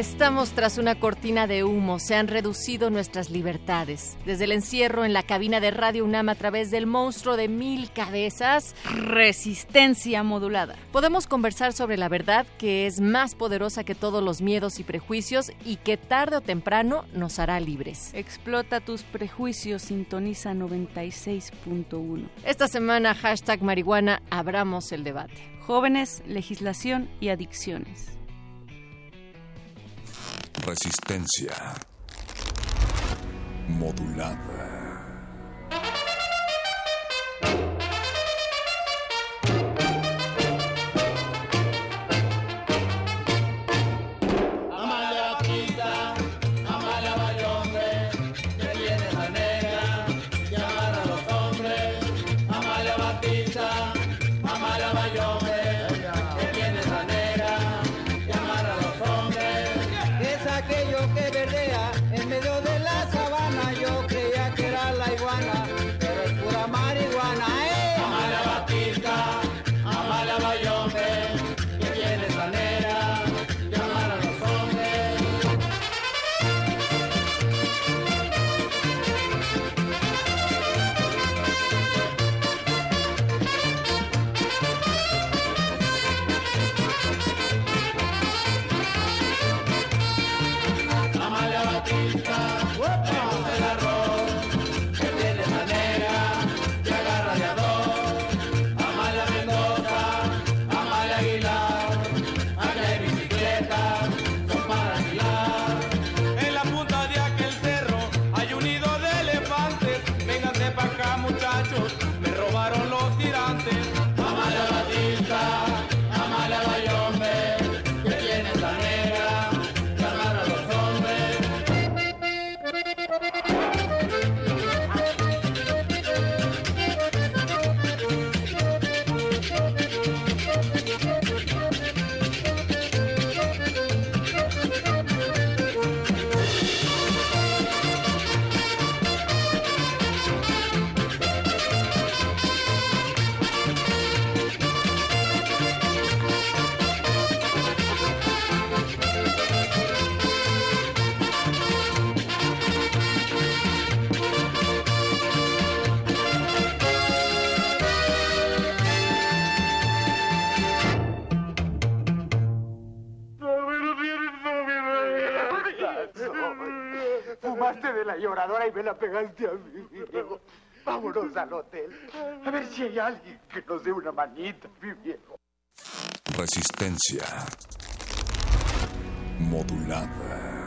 Estamos tras una cortina de humo, se han reducido nuestras libertades. Desde el encierro en la cabina de Radio UNAM a través del monstruo de mil cabezas, resistencia modulada. Podemos conversar sobre la verdad que es más poderosa que todos los miedos y prejuicios y que tarde o temprano nos hará libres. Explota tus prejuicios, sintoniza 96.1. Esta semana, hashtag marihuana, abramos el debate. Jóvenes, legislación y adicciones. Resistencia modulada. Lloradora y me la pegaste a mí. Vámonos al hotel. A ver si hay alguien que nos dé una manita, mi viejo. Resistencia. Modulada.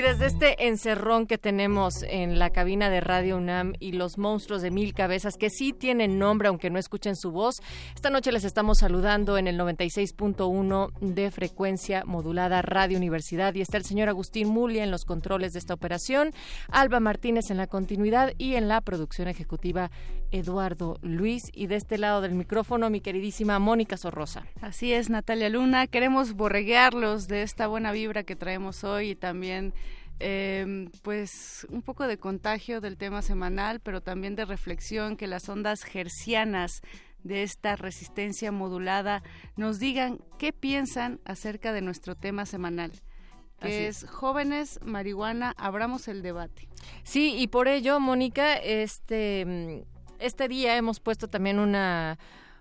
Desde este encerrón que tenemos en la cabina de Radio UNAM y los monstruos de mil cabezas que sí tienen nombre aunque no escuchen su voz, esta noche les estamos saludando en el 96.1 de frecuencia modulada Radio Universidad. Y está el señor Agustín Mulia en los controles de esta operación, Alba Martínez en la continuidad y en la producción ejecutiva Eduardo Luis. Y de este lado del micrófono mi queridísima Mónica Sorrosa. Así es, Natalia Luna, queremos borreguearlos de esta buena vibra que traemos hoy y también eh, pues un poco de contagio del tema semanal, pero también de reflexión, que las ondas gercianas de esta resistencia modulada nos digan qué piensan acerca de nuestro tema semanal que es. jóvenes, marihuana, abramos el debate. Sí, y por ello, Mónica, este, este día hemos puesto también una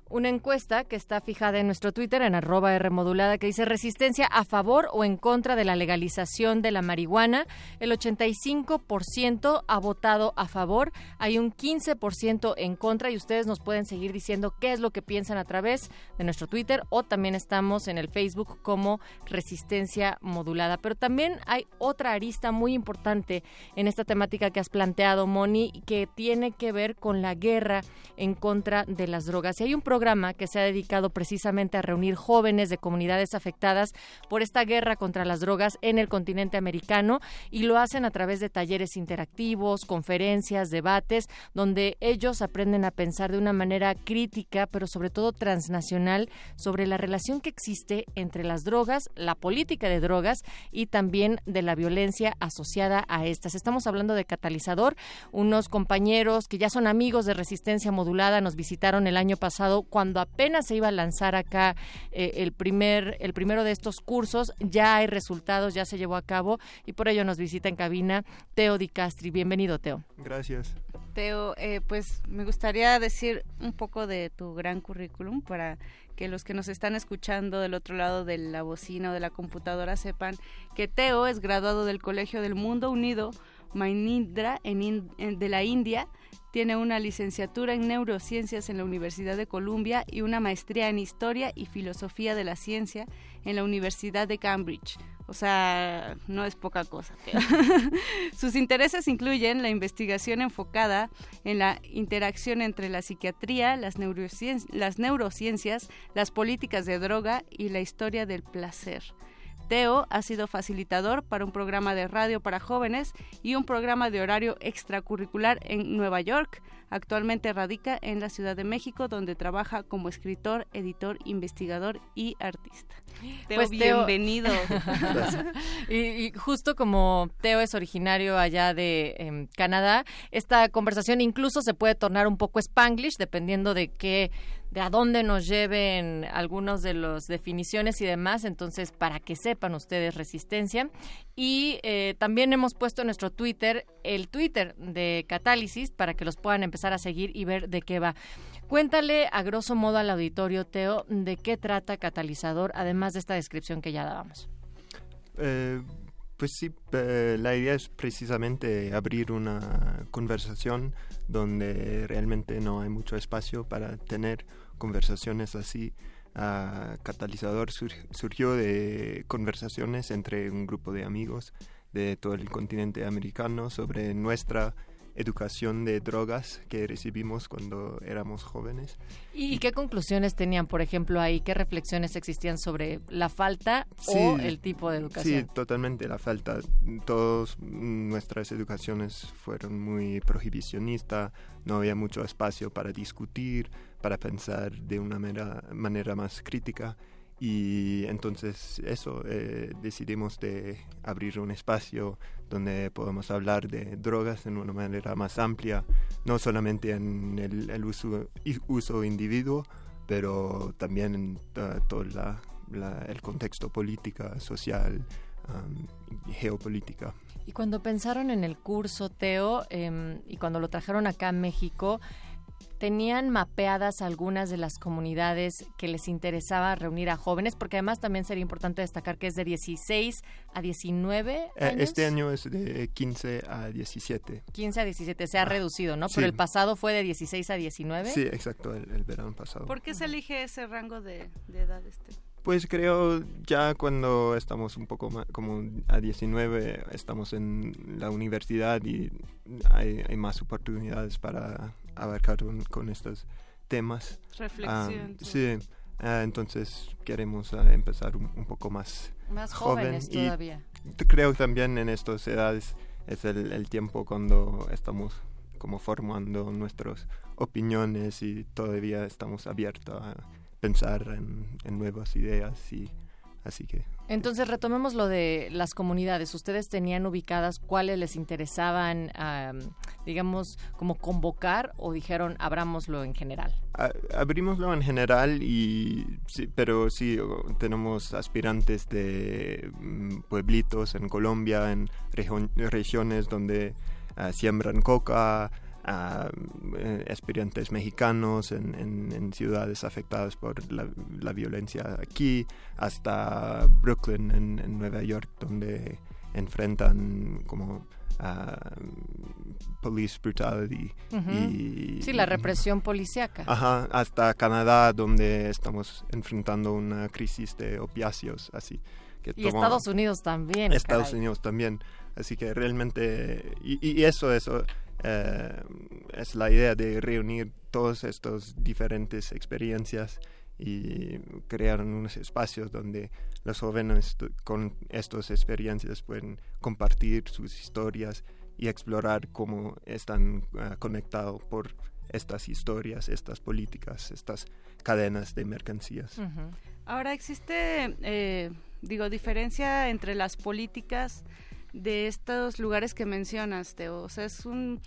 una encuesta que está fijada en nuestro Twitter, en arroba Rmodulada, que dice resistencia a favor o en contra de la legalización de la marihuana. El 85% ha votado a favor, hay un 15% en contra y ustedes nos pueden seguir diciendo qué es lo que piensan a través de nuestro Twitter o también estamos en el Facebook como Resistencia Modulada. Pero también hay otra arista muy importante en esta temática que has planteado, Moni, que tiene que ver con la guerra en contra de las drogas. Hay un que se ha dedicado precisamente a reunir jóvenes de comunidades afectadas por esta guerra contra las drogas en el continente americano y lo hacen a través de talleres interactivos, conferencias, debates, donde ellos aprenden a pensar de una manera crítica, pero sobre todo transnacional, sobre la relación que existe entre las drogas, la política de drogas y también de la violencia asociada a estas. Estamos hablando de Catalizador, unos compañeros que ya son amigos de Resistencia Modulada, nos visitaron el año pasado cuando apenas se iba a lanzar acá eh, el primer el primero de estos cursos, ya hay resultados, ya se llevó a cabo y por ello nos visita en cabina Teo Di Castri. Bienvenido, Teo. Gracias. Teo, eh, pues me gustaría decir un poco de tu gran currículum para que los que nos están escuchando del otro lado de la bocina o de la computadora sepan que Teo es graduado del Colegio del Mundo Unido Mainindra en, de la India tiene una licenciatura en neurociencias en la Universidad de Columbia y una maestría en historia y filosofía de la ciencia en la Universidad de Cambridge. O sea, no es poca cosa. Sus intereses incluyen la investigación enfocada en la interacción entre la psiquiatría, las, las neurociencias, las políticas de droga y la historia del placer. Teo ha sido facilitador para un programa de radio para jóvenes y un programa de horario extracurricular en Nueva York. Actualmente radica en la Ciudad de México, donde trabaja como escritor, editor, investigador y artista. Teo, pues bienvenido. y, justo como Teo es originario allá de em, Canadá, esta conversación incluso se puede tornar un poco spanglish, dependiendo de qué de a dónde nos lleven algunos de las definiciones y demás, entonces para que sepan ustedes resistencia. Y eh, también hemos puesto en nuestro Twitter el Twitter de Catálisis para que los puedan empezar a seguir y ver de qué va. Cuéntale a grosso modo al auditorio, Teo, de qué trata Catalizador, además de esta descripción que ya dábamos. Eh, pues sí, eh, la idea es precisamente abrir una conversación donde realmente no hay mucho espacio para tener conversaciones así. Uh, Catalizador surgió de conversaciones entre un grupo de amigos de todo el continente americano sobre nuestra educación de drogas que recibimos cuando éramos jóvenes. ¿Y, qué conclusiones tenían, por ejemplo, ahí? ¿Qué reflexiones existían sobre la falta o el tipo de educación? Sí, totalmente la falta. Todas nuestras educaciones fueron muy prohibicionistas, no había mucho espacio para discutir, para pensar de una manera, manera más crítica y entonces eso eh, decidimos de abrir un espacio donde podamos hablar de drogas de una manera más amplia no solamente en el, uso uso individuo pero también en todo el contexto política social y geopolítica. Y cuando pensaron en el curso Teo em, y cuando lo trajeron acá a México tenían mapeadas algunas de las comunidades que les interesaba reunir a jóvenes, porque además también sería importante destacar que es de 16 a 19 eh, años. Este año es de 15 a 17. 15 a 17, se ha ah, reducido, ¿no? Pero el pasado fue de 16 a 19. Sí, exacto, el, verano pasado. ¿Por qué se elige ese rango de, edad? Este? Pues creo ya cuando estamos un poco más, como a 19, estamos en la universidad y hay, hay más oportunidades para abarcar con, estos temas. Reflexión. Ah, sí, ah, entonces queremos ah, empezar un, poco más, más jóvenes todavía. Creo también en estas edades es el, el tiempo cuando estamos como formando nuestras opiniones y todavía estamos abiertos a pensar en, nuevas ideas y así que entonces retomemos lo de las comunidades. Ustedes tenían ubicadas cuáles les interesaban, digamos, como convocar o dijeron abrámoslo en general. abrimoslo en general y sí, pero sí tenemos aspirantes de mm, pueblitos en Colombia, en regiones donde ah, siembran coca a eh, estudiantes mexicanos en, ciudades afectadas por la, violencia aquí, hasta Brooklyn en, Nueva York, donde enfrentan como police brutality y sí la represión policíaca. Ajá hasta Canadá donde estamos enfrentando una crisis de opiáceos así y Estados Unidos también Estados Unidos también. Así que realmente y, y eso eso eh, es la idea de reunir todas estas diferentes experiencias y crear unos espacios donde los jóvenes con estas experiencias pueden compartir sus historias y explorar cómo están ah, conectados por estas historias, estas políticas, estas cadenas de mercancías. Ahora existe, eh, digo, diferencia entre las políticas de estos lugares que mencionas, Teo. O sea, es un,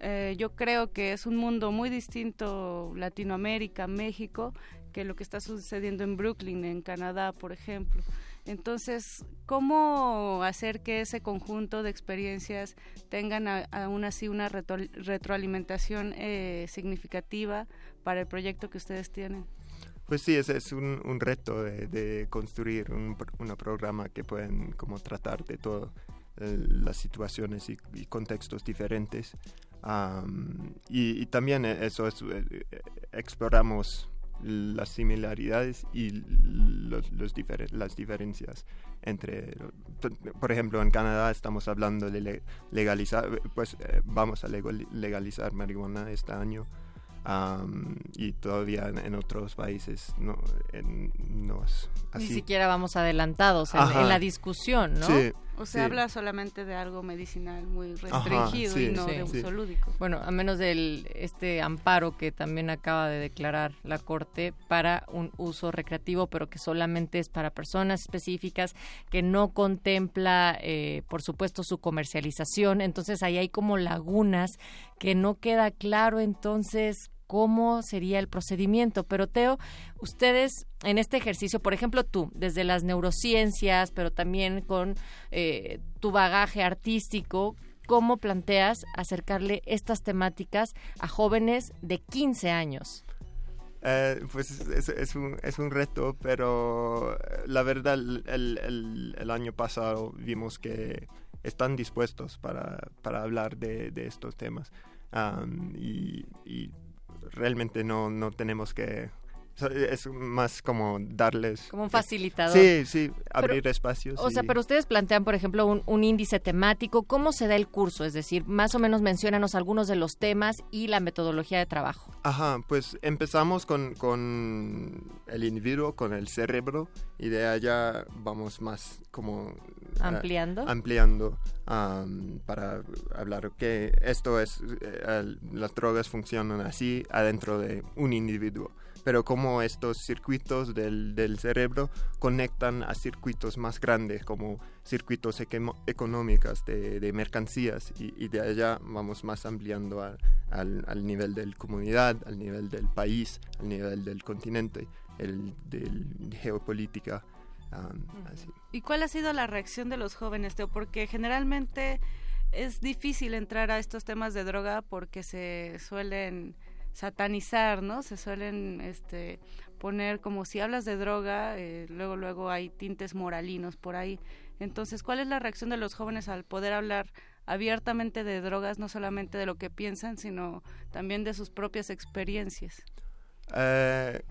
eh, yo creo que es un mundo muy distinto Latinoamérica, México, que lo que está sucediendo en Brooklyn, en Canadá, por ejemplo. Entonces, ¿cómo hacer que ese conjunto de experiencias tengan aún así una retroalimentación eh, significativa para el proyecto que ustedes tienen? Pues sí, ese es un, reto de, construir un, programa que pueden como tratar de eh, las situaciones y, contextos diferentes y, también eso es, eh, exploramos las similaridades y los, las diferencias entre, por ejemplo, en Canadá estamos hablando de legalizar, pues eh, vamos a legalizar marihuana este año y todavía en, otros países no, no es así. Ni siquiera vamos adelantados en, la discusión, ¿no? O se habla solamente de algo medicinal muy restringido y no de uso lúdico. Bueno, a menos del este amparo que también acaba de declarar la Corte para un uso recreativo, pero que solamente es para personas específicas, que no contempla, eh, por supuesto, su comercialización. Entonces ahí hay como lagunas que no queda claro entonces cómo sería el procedimiento. Pero Teo, ustedes en este ejercicio, por ejemplo tú, desde las neurociencias, pero también con eh, tu bagaje artístico, ¿cómo planteas acercarle estas temáticas a jóvenes de 15 años? Eh, pues es, un, es un reto, pero la verdad el, el, año pasado vimos que están dispuestos para, para hablar de, de estos temas. y, realmente no, no tenemos que es más como darles... Como un facilitador. Sí, sí, abrir espacios. O sea, pero ustedes plantean, por ejemplo, un, un, índice temático. ¿Cómo se da el curso? Es decir, más o menos mencionanos algunos de los temas y la metodología de trabajo. Ajá, pues empezamos con, con el individuo, con el cerebro, y de allá vamos más como... Eh, ampliando. ampliando para hablar que esto es, eh, las drogas funcionan así adentro de un individuo pero cómo estos circuitos del, del, cerebro conectan a circuitos más grandes, como circuitos económicos de, de mercancías, y, de allá vamos más ampliando al, al, nivel de la comunidad, al nivel del país, al nivel del continente, el del geopolítica. ¿Y cuál ha sido la reacción de los jóvenes, Teo? Porque generalmente es difícil entrar a estos temas de droga porque se suelen satanizar, ¿no? Se suelen este, poner como si hablas de droga, eh, luego luego hay tintes moralinos por ahí. Entonces, ¿cuál es la reacción de los jóvenes al poder hablar abiertamente de drogas, no solamente de lo que piensan, sino también de sus propias experiencias? Eh,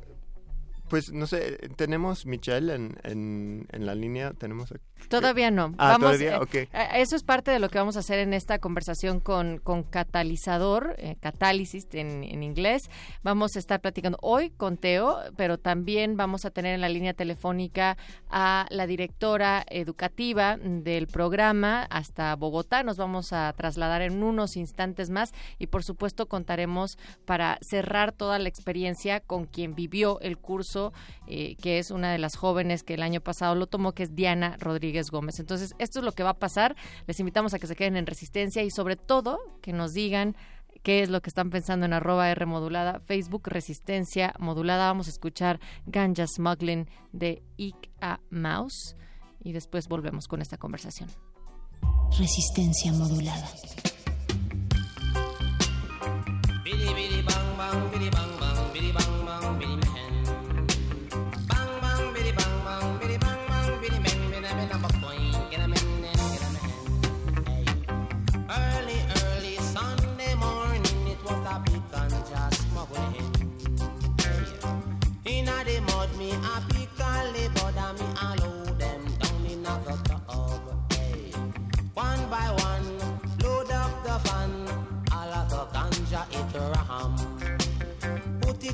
Pues no sé, tenemos Michelle en, en, en la línea, tenemos Todavía no. Ah, todavía, eh, eh, Eso es parte de lo que vamos a hacer en esta conversación con, con Catalizador, eh, Catálisis en, en, inglés. Vamos a estar platicando hoy con Teo, pero también vamos a tener en la línea telefónica a la directora educativa del programa hasta Bogotá. Nos vamos a trasladar en unos instantes más y por supuesto contaremos para cerrar toda la experiencia con quien vivió el curso, que es una de las jóvenes que el año pasado lo tomó, que es Diana Rodríguez Gómez. Entonces, esto es lo que va a pasar. Les invitamos a que se queden en resistencia y sobre todo que nos digan qué es lo que están pensando en arroba R modulada, Facebook Resistencia Modulada. Vamos a escuchar Ganja Smuggling de Ik a Mouse y después volvemos con esta conversación. Resistencia modulada.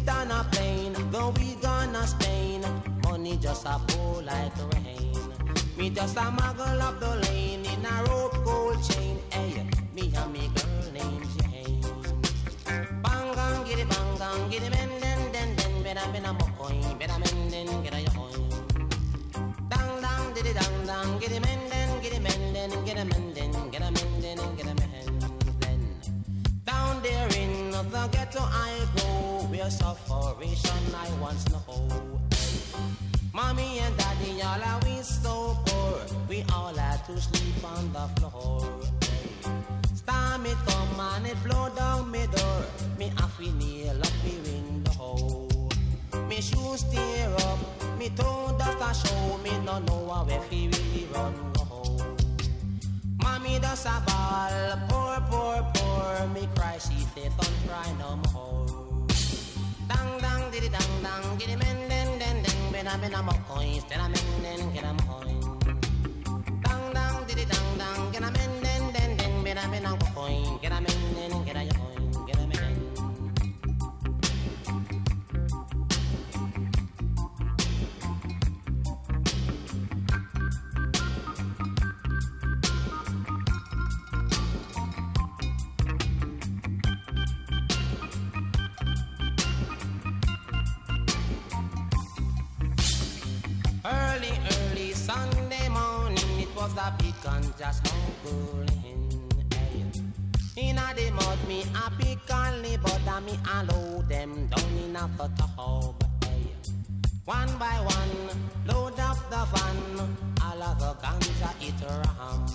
It on a plane, go we gonna Spain. Money just a pour like rain. Me just a muggle up the lane in a rope gold chain. Eh, hey, me and me girl named Jane. Bang gang, it bang gang, it men den den den. Better ben a mokoin, better men den get a yoin. Dang dang, did it dang dang, it men den, it men den, a men den, a men den, a men den. Down there in the ghetto I go where sufferation I once know. Mommy and daddy, all are we so poor. We all had to sleep on the floor. Storm it come and it blow down me door. Me have to nail up the window. Me shoes tear up, me toe dust a show. Me no know where fi really run go. Mommy does a ball, poor, poor, poor. Me cry, she say, don't cry no more. Dang dang diddy dang dang, giddy men den den den, ben a ben a mo coins, den a men den get a coin. Dang dang diddy dang dang, get a men den den den, ben a ben a coin, get a men den get a a big and just humbling. Eh. In a the mud, me a pick only, but a me allow them down in a tub. Eh. One by one, load up the van, all of the ganja it ram.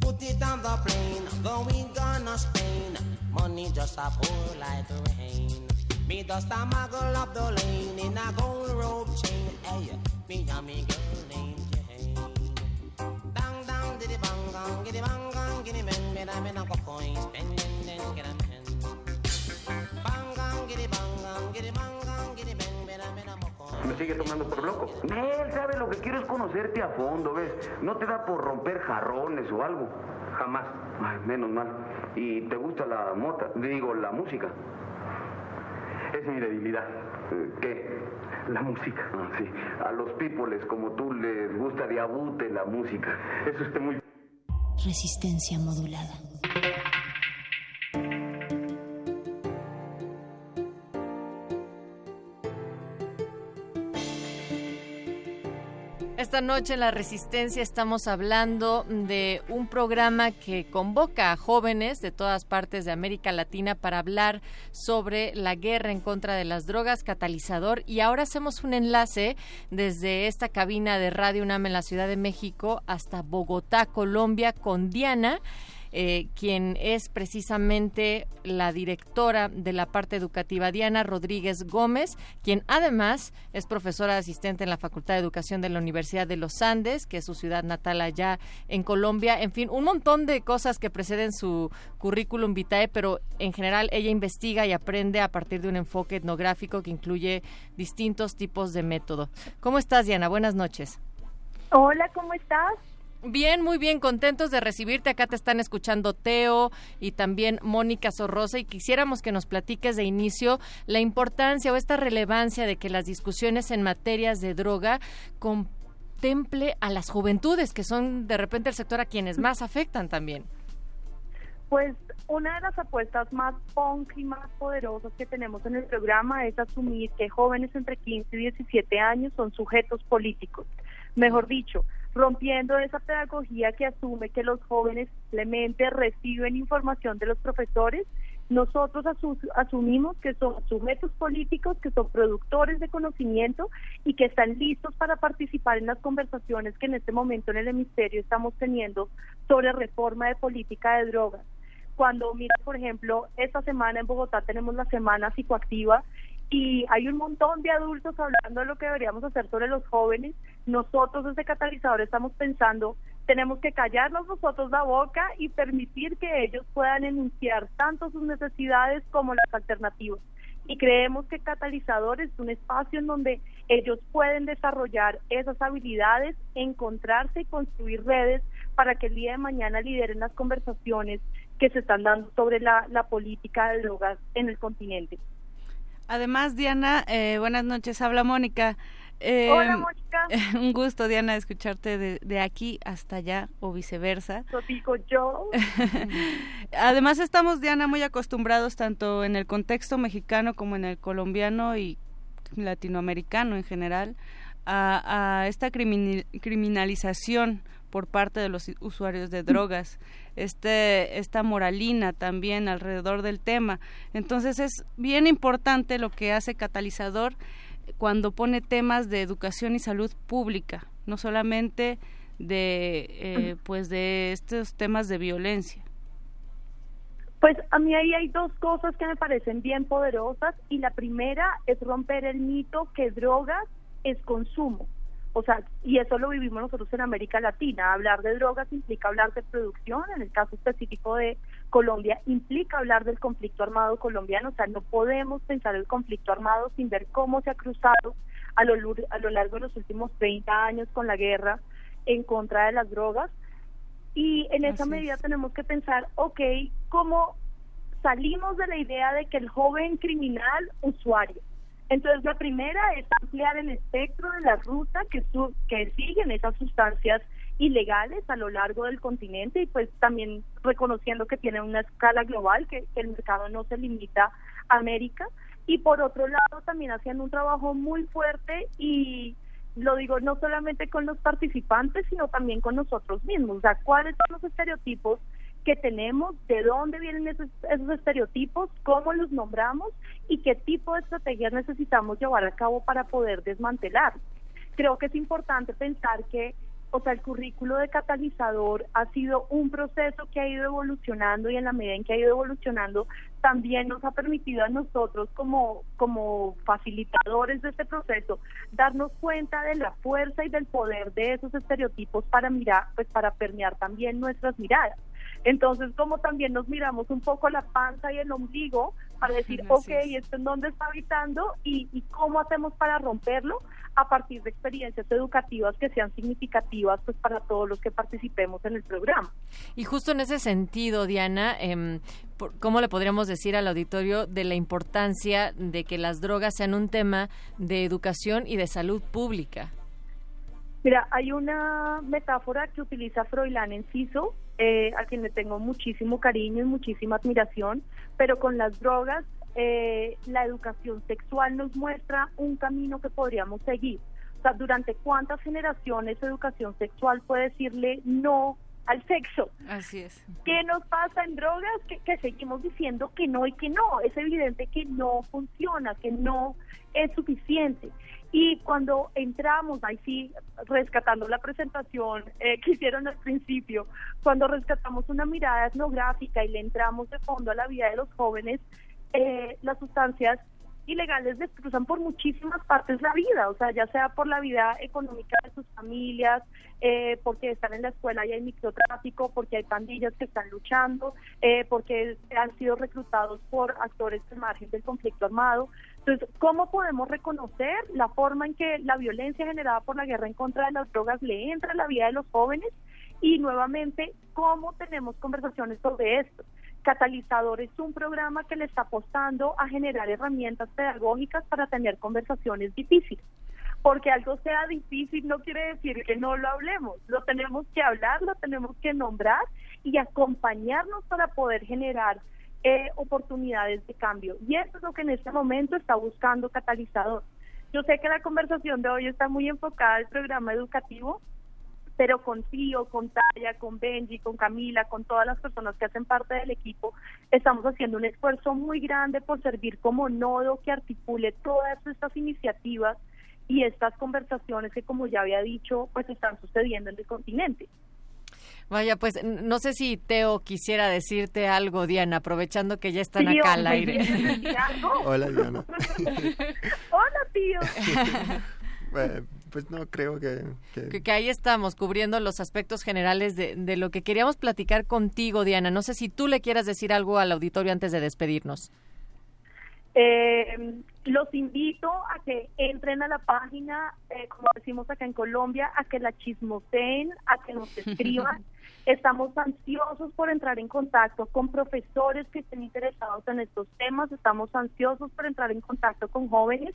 Put it on the plane, going gonna Spain. Money just a pour like rain. Me just a muggle up the lane in a gold rope chain. Hey, me and me girl Me sigue tomando por loco. Él sabe lo que quiero es conocerte a fondo, ¿ves? No te da por romper jarrones o algo. Jamás. Menos mal. ¿Y te gusta la mota? Digo, la música. Es mi debilidad. ¿Qué? La música. Ah, sí. A los pípoles como tú les gusta de abute la música. Eso está muy... Resistencia modulada. Esta noche en La Resistencia estamos hablando de un programa que convoca a jóvenes de todas partes de América Latina para hablar sobre la guerra en contra de las drogas, catalizador. Y ahora hacemos un enlace desde esta cabina de Radio UNAM en la Ciudad de México hasta Bogotá, Colombia, con Diana eh, quien es precisamente la directora de la parte educativa, Diana Rodríguez Gómez, quien además es profesora asistente en la Facultad de Educación de la Universidad de los Andes, que es su ciudad natal allá en Colombia. En fin, un montón de cosas que preceden su currículum vitae, pero en general ella investiga y aprende a partir de un enfoque etnográfico que incluye distintos tipos de método. ¿Cómo estás, Diana? Buenas noches. Hola, ¿cómo estás? Bien, muy bien, contentos de recibirte. Acá te están escuchando Teo y también Mónica Sorrosa y quisiéramos que nos platiques de inicio la importancia o esta relevancia de que las discusiones en materias de droga contemple a las juventudes, que son de repente el sector a quienes más afectan también. Pues una de las apuestas más punk y más poderosas que tenemos en el programa es asumir que jóvenes entre 15 y 17 años son sujetos políticos. Mejor dicho, rompiendo esa pedagogía que asume que los jóvenes simplemente reciben información de los profesores, nosotros asumimos que son sujetos políticos, que son productores de conocimiento y que están listos para participar en las conversaciones que en este momento en el hemisferio estamos teniendo sobre reforma de política de drogas. Cuando mira, por ejemplo, esta semana en Bogotá tenemos la semana psicoactiva y hay un montón de adultos hablando de lo que deberíamos hacer sobre los jóvenes. Nosotros desde Catalizador estamos pensando, tenemos que callarnos nosotros la boca y permitir que ellos puedan enunciar tanto sus necesidades como las alternativas. Y creemos que Catalizador es un espacio en donde ellos pueden desarrollar esas habilidades, encontrarse y construir redes para que el día de mañana lideren las conversaciones que se están dando sobre la, política de drogas en el continente. Además, Diana, eh, buenas noches, habla Mónica. Eh, Hola, Mónica. Un gusto, Diana, escucharte de, de aquí hasta allá o viceversa. Lo digo yo. Además, estamos, Diana, muy acostumbrados tanto en el contexto mexicano como en el colombiano y latinoamericano en general a, a esta criminalización por parte de los usuarios de drogas, este, esta moralina también alrededor del tema. Entonces es bien importante lo que hace Catalizador cuando pone temas de educación y salud pública, no solamente de, eh, pues de estos temas de violencia. Pues a mí ahí hay dos cosas que me parecen bien poderosas y la primera es romper el mito que drogas es consumo. O sea, y eso lo vivimos nosotros en América Latina. Hablar de drogas implica hablar de producción, en el caso específico de Colombia, implica hablar del conflicto armado colombiano. O sea, no podemos pensar el conflicto armado sin ver cómo se ha cruzado a lo, a lo largo de los últimos 30 años con la guerra en contra de las drogas. Y en esa medida tenemos que pensar, ok, ¿cómo salimos de la idea de que el joven criminal usuario entonces, la primera es ampliar el espectro de la ruta que, que siguen esas sustancias ilegales a lo largo del continente y pues también reconociendo que tiene una escala global, que, el mercado no se limita a América. Y por otro lado, también haciendo un trabajo muy fuerte y lo digo no solamente con los participantes, sino también con nosotros mismos. O sea, cuáles son los estereotipos que tenemos, de dónde vienen esos, esos, estereotipos, cómo los nombramos y qué tipo de estrategias necesitamos llevar a cabo para poder desmantelar. Creo que es importante pensar que o sea, el currículo de catalizador ha sido un proceso que ha ido evolucionando y en la medida en que ha ido evolucionando también nos ha permitido a nosotros como, como facilitadores de este proceso darnos cuenta de la fuerza y del poder de esos estereotipos para mirar, pues para permear también nuestras miradas. Entonces, como también nos miramos un poco la panza y el ombligo para decir, ok, ¿esto en dónde está habitando y, y cómo hacemos para romperlo? a partir de experiencias educativas que sean significativas pues para todos los que participemos en el programa. Y justo en ese sentido, Diana, eh, ¿cómo le podríamos decir al auditorio de la importancia de que las drogas sean un tema de educación y de salud pública? Mira, hay una metáfora que utiliza Froilán Enciso, eh, a quien le tengo muchísimo cariño y muchísima admiración, pero con las drogas eh, la educación sexual nos muestra un camino que podríamos seguir. O sea, durante cuántas generaciones educación sexual puede decirle no al sexo. Así es. ¿Qué nos pasa en drogas? Que, que, seguimos diciendo que no y que no. Es evidente que no funciona, que no es suficiente. Y cuando entramos, ahí sí, rescatando la presentación eh, que hicieron al principio, cuando rescatamos una mirada etnográfica y le entramos de fondo a la vida de los jóvenes, eh, las sustancias ilegales destrozan por muchísimas partes la vida, o sea, ya sea por la vida económica de sus familias, eh, porque están en la escuela y hay microtráfico, porque hay pandillas que están luchando, eh, porque han sido reclutados por actores al margen del conflicto armado. Entonces, ¿cómo podemos reconocer la forma en que la violencia generada por la guerra en contra de las drogas le entra a la vida de los jóvenes? Y nuevamente, ¿cómo tenemos conversaciones sobre esto? Catalizador es un programa que le está apostando a generar herramientas pedagógicas para tener conversaciones difíciles. Porque algo sea difícil no quiere decir que no lo hablemos. Lo tenemos que hablar, lo tenemos que nombrar y acompañarnos para poder generar eh, oportunidades de cambio. Y eso es lo que en este momento está buscando Catalizador. Yo sé que la conversación de hoy está muy enfocada al programa educativo, pero con Tío, con Taya, con Benji, con Camila, con todas las personas que hacen parte del equipo, estamos haciendo un esfuerzo muy grande por servir como nodo que articule todas estas iniciativas y estas conversaciones que, como ya había dicho, pues están sucediendo en el continente. Vaya, pues no sé si Teo quisiera decirte algo, Diana, aprovechando que ya están acá al aire. Hola, Diana. Hola, tío. pues no creo que que... ahí estamos cubriendo los aspectos generales de, de, lo que queríamos platicar contigo, Diana. No sé si tú le quieras decir algo al auditorio antes de despedirnos. Eh, los invito a que entren a la página, eh, como decimos acá en Colombia, a que la chismoseen, a que nos escriban. Estamos ansiosos por entrar en contacto con profesores que estén interesados en estos temas, estamos ansiosos por entrar en contacto con jóvenes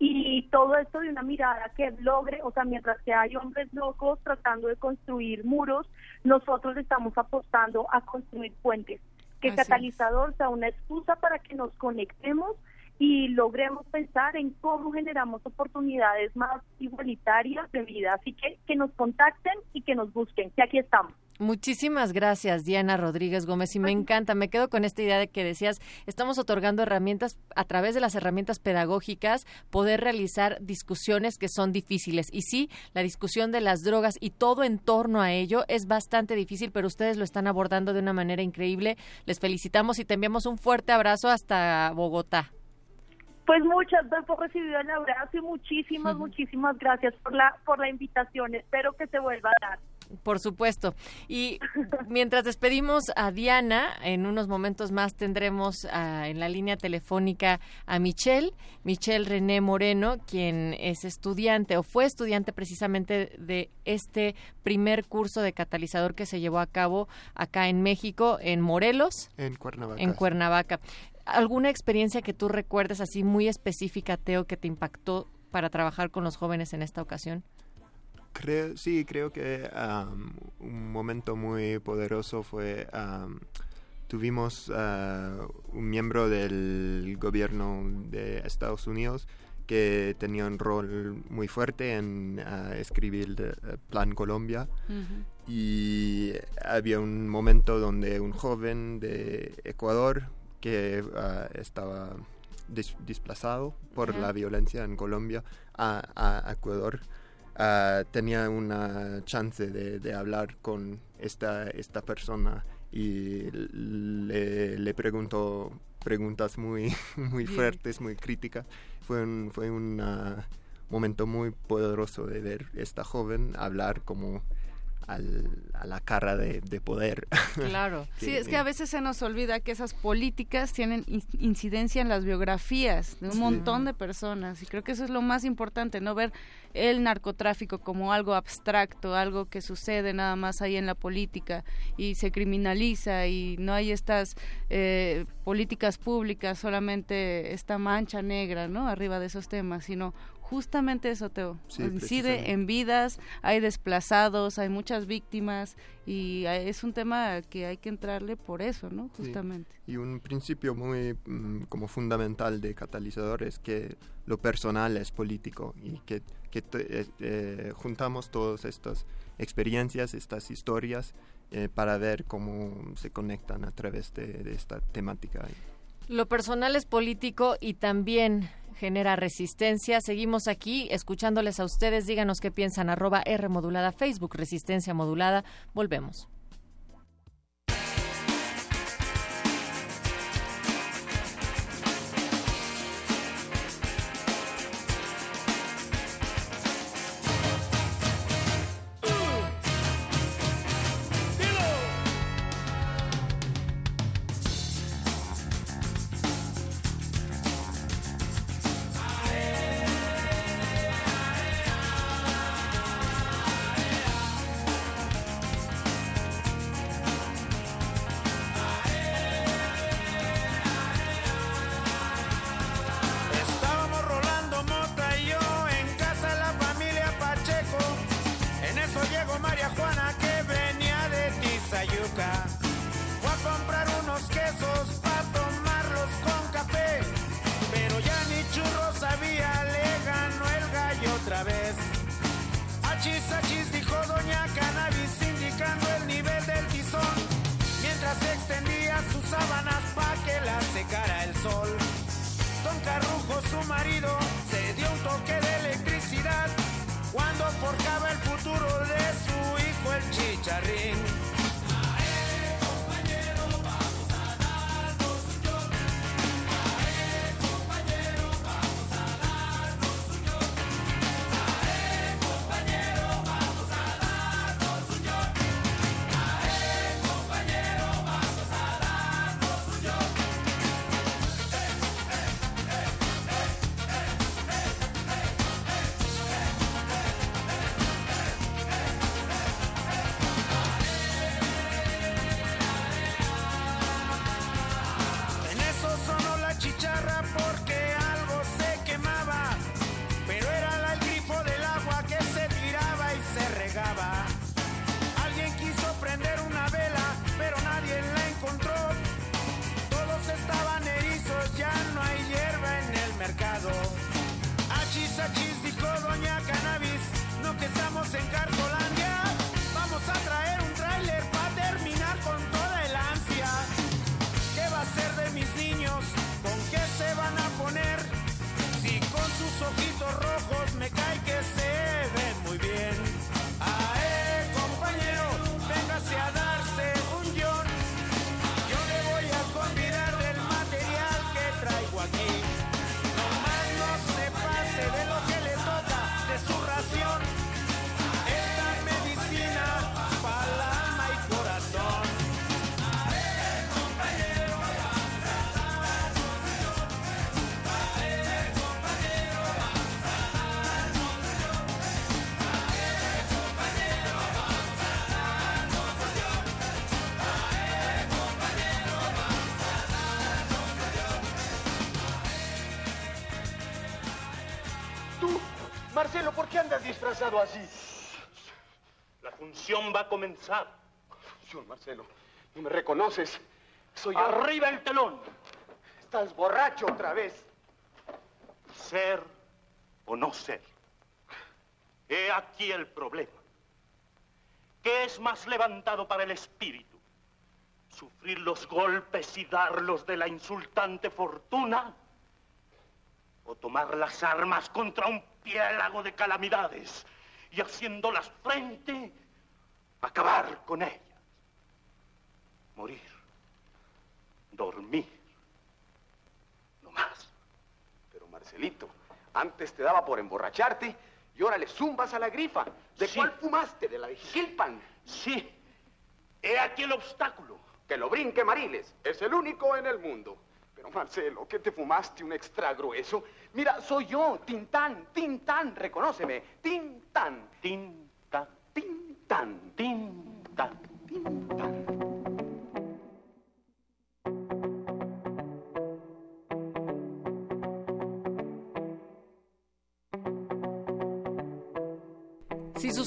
y todo esto de una mirada que logre, o sea, mientras que hay hombres locos tratando de construir muros, nosotros estamos apostando a construir puentes. Que el catalizador sea una excusa para que nos conectemos y logremos pensar en cómo generamos oportunidades más igualitarias de vida. Así que que nos contacten y que nos busquen, que aquí estamos. Muchísimas gracias, Diana Rodríguez Gómez. Y me encanta, me quedo con esta idea de que decías, estamos otorgando herramientas a través de las herramientas pedagógicas, poder realizar discusiones que son difíciles. Y sí, la discusión de las drogas y todo en torno a ello es bastante difícil, pero ustedes lo están abordando de una manera increíble. Les felicitamos y te enviamos un fuerte abrazo hasta Bogotá. Pues muchas por recibir el abrazo y muchísimas, muchísimas gracias por la, por la invitación. Espero que se vuelva a dar. Por supuesto. Y mientras despedimos a Diana, en unos momentos más tendremos ah, en la línea telefónica a Michelle, Michelle René Moreno, quien es estudiante o fue estudiante precisamente de este primer curso de catalizador que se llevó a cabo acá en México, en Morelos. En Cuernavaca. En Cuernavaca. ¿Alguna experiencia que tú recuerdes así muy específica, Teo, que te impactó para trabajar con los jóvenes en esta ocasión? Creo, sí, creo que un momento muy poderoso fue, tuvimos uh, un miembro del gobierno de Estados Unidos que tenía un rol muy fuerte en uh, escribir el Plan Colombia. Y había un momento donde un joven de Ecuador que uh, estaba desplazado por la violencia en Colombia a, a Ecuador Ah, tenía una chance de, hablar con esta, esta persona y le, le preguntó preguntas muy, muy fuertes, muy críticas. Fue un, fue un ah, momento muy poderoso de ver esta joven hablar como a la cara de, poder. Claro. sí, es que a veces se nos olvida que esas políticas tienen incidencia en las biografías de un montón de personas y creo que eso es lo más importante, no ver el narcotráfico como algo abstracto, algo que sucede nada más ahí en la política y se criminaliza y no hay estas eh, políticas públicas, solamente esta mancha negra, ¿no? Arriba de esos temas, sino justamente eso, Teo. Incide en vidas, hay desplazados, hay muchas víctimas y es un tema que hay que entrarle por eso, ¿no? Justamente. Y un principio muy mm, como fundamental de catalizador es que lo personal es político y que, que eh, eh, juntamos todas estas experiencias, estas historias eh, para ver cómo se conectan a través de, de esta temática. Lo personal es político y también genera resistencia. Seguimos aquí escuchándoles a ustedes. Díganos qué piensan. Arroba R modulada Facebook, resistencia modulada. Volvemos. Disfrazado así? La función va a comenzar. Función, Marcelo. No me reconoces. Soy yo. Arriba el telón. Estás borracho otra vez. Ser o no ser. He aquí el problema. ¿Qué es más levantado para el espíritu? ¿Sufrir los golpes y darlos de la insultante fortuna? ¿O tomar las armas contra un piélago de calamidades y haciéndolas frente, acabar con ellas? Morir. Dormir. No más. Pero Marcelito, antes te daba por emborracharte y ahora le zumbas a la grifa. ¿De cuál fumaste? ¿De la de Gilpan? Sí. He aquí el obstáculo. Que lo brinque Mariles. Es el único en el mundo. Pero Marcelo, ¿qué te fumaste un extra grueso? Mira, soy yo, Tintán, Tintán, reconóceme. Tintán. Tintán. Tintán. Tintán.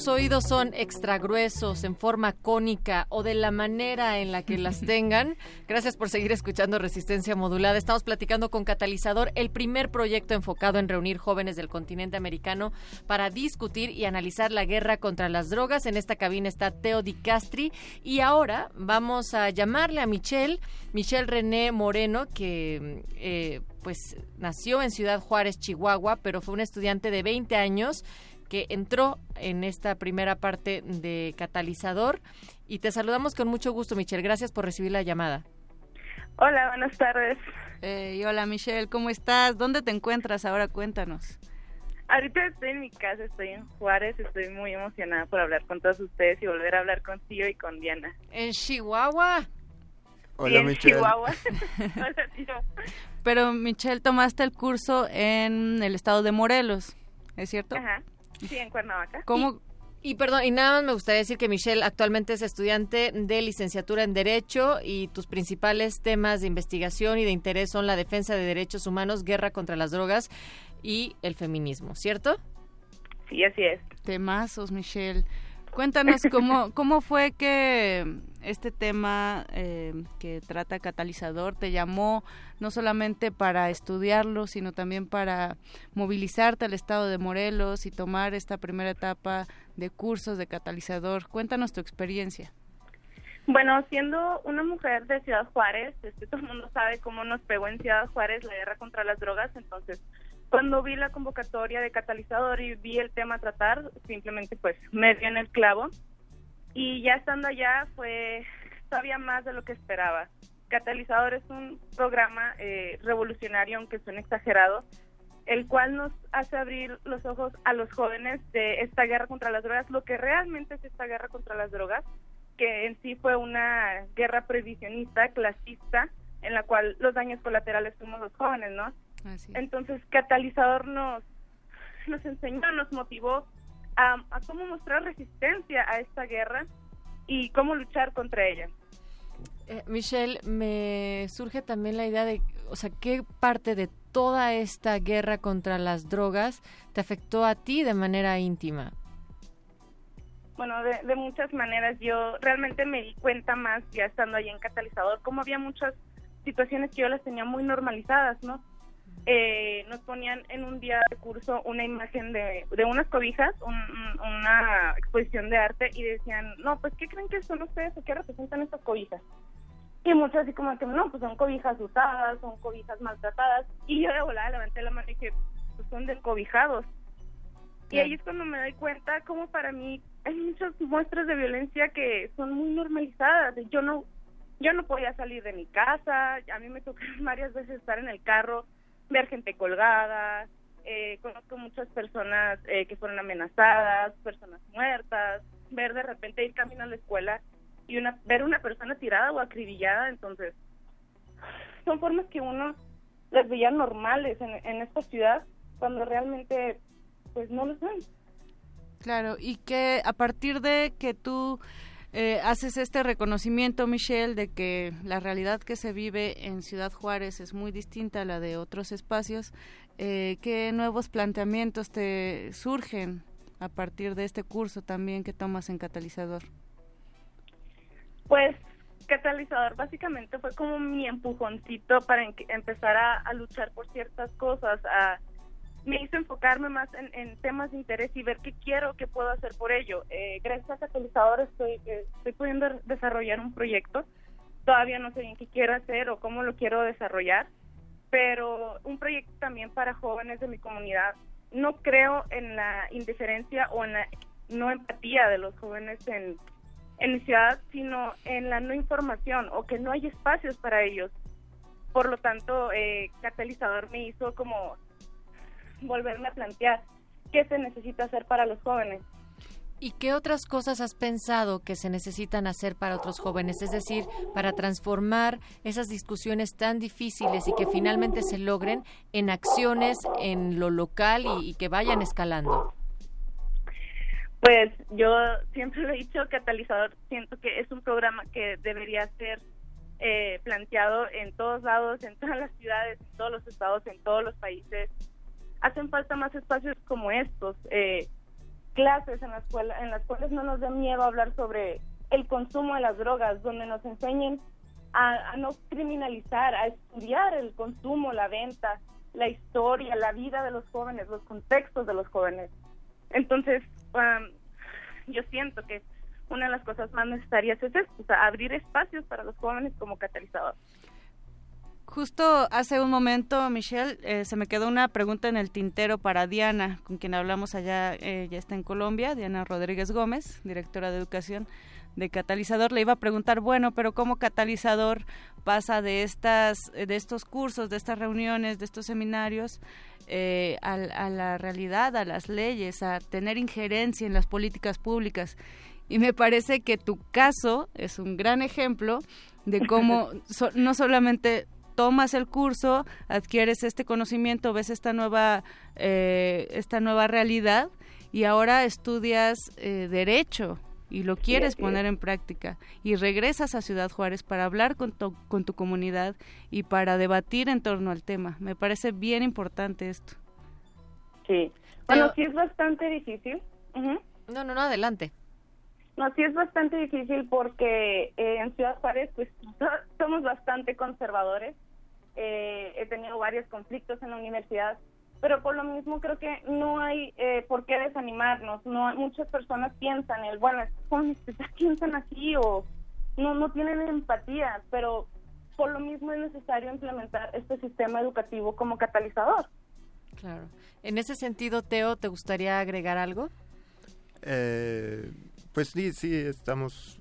Oídos son extra gruesos, en forma cónica o de la manera en la que las tengan, gracias por seguir escuchando Resistencia Modulada. Estamos platicando con Catalizador, el primer proyecto enfocado en reunir jóvenes del continente americano para discutir y analizar la guerra contra las drogas. En esta cabina está Teo Di Castri y ahora vamos a llamarle a Michelle, Michelle René Moreno, que eh, pues nació en Ciudad Juárez, Chihuahua, pero fue un estudiante de 20 años que entró en esta primera parte de Catalizador. Y te saludamos con mucho gusto, Michelle. Gracias por recibir la llamada. Hola, buenas tardes. y hola, Michelle, ¿cómo estás? ¿Dónde te encuentras ahora? Cuéntanos. Ahorita estoy en mi casa, estoy en Juárez, estoy muy emocionada por hablar con todos ustedes y volver a hablar contigo y con Diana. ¿En Chihuahua? Hola, sí, en Michelle. Chihuahua. Hola, tío. Pero, Michelle, tomaste el curso en el estado de Morelos, ¿es cierto? Ajá. Sí, en Cuernavaca. ¿Cómo? Y, y perdón, y nada más me gustaría decir que Michelle actualmente es estudiante de licenciatura en Derecho y tus principales temas de investigación y de interés son la defensa de derechos humanos, guerra contra las drogas y el feminismo, ¿cierto? Sí, así es. Temazos, Michelle. Cuéntanos cómo, cómo fue que este tema eh, que trata catalizador te llamó no solamente para estudiarlo, sino también para movilizarte al estado de Morelos y tomar esta primera etapa de cursos de catalizador. Cuéntanos tu experiencia. Bueno, siendo una mujer de Ciudad Juárez, este, todo el mundo sabe cómo nos pegó en Ciudad Juárez la guerra contra las drogas, entonces cuando vi la convocatoria de catalizador y vi el tema a tratar, simplemente pues me dio en el clavo y ya estando allá fue todavía más de lo que esperaba. Catalizador es un programa eh, revolucionario, aunque suene exagerado, el cual nos hace abrir los ojos a los jóvenes de esta guerra contra las drogas, lo que realmente es esta guerra contra las drogas, que en sí fue una guerra previsionista, clasista, en la cual los daños colaterales fuimos los jóvenes, ¿no? Así. Entonces, Catalizador nos, nos enseñó, nos motivó a, a cómo mostrar resistencia a esta guerra y cómo luchar contra ella. Eh, Michelle, me surge también la idea de, o sea, ¿qué parte de toda esta guerra contra las drogas te afectó a ti de manera íntima? Bueno, de, de muchas maneras yo realmente me di cuenta más ya estando ahí en Catalizador, como había muchas situaciones que yo las tenía muy normalizadas, ¿no? Eh, nos ponían en un día de curso una imagen de, de unas cobijas, un- un- una exposición de arte y decían, no, pues ¿qué creen que son ustedes o qué representan estas cobijas? Y muchos así como que, no, pues son cobijas usadas, son cobijas maltratadas. Y yo de volada levanté la mano y dije, pues son descobijados. Y ahí es cuando me doy cuenta como para mí hay muchas muestras de violencia que son muy normalizadas. Yo no yo no podía salir de mi casa, a mí me tocó varias veces estar en el carro, ver gente colgada, eh, conozco muchas personas eh, que fueron amenazadas, personas muertas, ver de repente ir camino a la escuela y una ver una persona tirada o acribillada, entonces son formas que uno las veía normales en, en esta ciudad cuando realmente pues no lo son. Claro, y que a partir de que tú eh, haces este reconocimiento, Michelle, de que la realidad que se vive en Ciudad Juárez es muy distinta a la de otros espacios, eh, ¿qué nuevos planteamientos te surgen a partir de este curso también que tomas en Catalizador? Pues catalizador básicamente fue como mi empujoncito para empezar a, a luchar por ciertas cosas, a, me hizo enfocarme más en, temas de interés y ver qué quiero, qué puedo hacer por ello. Eh, gracias a catalizador estoy, eh, estoy pudiendo desarrollar un proyecto, todavía no sé bien qué quiero hacer o cómo lo quiero desarrollar, pero un proyecto también para jóvenes de mi comunidad. No creo en la indiferencia o en la no empatía de los jóvenes en, en mi ciudad, sino en la no información o que no hay espacios para ellos. Por lo tanto, eh, Catalizador me hizo como volverme a plantear qué se necesita hacer para los jóvenes. ¿Y qué otras cosas has pensado que se necesitan hacer para otros jóvenes? Es decir, para transformar esas discusiones tan difíciles y que finalmente se logren en acciones en lo local y, y que vayan escalando. Pues yo siempre lo he dicho, Catalizador siento que es un programa que debería ser eh, planteado en todos lados, en todas las ciudades, en todos los estados, en todos los países. Hacen falta más espacios como estos. Eh, clases en la escuela, en las cuales no nos dé miedo hablar sobre el consumo de las drogas, donde nos enseñen a, a no criminalizar, a estudiar el consumo, la venta, la historia, la vida de los jóvenes, los contextos de los jóvenes. Entonces, um, yo siento que una de las cosas más necesarias es esto, o sea, abrir espacios para los jóvenes como catalizador. Justo hace un momento, Michelle, eh, se me quedó una pregunta en el tintero para Diana, con quien hablamos allá, eh, ya está en Colombia, Diana Rodríguez Gómez, directora de educación de Catalizador. Le iba a preguntar, bueno, pero ¿cómo Catalizador pasa de, estas, de estos cursos, de estas reuniones, de estos seminarios eh, a, a la realidad, a las leyes, a tener injerencia en las políticas públicas? Y me parece que tu caso es un gran ejemplo de cómo so- no solamente tomas el curso, adquieres este conocimiento, ves esta nueva, eh, esta nueva realidad y ahora estudias eh, derecho y lo quieres poner es. en práctica y regresas a Ciudad Juárez para hablar con tu, con tu comunidad y para debatir en torno al tema. Me parece bien importante esto. Sí. Bueno, sí es bastante difícil. Ujú. No, no, no, adelante. No, sí es bastante difícil porque eh, en Ciudad Juárez pues so- somos bastante conservadores. Eh, he tenido varios conflictos en la universidad, pero por lo mismo creo que no hay eh, por qué desanimarnos. No muchas personas piensan el bueno, estos jóvenes ya piensan así o no no tienen empatía, pero por lo mismo es necesario implementar este sistema educativo como catalizador. Claro. En ese sentido, Teo, ¿te gustaría agregar algo? Eh, pues sí, sí, estamos...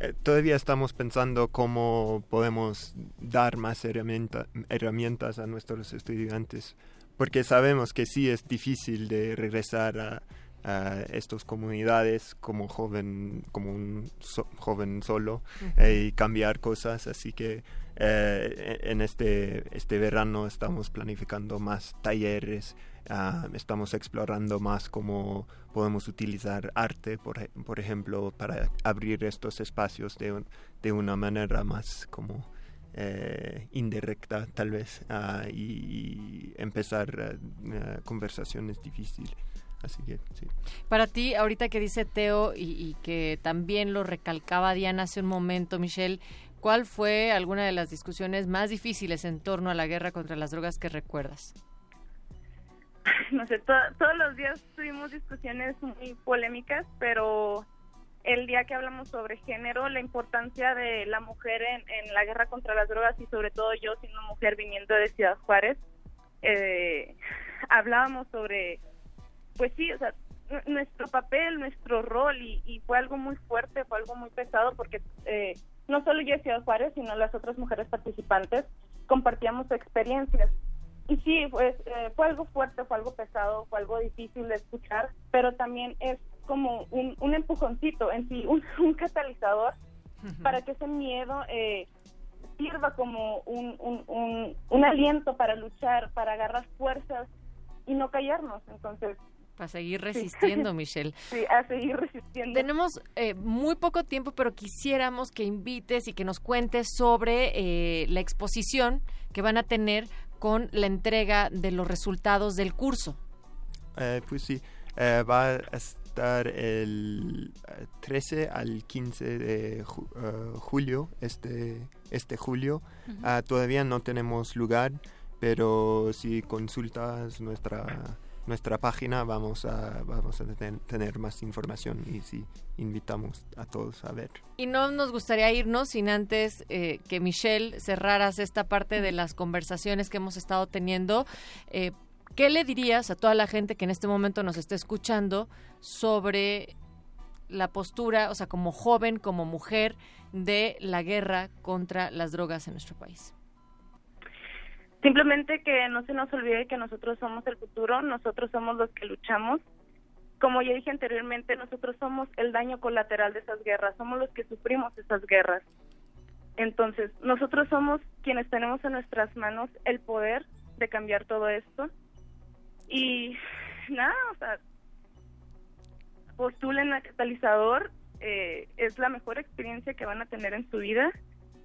eh, todavía estamos pensando cómo podemos dar más herramienta- herramientas a nuestros estudiantes, porque sabemos que sí es difícil de regresar a, a estas comunidades como joven, como un so- joven solo eh, y cambiar cosas, así que eh, en este, este verano estamos planificando más talleres, ah, estamos explorando más cómo podemos utilizar arte, por, ej- por ejemplo, para abrir estos espacios de, de una manera más como eh, indirecta, tal vez, ah, y, empezar ah, conversaciones difíciles. Así que. Para ti, ahorita que dice Teo y, y que también lo recalcaba Diana hace un momento, Michelle, ¿cuál fue alguna de las discusiones más difíciles en torno a la guerra contra las drogas que recuerdas? no sé, to- todos los días tuvimos discusiones muy polémicas, pero el día que hablamos sobre género, la importancia de la mujer en, la guerra contra las drogas y sobre todo yo siendo mujer viniendo de Ciudad Juárez, eh, hablábamos sobre, pues sí, o sea, nu- nuestro papel, nuestro rol y, y fue algo muy fuerte, fue algo muy pesado porque eh, no solo yo de Ciudad Juárez, sino las otras mujeres participantes compartíamos experiencias. Y sí, pues eh, fue algo fuerte, fue algo pesado, fue algo difícil de escuchar, pero también es como un, un empujoncito en sí, un, un catalizador para que ese miedo eh, sirva como un, un, un, aliento para luchar, para agarrar fuerzas y no callarnos. Entonces, Para seguir resistiendo, Michelle. sí, a seguir resistiendo. Tenemos eh, muy poco tiempo, pero quisiéramos que invites y que nos cuentes sobre eh, la exposición que van a tener con la entrega de los resultados del curso. Eh, pues sí, eh, va a estar el eh, 13 al 15 de ju- eh, julio, este, este julio. Ah, todavía no tenemos lugar, pero si consultas nuestra nuestra página vamos a vamos a ten- tener más información y sí invitamos a todos a ver. Y no nos gustaría irnos sin antes eh, que Michelle cerraras esta parte de las conversaciones que hemos estado teniendo. Eh, ¿Qué le dirías a toda la gente que en este momento nos está escuchando sobre la postura, o sea, como joven, como mujer, de la guerra contra las drogas en nuestro país? Simplemente que no se nos olvide que nosotros somos el futuro, nosotros somos los que luchamos. Como ya dije anteriormente, nosotros somos el daño colateral de esas guerras, somos los que sufrimos esas guerras. Entonces, nosotros somos quienes tenemos en nuestras manos el poder de cambiar todo esto. Y nada, o sea, postulen a catalizador, eh, es la mejor experiencia que van a tener en su vida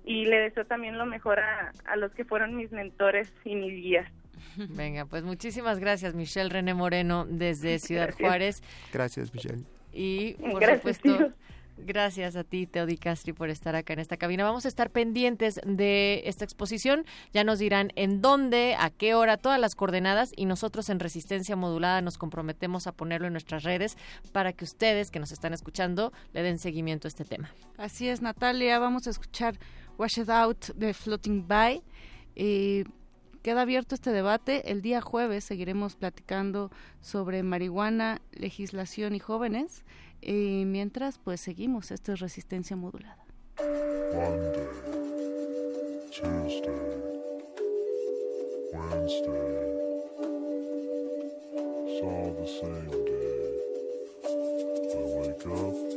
y le deseo también lo mejor a, a los que fueron mis mentores y mis guías. Venga, pues muchísimas gracias, Michelle René Moreno, desde Ciudad Gracias. Juárez. Gracias, Michelle. Y por Gracias, supuesto, tío. gracias a ti, Teodi Castri, por estar acá en esta cabina. Vamos a estar pendientes de esta exposición. Ya nos dirán en dónde, a qué hora, todas las coordenadas y nosotros en Resistencia Modulada nos comprometemos a ponerlo en nuestras redes para que ustedes que nos están escuchando le den seguimiento a este tema. Así es, Natalia. Vamos a escuchar Wash It Out de Floating By. Y queda abierto este debate. El día jueves seguiremos platicando sobre marihuana, legislación y jóvenes. Y mientras, pues seguimos. Esto es Resistencia Modulada. Monday, Tuesday, Wednesday. It's all the same day. I wake up,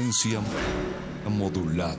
Resistencia modulada.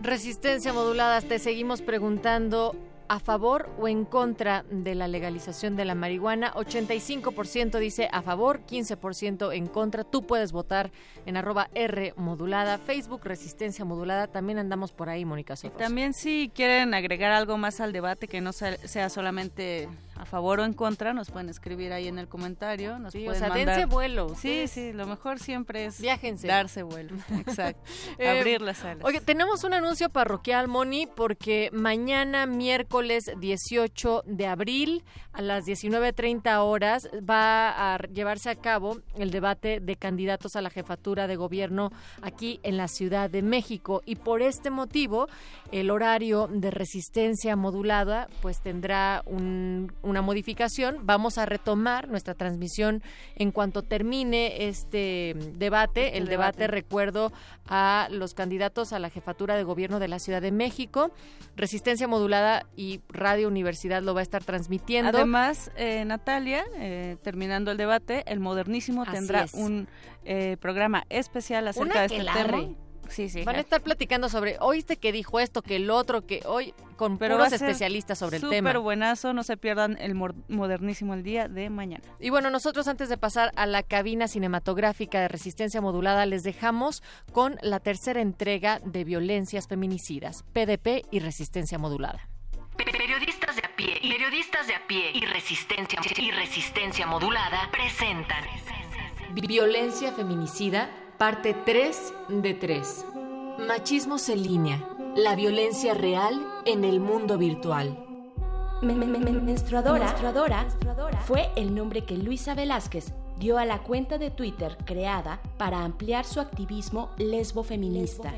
Resistencia modulada, te seguimos preguntando a favor o en contra de la legalización de la marihuana. 85% dice a favor, 15% en contra. Tú puedes votar en arroba R modulada, Facebook Resistencia modulada. También andamos por ahí, Mónica Sotos. También si quieren agregar algo más al debate que no sea solamente a favor o en contra, nos pueden escribir ahí en el comentario. Nos Sí, o pueden sea, mandar- dense vuelo. Sí, sí, lo mejor siempre es Viájense. darse vuelo. Exacto. Eh, Abrir las alas. Oye, tenemos un anuncio parroquial, Moni, porque mañana, miércoles 18 de abril, a las 19.30 horas, va a llevarse a cabo el debate de candidatos a la jefatura de gobierno aquí en la Ciudad de México. Y por este motivo, el horario de resistencia modulada, pues tendrá un- una modificación. Vamos a retomar nuestra transmisión en cuanto termine este debate. Este el debate. debate recuerdo a los candidatos a la jefatura de gobierno de la Ciudad de México. Resistencia Modulada y Radio Universidad lo va a estar transmitiendo. Además, eh, Natalia, eh, terminando el debate, el modernísimo Así tendrá es. un eh, programa especial acerca de este tema. Sí, sí. Van a estar platicando sobre, oíste que dijo esto, que el otro, que hoy, con Pero puros va a ser especialistas sobre el tema. Súper buenazo, no se pierdan el modernísimo el día de mañana. Y bueno, nosotros antes de pasar a la cabina cinematográfica de resistencia modulada, les dejamos con la tercera entrega de violencias feminicidas, PDP y resistencia modulada. Periodistas de a pie y periodistas de a pie y resistencia y resistencia modulada presentan Violencia feminicida, parte 3 de 3. Machismos en línea, la violencia real en el mundo virtual. Me- me- me- menstruadora, menstruadora fue el nombre que Luisa Velázquez dio a la cuenta de Twitter creada para ampliar su activismo lesbo-feminista.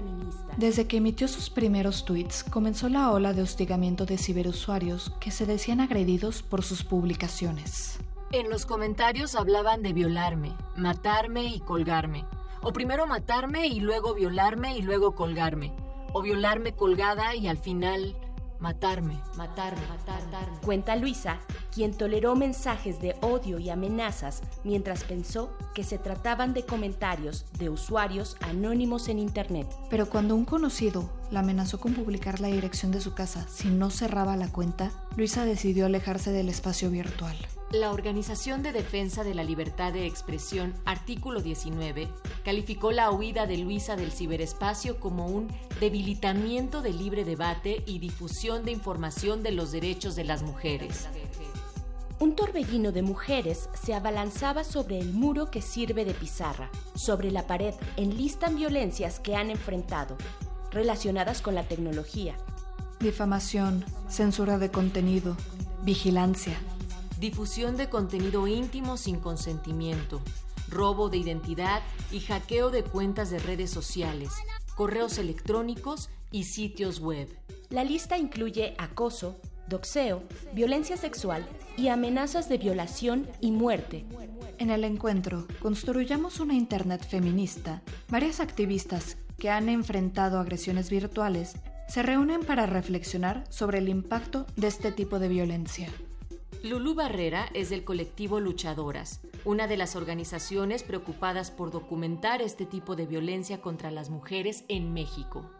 Desde que emitió sus primeros tweets, comenzó la ola de hostigamiento de ciberusuarios que se decían agredidos por sus publicaciones. En los comentarios hablaban de violarme, matarme y colgarme. O primero matarme y luego violarme y luego colgarme. O violarme colgada y al final matarme, matarme, matarme. Cuenta Luisa, quien toleró mensajes de odio y amenazas mientras pensó que se trataban de comentarios de usuarios anónimos en Internet. Pero cuando un conocido la amenazó con publicar la dirección de su casa si no cerraba la cuenta, Luisa decidió alejarse del espacio virtual. La Organización de Defensa de la Libertad de Expresión, artículo 19, calificó la huida de Luisa del ciberespacio como un debilitamiento del libre debate y difusión de información de los derechos de las mujeres. Un torbellino de mujeres se abalanzaba sobre el muro que sirve de pizarra. Sobre la pared enlistan violencias que han enfrentado, relacionadas con la tecnología. Difamación, censura de contenido, vigilancia. Difusión de contenido íntimo sin consentimiento, robo de identidad y hackeo de cuentas de redes sociales, correos electrónicos y sitios web. La lista incluye acoso, doxeo, violencia sexual y amenazas de violación y muerte. En el encuentro Construyamos una Internet feminista, varias activistas que han enfrentado agresiones virtuales se reúnen para reflexionar sobre el impacto de este tipo de violencia. Lulú Barrera es del colectivo Luchadoras, una de las organizaciones preocupadas por documentar este tipo de violencia contra las mujeres en México.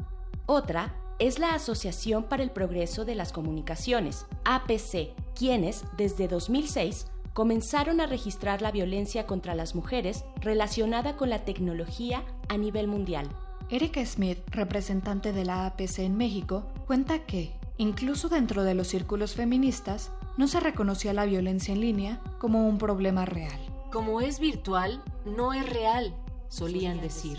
Otra es la Asociación para el Progreso de las Comunicaciones, APC, quienes, desde 2006, comenzaron a registrar la violencia contra las mujeres relacionada con la tecnología a nivel mundial. Erika Smith, representante de la APC en México, cuenta que, incluso dentro de los círculos feministas, no se reconocía la violencia en línea como un problema real. Como es virtual, no es real, solían decir.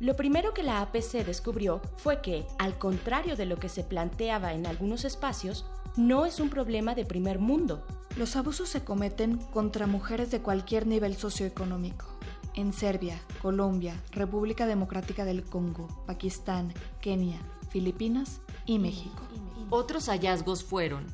Lo primero que la APC descubrió fue que, al contrario de lo que se planteaba en algunos espacios, no es un problema de primer mundo. Los abusos se cometen contra mujeres de cualquier nivel socioeconómico. En Serbia, Colombia, República Democrática del Congo, Pakistán, Kenia, Filipinas y México. Otros hallazgos fueron,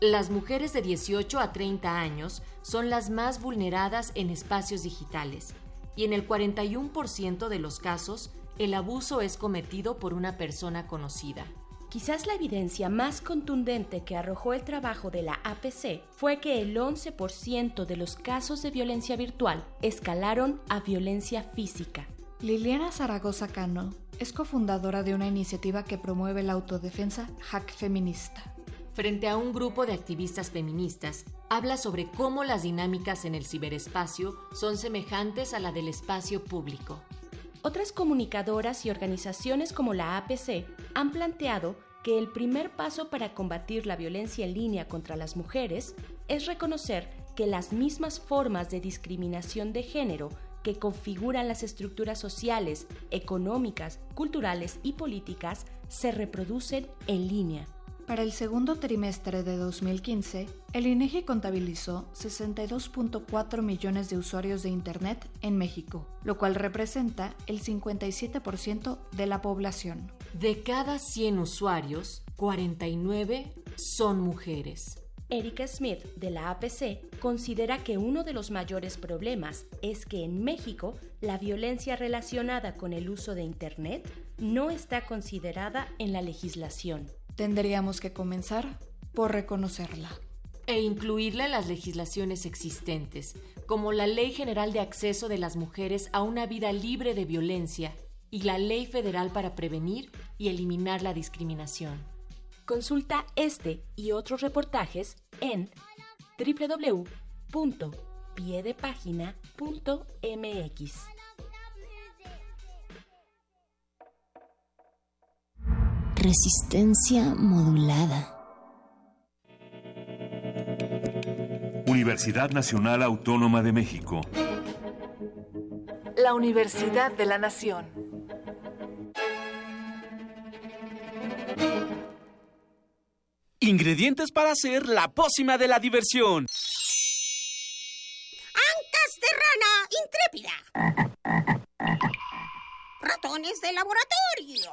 las mujeres de 18 a 30 años son las más vulneradas en espacios digitales y en el 41% de los casos el abuso es cometido por una persona conocida. Quizás la evidencia más contundente que arrojó el trabajo de la APC fue que el 11% de los casos de violencia virtual escalaron a violencia física. Liliana Zaragoza Cano es cofundadora de una iniciativa que promueve la autodefensa Hack Feminista. Frente a un grupo de activistas feministas, habla sobre cómo las dinámicas en el ciberespacio son semejantes a la del espacio público. Otras comunicadoras y organizaciones como la APC han planteado que el primer paso para combatir la violencia en línea contra las mujeres es reconocer que las mismas formas de discriminación de género que configuran las estructuras sociales, económicas, culturales y políticas se reproducen en línea. Para el segundo trimestre de 2015, el INEGI contabilizó 62.4 millones de usuarios de Internet en México, lo cual representa el 57% de la población. De cada 100 usuarios, 49 son mujeres. Erika Smith, de la APC, considera que uno de los mayores problemas es que en México la violencia relacionada con el uso de Internet no está considerada en la legislación. Tendríamos que comenzar por reconocerla. E incluirla en las legislaciones existentes, como la Ley General de Acceso de las Mujeres a una vida libre de violencia y la Ley Federal para Prevenir y Eliminar la Discriminación. Consulta este y otros reportajes en www.piedepagina.mx. Resistencia modulada. Universidad Nacional Autónoma de México. La Universidad de la Nación. Ingredientes para hacer la pócima de la diversión. Ancas de rana intrépida. Ratones de laboratorio.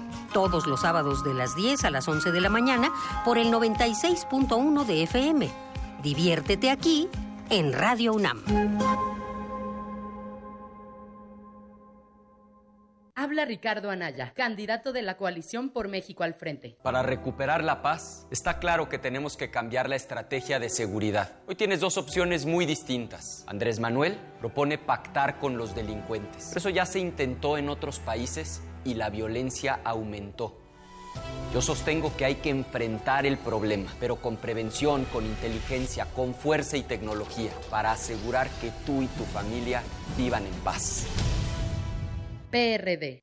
Todos los sábados de las 10 a las 11 de la mañana por el 96.1 de FM. Diviértete aquí en Radio UNAM. Habla Ricardo Anaya, candidato de la coalición por México al frente. Para recuperar la paz, está claro que tenemos que cambiar la estrategia de seguridad. Hoy tienes dos opciones muy distintas. Andrés Manuel propone pactar con los delincuentes. Pero eso ya se intentó en otros países y la violencia aumentó. Yo sostengo que hay que enfrentar el problema, pero con prevención, con inteligencia, con fuerza y tecnología, para asegurar que tú y tu familia vivan en paz. PRD.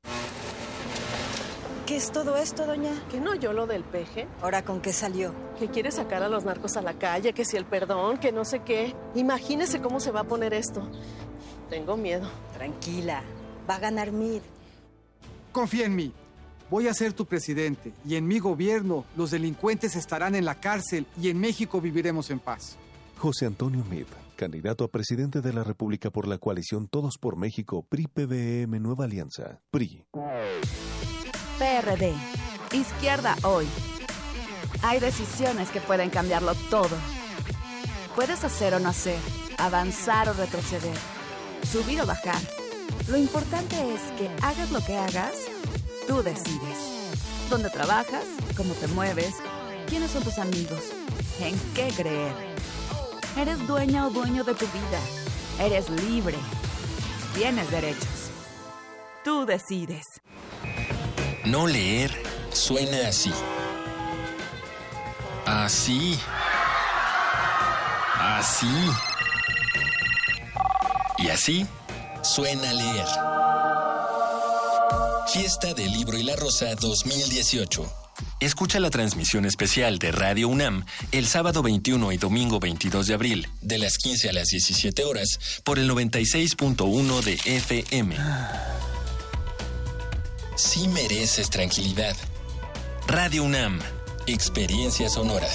¿Qué es todo esto, doña? ¿Que no oyó lo del peje? ¿Ahora con qué salió? Que quiere sacar a los narcos a la calle, que si el perdón, que no sé qué. Imagínese cómo se va a poner esto. Tengo miedo. Tranquila, va a ganar Mid. Confía en mí. Voy a ser tu presidente y en mi gobierno los delincuentes estarán en la cárcel y en México viviremos en paz. José Antonio Mid, candidato a presidente de la República por la coalición Todos por México, PRI-PBM Nueva Alianza, PRI. PRD. Izquierda hoy. Hay decisiones que pueden cambiarlo todo. Puedes hacer o no hacer, avanzar o retroceder, subir o bajar. Lo importante es que hagas lo que hagas, tú decides. ¿Dónde trabajas? ¿Cómo te mueves? ¿Quiénes son tus amigos? ¿En qué creer? Eres dueña o dueño de tu vida. Eres libre. Tienes derechos. Tú decides. No leer suena así. Así. Así. Y así suena leer. Fiesta del Libro y la Rosa 2018. Escucha la transmisión especial de Radio UNAM el sábado 21 y domingo 22 de abril, de las 15 a las 17 horas, por el 96.1 de FM. Sí mereces tranquilidad. Radio UNAM, experiencia sonora.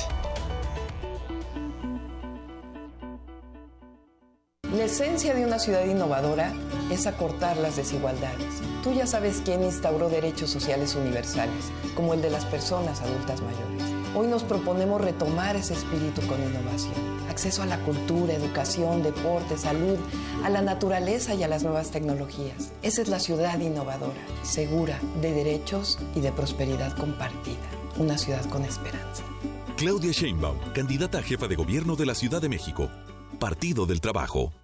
La esencia de una ciudad innovadora es acortar las desigualdades. Tú ya sabes quién instauró derechos sociales universales, como el de las personas adultas mayores. Hoy nos proponemos retomar ese espíritu con innovación. Acceso a la cultura, educación, deporte, salud, a la naturaleza y a las nuevas tecnologías. Esa es la ciudad innovadora, segura, de derechos y de prosperidad compartida. Una ciudad con esperanza. Claudia Sheinbaum, candidata a jefa de gobierno de la Ciudad de México. Partido del Trabajo.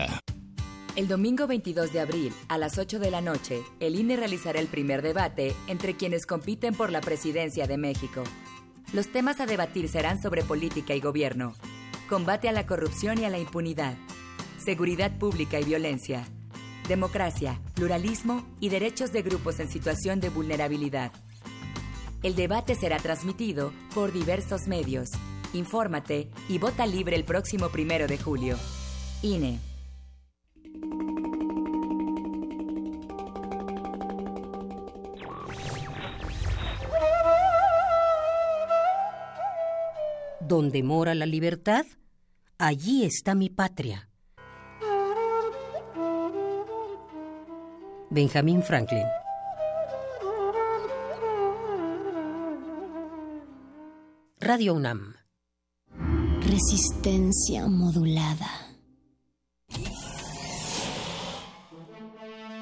El domingo 22 de abril, a las 8 de la noche, el INE realizará el primer debate entre quienes compiten por la presidencia de México. Los temas a debatir serán sobre política y gobierno, combate a la corrupción y a la impunidad, seguridad pública y violencia, democracia, pluralismo y derechos de grupos en situación de vulnerabilidad. El debate será transmitido por diversos medios. Infórmate y vota libre el próximo primero de julio. INE. Donde mora la libertad, allí está mi patria. Benjamin Franklin. Radio UNAM. Resistencia modulada.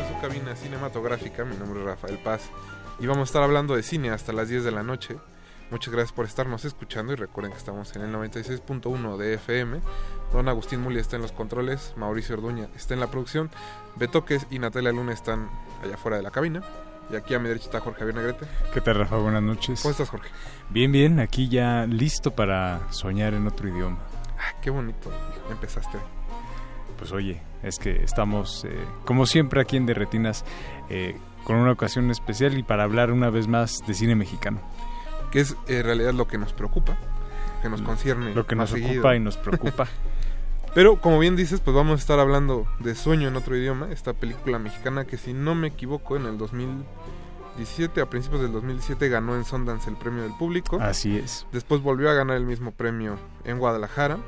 a su cabina cinematográfica, mi nombre es Rafael Paz y vamos a estar hablando de cine hasta las 10 de la noche. Muchas gracias por estarnos escuchando y recuerden que estamos en el 96.1 de FM. Don Agustín Muli está en los controles, Mauricio Orduña está en la producción, Betoques y Natalia Luna están allá afuera de la cabina. Y aquí a mi derecha está Jorge Javier Negrete. ¿Qué tal, Rafa? Buenas noches. ¿Cómo estás, Jorge? Bien, bien. Aquí ya listo para soñar en otro idioma. Ah, qué bonito. Empezaste. Pues oye, es que estamos, eh, como siempre aquí en Derretinas, eh, con una ocasión especial y para hablar una vez más de cine mexicano. Que es en realidad lo que nos preocupa, que nos concierne. Lo que nos seguido. ocupa y nos preocupa. Pero como bien dices, pues vamos a estar hablando de Sueño en otro idioma, esta película mexicana que si no me equivoco en el 2017, a principios del 2017 ganó en Sundance el premio del público. Así es. Después volvió a ganar el mismo premio en Guadalajara.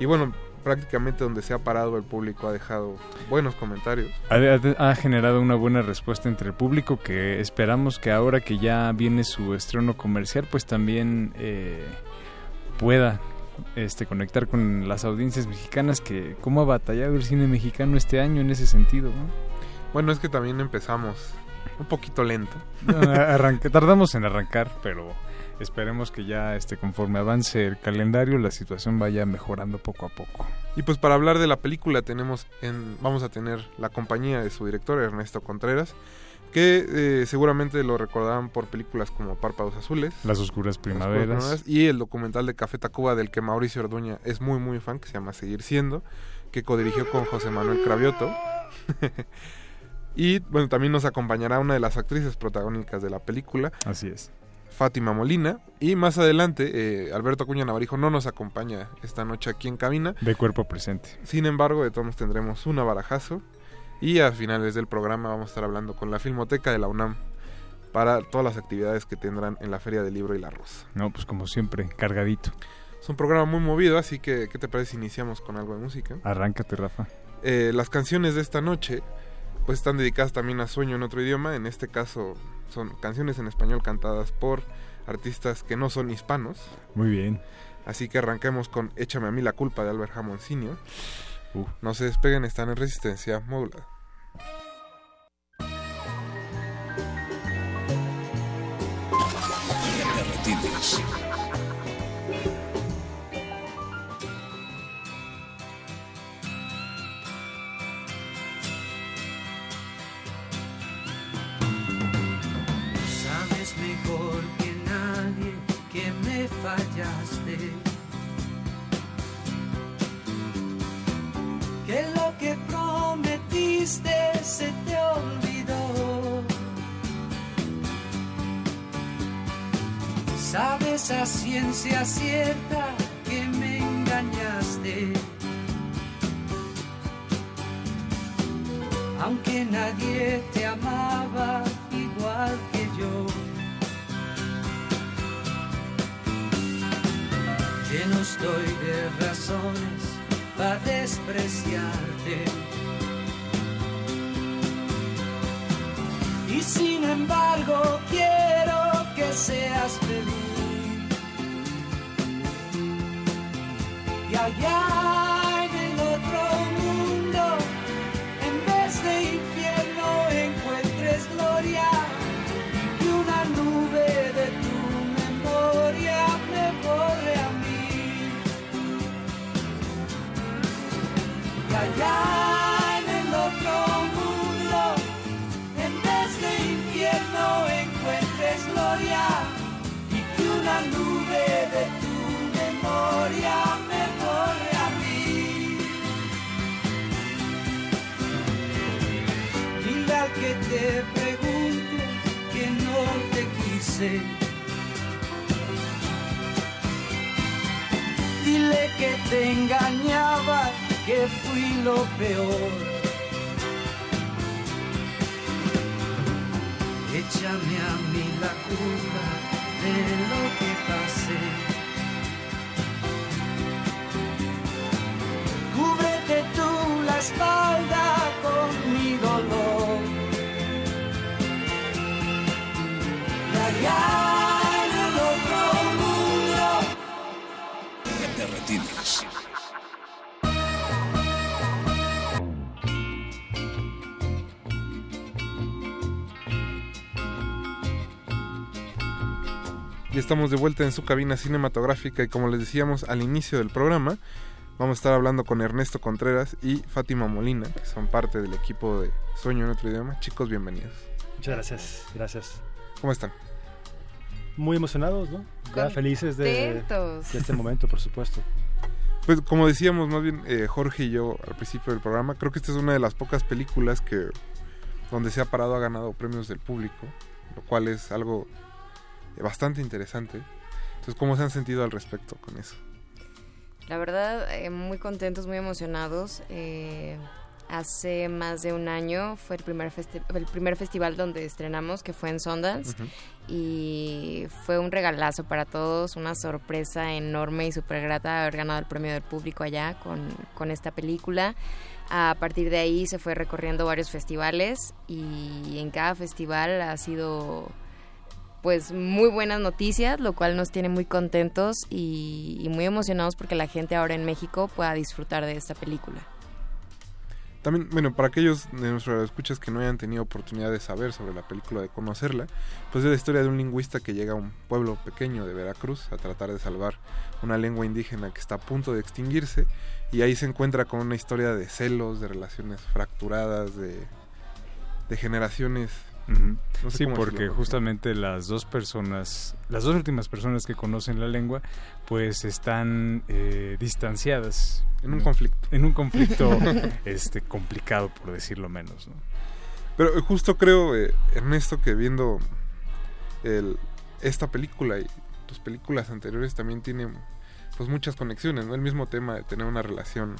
Y bueno, prácticamente donde se ha parado el público ha dejado buenos comentarios. Ha, ha- ha generado una buena respuesta entre el público que esperamos que ahora que ya viene su estreno comercial, pues también eh, pueda este, conectar con las audiencias mexicanas que cómo ha batallado el cine mexicano este año en ese sentido. ¿no? Bueno, es que también empezamos un poquito lento. Arranca- tardamos en arrancar, pero esperemos que ya este, conforme avance el calendario la situación vaya mejorando poco a poco. Y pues para hablar de la película tenemos en, vamos a tener la compañía de su director Ernesto Contreras, que eh, seguramente lo recordarán por películas como Párpados Azules, Las oscuras primaveras. y el documental de Café Tacuba del que Mauricio Orduña es muy muy fan, que se llama Seguir Siendo, que codirigió con José Manuel Cravioto. y bueno, también nos acompañará una de las actrices protagónicas de la película, Así es. Fátima Molina. Y más adelante, eh, Alberto Acuña Navarijo no nos acompaña esta noche aquí en cabina. De cuerpo presente. Sin embargo, de todos tendremos una barajazo. Y a finales del programa vamos a estar hablando con la Filmoteca de la UNAM para todas las actividades que tendrán en la Feria del Libro y la Rosa. No, pues como siempre, cargadito. Es un programa muy movido, así que ¿qué te parece si iniciamos con algo de música? Arráncate, Rafa. Eh, las canciones de esta noche pues están dedicadas también a Sueño en otro idioma. En este caso son canciones en español cantadas por artistas que no son hispanos. Muy bien. Así que arranquemos con Échame a mí la culpa de Albert Hammond Sr. Uh. No se despeguen, están en resistencia modulada. De se te olvidó. Sabes a ciencia cierta que me engañaste. Aunque nadie te amaba igual que yo. Lleno estoy de razones para despreciarte. Y sin embargo quiero más feliz. Y allá en el otro mundo, en vez de infierno encuentres gloria y que una nube de tu memoria me borre a mí. Y allá te pregunte que no te quise. Dile que te engañaba, que fui lo peor. Échame a mí la culpa de lo que pasé. Cúbrete tú la espalda con mi dolor. Allá en el otro mundo. De retinas. Y estamos de vuelta en su cabina cinematográfica y como les decíamos al inicio del programa, vamos a estar hablando con Ernesto Contreras y Fátima Molina, que son parte del equipo de Sueño en otro idioma. Chicos, bienvenidos. Muchas gracias, gracias. ¿Cómo están? Muy emocionados, ¿no? Ya felices de, este momento, por supuesto. Pues como decíamos más bien eh, Jorge y yo al principio del programa, creo que esta es una de las pocas películas que donde se ha parado ha ganado premios del público, lo cual es algo bastante interesante. Entonces, ¿cómo se han sentido al respecto con eso? La verdad, eh, muy contentos, muy emocionados. Eh, hace más de un año fue el primer, el primer festival donde estrenamos, que fue en Sundance. Y fue un regalazo para todos, una sorpresa enorme y súper grata haber ganado el premio del público allá con, con esta película. A partir de ahí se fue recorriendo varios festivales y en cada festival ha sido pues muy buenas noticias, lo cual nos tiene muy contentos y, y muy emocionados porque la gente ahora en México pueda disfrutar de esta película. También, bueno, para aquellos de nuestros escuchas que no hayan tenido oportunidad de saber sobre la película, de conocerla, pues es la historia de un lingüista que llega a un pueblo pequeño de Veracruz a tratar de salvar una lengua indígena que está a punto de extinguirse y ahí se encuentra con una historia de celos, de relaciones fracturadas, de, de generaciones. No sé sí, porque justamente las dos personas, las dos últimas personas que conocen la lengua, pues están eh, distanciadas. En un ¿no? conflicto. En un conflicto este, complicado, por decirlo menos. ¿no? Pero eh, justo creo, eh, Ernesto, que viendo el, esta película y tus películas anteriores también tienen pues muchas conexiones, ¿no? El mismo tema de tener una relación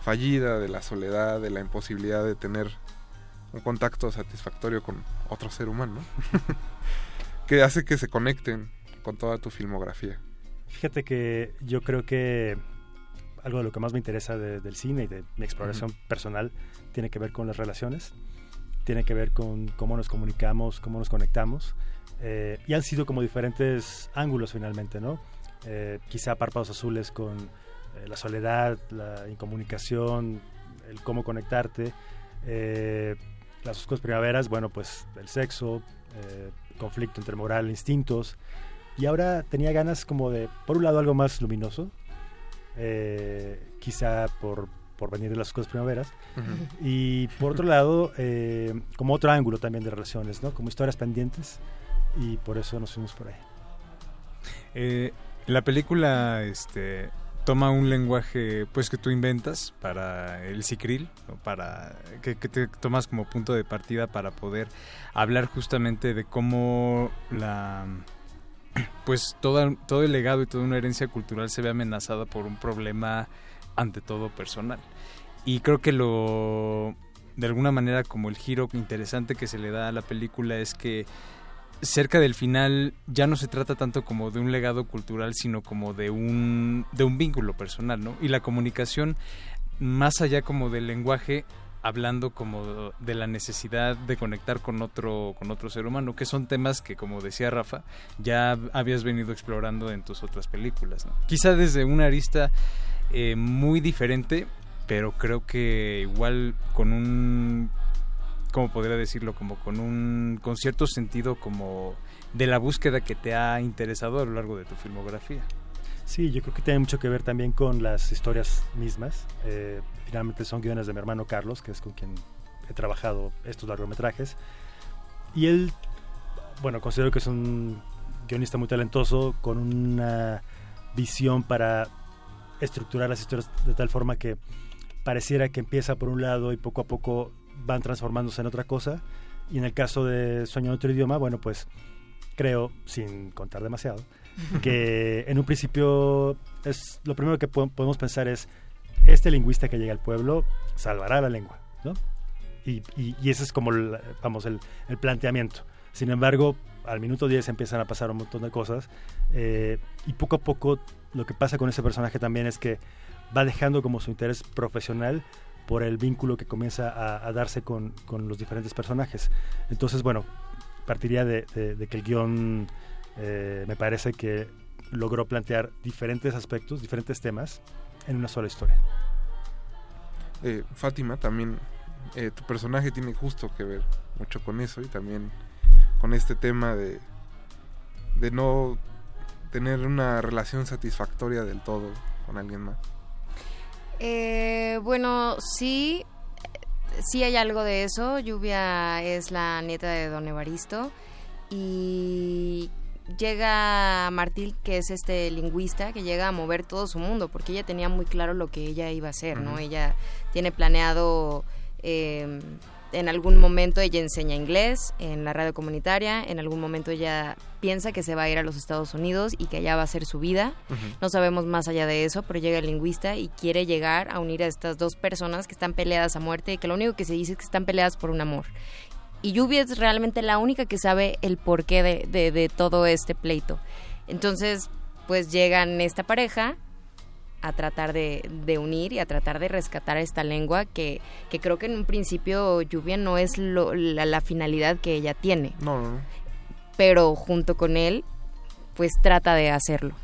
fallida, de la soledad, de la imposibilidad de tener un contacto satisfactorio con otro ser humano, que hace que se conecten con toda tu filmografía. Fíjate que yo creo que algo de lo que más me interesa de- del cine y de mi exploración personal tiene que ver con las relaciones, tiene que ver con cómo nos comunicamos, cómo nos conectamos. eh, y han sido como diferentes ángulos finalmente, ¿no? Eh, quizá Párpados Azules con eh, la soledad, la incomunicación, el cómo conectarte. Las oscuras primaveras, bueno, pues el sexo, eh, conflicto entre moral, instintos. Y ahora tenía ganas como de, por un lado, algo más luminoso, eh, quizá por, por venir de las oscuras primaveras. Y por otro lado, eh, como otro ángulo también de relaciones, ¿no? Como historias pendientes. Y por eso nos fuimos por ahí. Eh, la película este, toma un lenguaje pues que tú inventas para el Cicril, ¿no? para que, te tomas como punto de partida para poder hablar justamente de cómo la pues toda, todo el legado y toda una herencia cultural se ve amenazada por un problema ante todo personal. Y creo que lo de alguna manera como el giro interesante que se le da a la película es que cerca del final ya no se trata tanto como de un legado cultural, sino como de un, de un vínculo personal, ¿no? Y la comunicación, más allá como del lenguaje, hablando como de la necesidad de conectar con otro con otro ser humano que son temas que como decía Rafa ya habías venido explorando en tus otras películas quizá desde una arista eh, muy diferente pero creo que igual con un cómo podría decirlo como con un con cierto sentido como de la búsqueda que te ha interesado a lo largo de tu filmografía Sí, yo creo que tiene mucho que ver también con las historias mismas. Eh, finalmente son guiones de mi hermano Carlos, que es con quien he trabajado estos largometrajes. Y él, bueno, considero que es un guionista muy talentoso, con una visión para estructurar las historias de tal forma que pareciera que empieza por un lado y poco a poco van transformándose en otra cosa. Y en el caso de Sueño en otro idioma, bueno, pues creo, sin contar demasiado, que en un principio es lo primero que podemos pensar es este lingüista que llega al pueblo salvará la lengua, ¿no? Y, ese es como, el, vamos, el, planteamiento. Sin embargo, al minuto 10 empiezan a pasar un montón de cosas eh, y poco a poco lo que pasa con ese personaje también es que va dejando como su interés profesional por el vínculo que comienza a, darse con, los diferentes personajes. Entonces, bueno, partiría de que el guion eh, me parece que logró plantear diferentes aspectos, diferentes temas en una sola historia. Eh, Fátima, también eh, tu personaje tiene justo que ver mucho con eso y también con este tema de, de no tener una relación satisfactoria del todo con alguien más. Bueno, sí, sí hay algo de eso. Lluvia es la nieta de Don Evaristo y llega Martil, que es este lingüista, que llega a mover todo su mundo, porque ella tenía muy claro lo que ella iba a hacer, ¿no? Ella tiene planeado, em, en algún momento ella enseña inglés en la radio comunitaria, en algún momento ella piensa que se va a ir a los Estados Unidos y que allá va a ser su vida. No sabemos más allá de eso, pero llega el lingüista y quiere llegar a unir a estas dos personas que están peleadas a muerte y que lo único que se dice es que están peleadas por un amor y Lluvia es realmente la única que sabe el porqué de, de, todo este pleito. Entonces, pues llegan esta pareja a tratar de, unir y a tratar de rescatar esta lengua que, que creo que en un principio Lluvia no es la, finalidad que ella tiene. No, no, no. Pero junto con él, pues trata de hacerlo.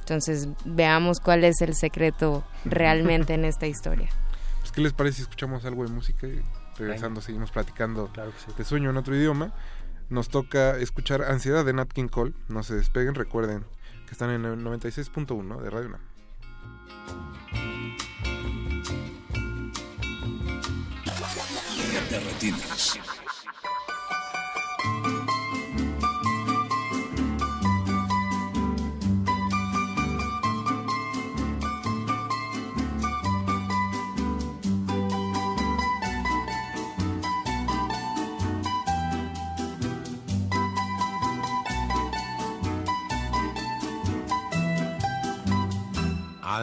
Entonces, veamos cuál es el secreto realmente en esta historia. Pues, ¿qué les parece si escuchamos algo de música? regresando seguimos platicando de sueño en otro idioma. Nos toca escuchar Ansiedad de Nat King Cole. No se despeguen, recuerden que están en el 96.1 de Radio Nam. Te retinas.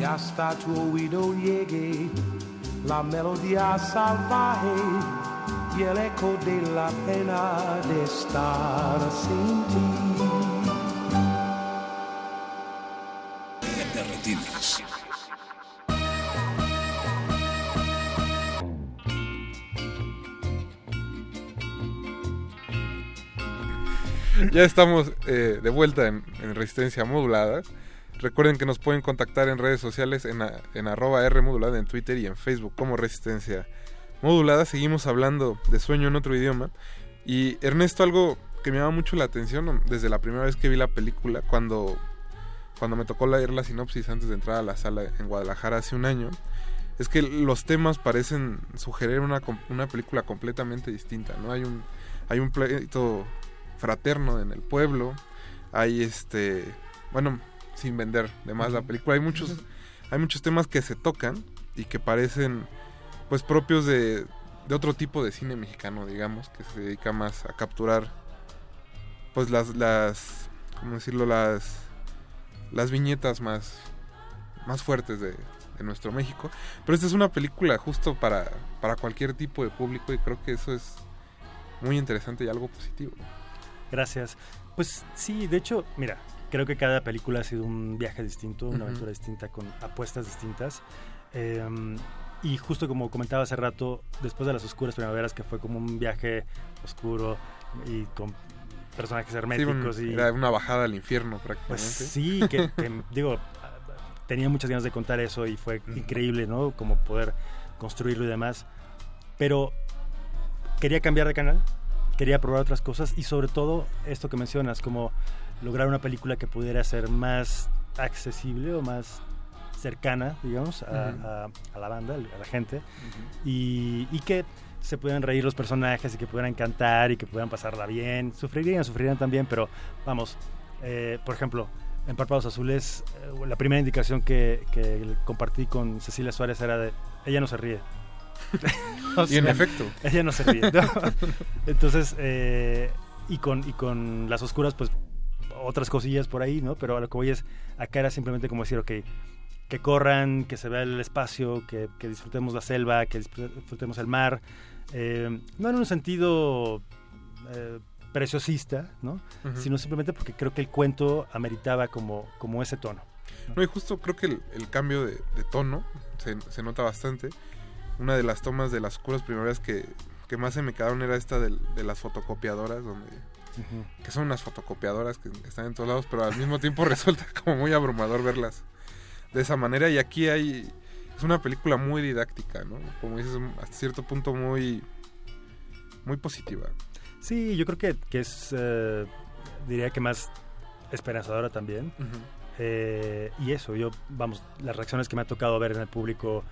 y hasta tu oído llegue la melodía salvaje y el eco de la pena de estar sin ti. Ya estamos eh, de vuelta en Resistencia Modulada. Recuerden que nos pueden contactar en redes sociales en, en arroba R modulada en Twitter y en Facebook como Resistencia Modulada. Seguimos hablando de sueño en otro idioma. Y Ernesto, algo que me llama mucho la atención desde la primera vez que vi la película, cuando, cuando me tocó leer la sinopsis antes de entrar a la sala en Guadalajara hace un año, es que los temas parecen sugerir una, una película completamente distinta, ¿no? Hay un, hay un pleito fraterno en el pueblo, hay este, bueno, sin vender de más la película, hay muchos, hay muchos temas que se tocan y que parecen pues propios de, de otro tipo de cine mexicano, digamos, que se dedica más a capturar pues las, las, ¿cómo decirlo? Las, las viñetas más, más fuertes de, de nuestro México. Pero esta es una película justo para, para cualquier tipo de público y creo que eso es muy interesante y algo positivo. Gracias. Pues sí, de hecho, mira, creo que cada película ha sido un viaje distinto, una aventura distinta, con apuestas distintas. Eh, y justo como comentaba hace rato, después de las oscuras primaveras, que fue como un viaje oscuro y con personajes Sí, herméticos un- y era una bajada al infierno pues prácticamente. sí, que, que, digo, tenía muchas ganas de contar eso y fue increíble, ¿no? Como poder construirlo y demás. Pero quería cambiar de canal, quería probar otras cosas y sobre todo esto que mencionas, como lograr una película que pudiera ser más accesible o más cercana, digamos, a, Ujú. a- a la banda, a la gente, y, y que se pudieran reír los personajes y que pudieran cantar y que pudieran pasarla bien. Sufrirían, sufrirían también, pero vamos, eh, por ejemplo, en Párpados Azules, eh, la primera indicación que, que compartí con Cecilia Suárez era de, ella no se ríe. O Y en efecto. Ella no se ríe. ¿no? Entonces, eh, y, con, y con Las Oscuras, pues otras cosillas por ahí, ¿no? Pero a lo que voy es, acá era simplemente como decir, ok, que corran, que se vea el espacio, que, que disfrutemos la selva, que disfrutemos el mar. Eh, no en un sentido eh, preciosista, ¿no? Sino simplemente porque creo que el cuento ameritaba como, como ese tono. No, y justo creo que el, el cambio de, de tono se, se nota bastante. Una de las tomas de las oscuras primaveras que, que más se me quedaron era esta del- de, las fotocopiadoras, donde que son unas fotocopiadoras que están en todos lados, pero al mismo tiempo resulta como muy abrumador verlas de esa manera. Y aquí hay es una película muy didáctica, ¿no? Como dices, hasta cierto punto muy muy positiva. Sí, yo creo que, que es, eh, diría que más esperanzadora también. Eh, y eso, yo, vamos, las reacciones que me ha tocado ver en el público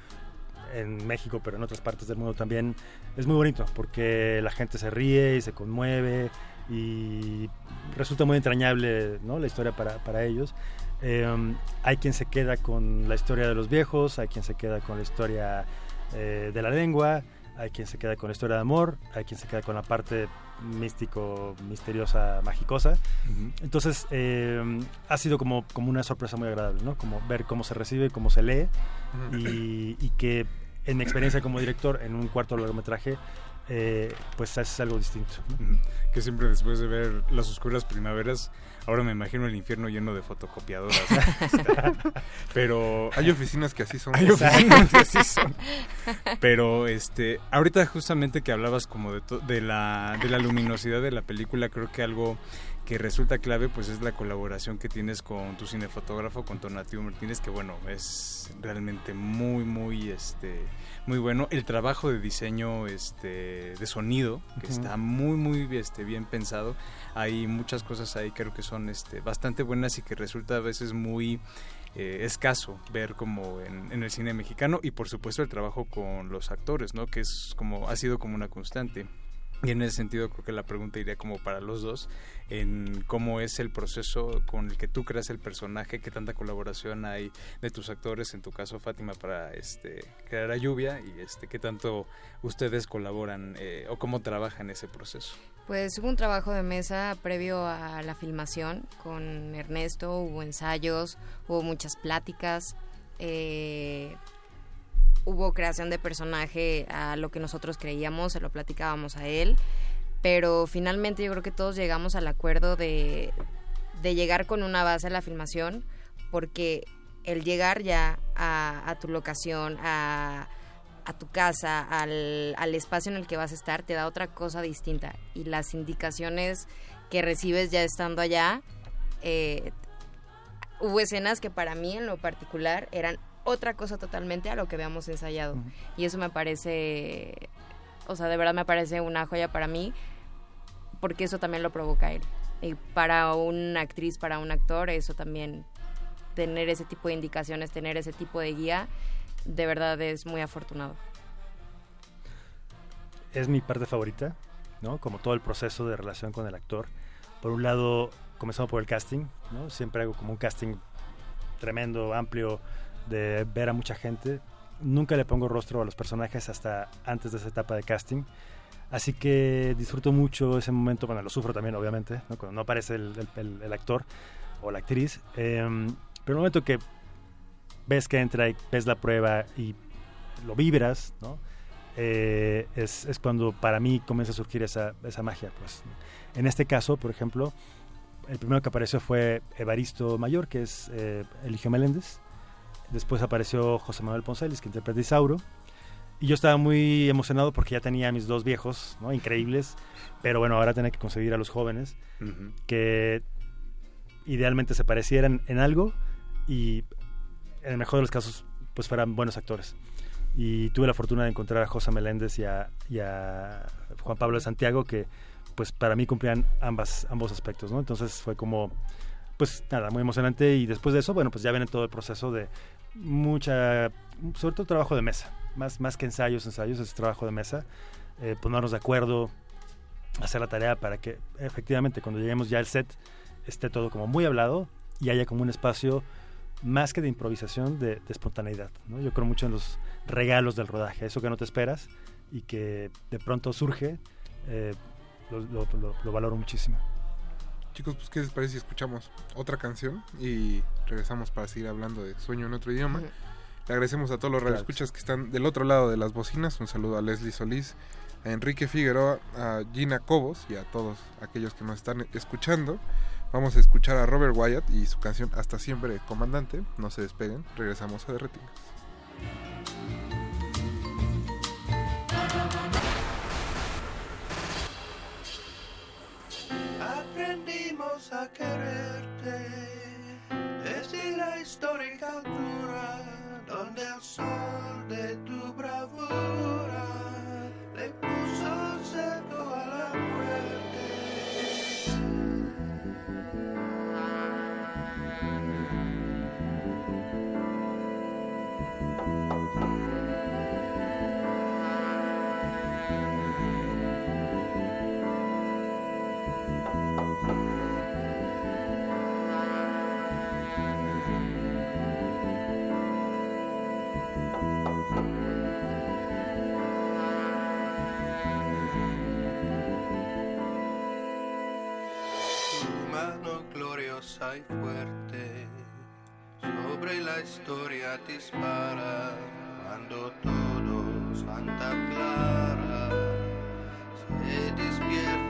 en México, pero en otras partes del mundo también, es muy bonito, porque la gente se ríe y se conmueve y resulta muy entrañable ¿no? la historia para, para ellos. Eh, hay quien se queda con la historia de los viejos, hay quien se queda con la historia eh, de la lengua, hay quien se queda con la historia de amor, hay quien se queda con la parte místico, misteriosa, magicosa. Entonces eh, ha sido como, como una sorpresa muy agradable, ¿no? Como ver cómo se recibe, cómo se lee y, y que en mi experiencia como director en un cuarto largometraje, eh, pues es algo distinto. Que siempre después de ver las oscuras primaveras, ahora me imagino el infierno lleno de fotocopiadoras. Pero hay oficinas que así son. Hay oficinas que así son. Pero este, ahorita justamente que hablabas como de, de la de la luminosidad de la película, creo que algo que resulta clave pues es la colaboración que tienes con tu cinefotógrafo, con Tonatiuh Martínez, que bueno, es realmente muy, muy, este, muy bueno. El trabajo de diseño este, de sonido, que está muy, muy este, bien pensado. Hay muchas cosas ahí creo que son este, bastante buenas y que resulta a veces muy eh, escaso ver como en, en, el cine mexicano y por supuesto el trabajo con los actores, ¿no? Que es como, ha sido como una constante. Y en ese sentido creo que la pregunta iría como para los dos en cómo es el proceso con el que tú creas el personaje, qué tanta colaboración hay de tus actores, en tu caso Fátima, para este, crear a Lluvia y este, qué tanto ustedes colaboran eh, o cómo trabajan ese proceso. Pues hubo un trabajo de mesa previo a la filmación con Ernesto, hubo ensayos, hubo muchas pláticas. Eh, hubo creación de personaje a lo que nosotros creíamos, se lo platicábamos a él, pero finalmente yo creo que todos llegamos al acuerdo de, de llegar con una base a la filmación, porque el llegar ya a, tu locación, a, tu casa, al, al, espacio en el que vas a estar, te da otra cosa distinta. Y las indicaciones que recibes ya estando allá, eh, hubo escenas que para mí en lo particular eran otra cosa totalmente a lo que habíamos ensayado. Y eso me parece, o sea, de verdad me parece una joya para mí, porque eso también lo provoca él. Y para una actriz, para un actor, eso también, tener ese tipo de indicaciones, tener ese tipo de guía, de verdad es muy afortunado. Es mi parte favorita, ¿no? Como todo el proceso de relación con el actor. Por un lado, comenzamos por el casting, ¿no? Siempre hago como un casting tremendo, amplio, de ver a mucha gente. Nunca le pongo rostro a los personajes hasta antes de esa etapa de casting. Así que disfruto mucho ese momento, bueno, lo sufro también, obviamente, ¿no? cuando no aparece el, actor o la actriz. Em, pero el momento que ves que entra y ves la prueba y lo vibras, ¿no? Eh, es, es, cuando para mí comienza a surgir esa, esa magia. Pues. En este caso, por ejemplo, el primero que apareció fue Evaristo Mayor, que es eh, Eligio Meléndez. Después apareció José Manuel Poncelis, que interpreta a Isauro. Y yo estaba muy emocionado porque ya tenía a mis dos viejos, ¿no? Increíbles. Pero bueno, ahora tenía que conseguir a los jóvenes que idealmente se parecieran en algo y en el mejor de los casos pues fueran buenos actores. Y tuve la fortuna de encontrar a José Meléndez y a, y a Juan Pablo de Santiago que pues para mí cumplían ambas, ambos aspectos, ¿no? Entonces fue como, pues nada, muy emocionante y después de eso, bueno, pues ya viene todo el proceso de mucha, sobre todo trabajo de mesa, más, más que ensayos, ensayos, es trabajo de mesa, eh, ponernos de acuerdo, hacer la tarea para que efectivamente cuando lleguemos ya al set esté todo como muy hablado y haya como un espacio más que de improvisación, de, espontaneidad. Yo creo mucho en los regalos del rodaje, eso que no te esperas y que de pronto surge, eh, lo valoro muchísimo. Chicos, pues ¿qué les parece si escuchamos otra canción y regresamos para seguir hablando de Sueño en otro idioma? Le agradecemos a todos los radioescuchas que están del otro lado de las bocinas. Un saludo a Leslie Solís, a Enrique Figueroa, a Gina Cobos y a todos aquellos que nos están escuchando. Vamos a escuchar a Robert Wyatt y su canción Hasta siempre, comandante. No se despeguen, regresamos a Derretinas. A quererte. Desde la histórica altura donde el sol de tu bravura y fuerte sobre la historia dispara cuando todo Santa Clara se despierta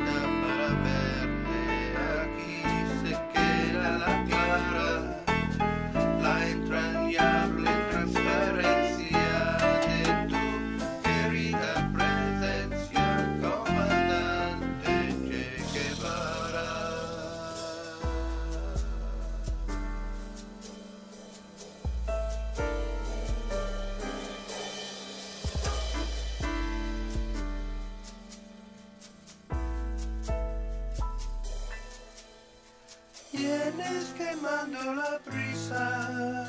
la brisa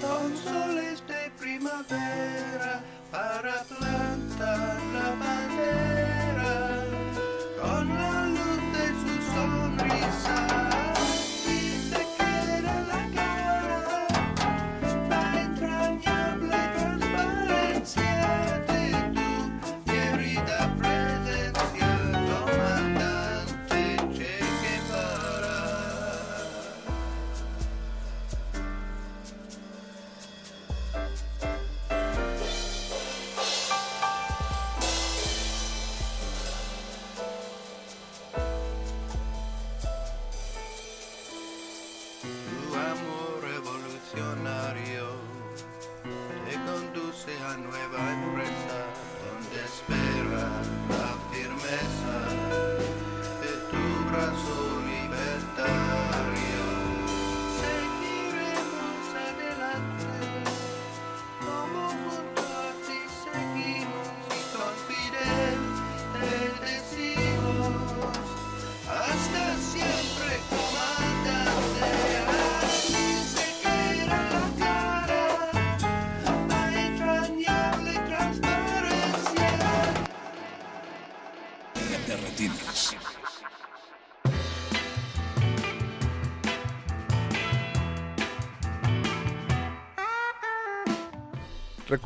con soles de primavera para plantar la bandera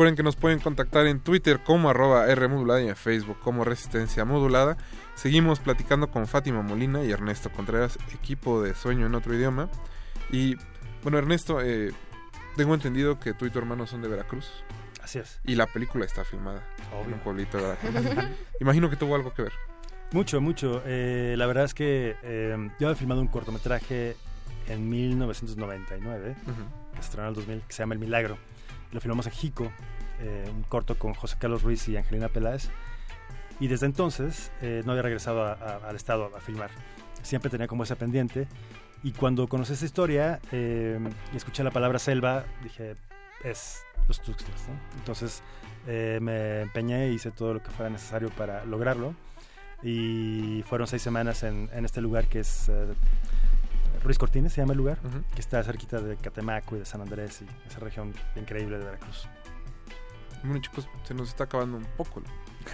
Recuerden que nos pueden contactar en Twitter como arroba Rmodulada y en Facebook como Resistencia Modulada. Seguimos platicando con Fátima Molina y Ernesto Contreras, equipo de Sueño en otro idioma. Y bueno, Ernesto, eh, tengo entendido que tú y tu hermano son de Veracruz. Así es. Y la película está filmada en un pueblito de Veracruz. Imagino que tuvo algo que ver. Mucho, mucho. Eh, la verdad es que eh, yo había filmado un cortometraje en 1999, Ujú. que se estrenó en el 2000, que se llama El Milagro. Lo filmamos en Jico, eh, un corto con José Carlos Ruiz y Angelina Peláez. Y desde entonces eh, no había regresado a- a- al estado a, filmar. Siempre tenía como ese pendiente. Y cuando conocí esa historia eh, y escuché la palabra selva, dije, es los Tuxtlas. ¿no? Entonces eh, me empeñé e hice todo lo que fuera necesario para lograrlo. Y fueron seis semanas en, en este lugar que es eh, Ruiz Cortines, se llama el lugar, que está cerquita de Catemaco y de San Andrés y esa región increíble de Veracruz. Bueno chicos, se nos está acabando un poco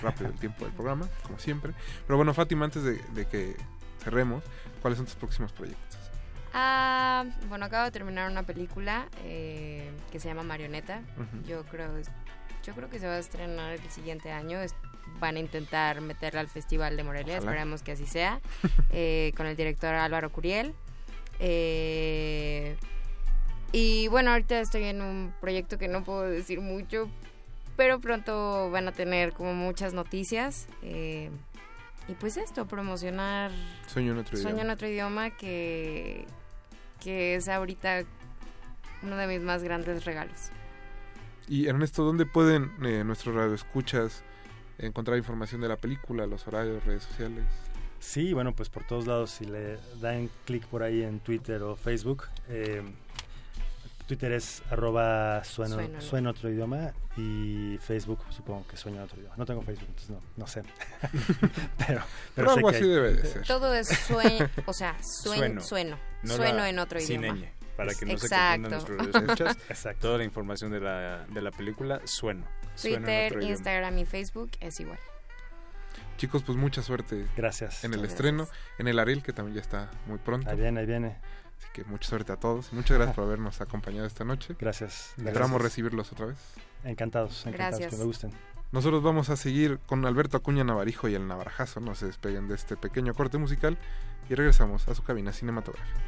rápido el tiempo del programa, como siempre. Pero bueno, Fátima, antes de, de que cerremos, ¿cuáles son tus próximos proyectos? Ah, bueno, acabo de terminar una película eh, que se llama Marioneta. Yo creo yo creo que se va a estrenar el siguiente año. Es- van a intentar meterla al Festival de Morelia, Ojalá. esperemos que así sea. eh, con el director Álvaro Curiel. Eh, y bueno, ahorita estoy en un proyecto que no puedo decir mucho, pero pronto van a tener como muchas noticias. eh, y pues esto, promocionar Sueño en otro Sueño idioma. en otro idioma que, que es ahorita uno de mis más grandes regalos. Y Ernesto, ¿dónde pueden eh, nuestros radioescuchas encontrar información de la película, los horarios, redes sociales? Sí, bueno, pues por todos lados, si le dan clic por ahí en Twitter o Facebook, eh, Twitter es arroba sueno, Sueno, ¿no? sueno otro idioma y Facebook supongo que sueño en otro idioma. No tengo Facebook, entonces no, no sé. pero, Pero sé algo que así hay. debe de ser. Todo es sueño, o sea, suen- Sueno. sueno, No sueno la- en otro sin idioma. ñ, para que no Exacto. se confundan nuestros escuchas. Toda la información de la, de la película, sueno. Sueno en Twitter. Instagram y Facebook es igual. Chicos, pues mucha suerte. Gracias. En el estreno, en el Ariel, que también ya está muy pronto. Ahí viene, ahí viene. Así que mucha suerte a todos. Muchas gracias por habernos acompañado esta noche. Gracias. Esperamos Gracias. recibirlos otra vez. Encantados, encantados, Gracias. que me gusten. Nosotros vamos a seguir con Alberto Acuña Navarijo y el Navarajazo. No se despeguen de este pequeño corte musical y regresamos a su cabina cinematográfica.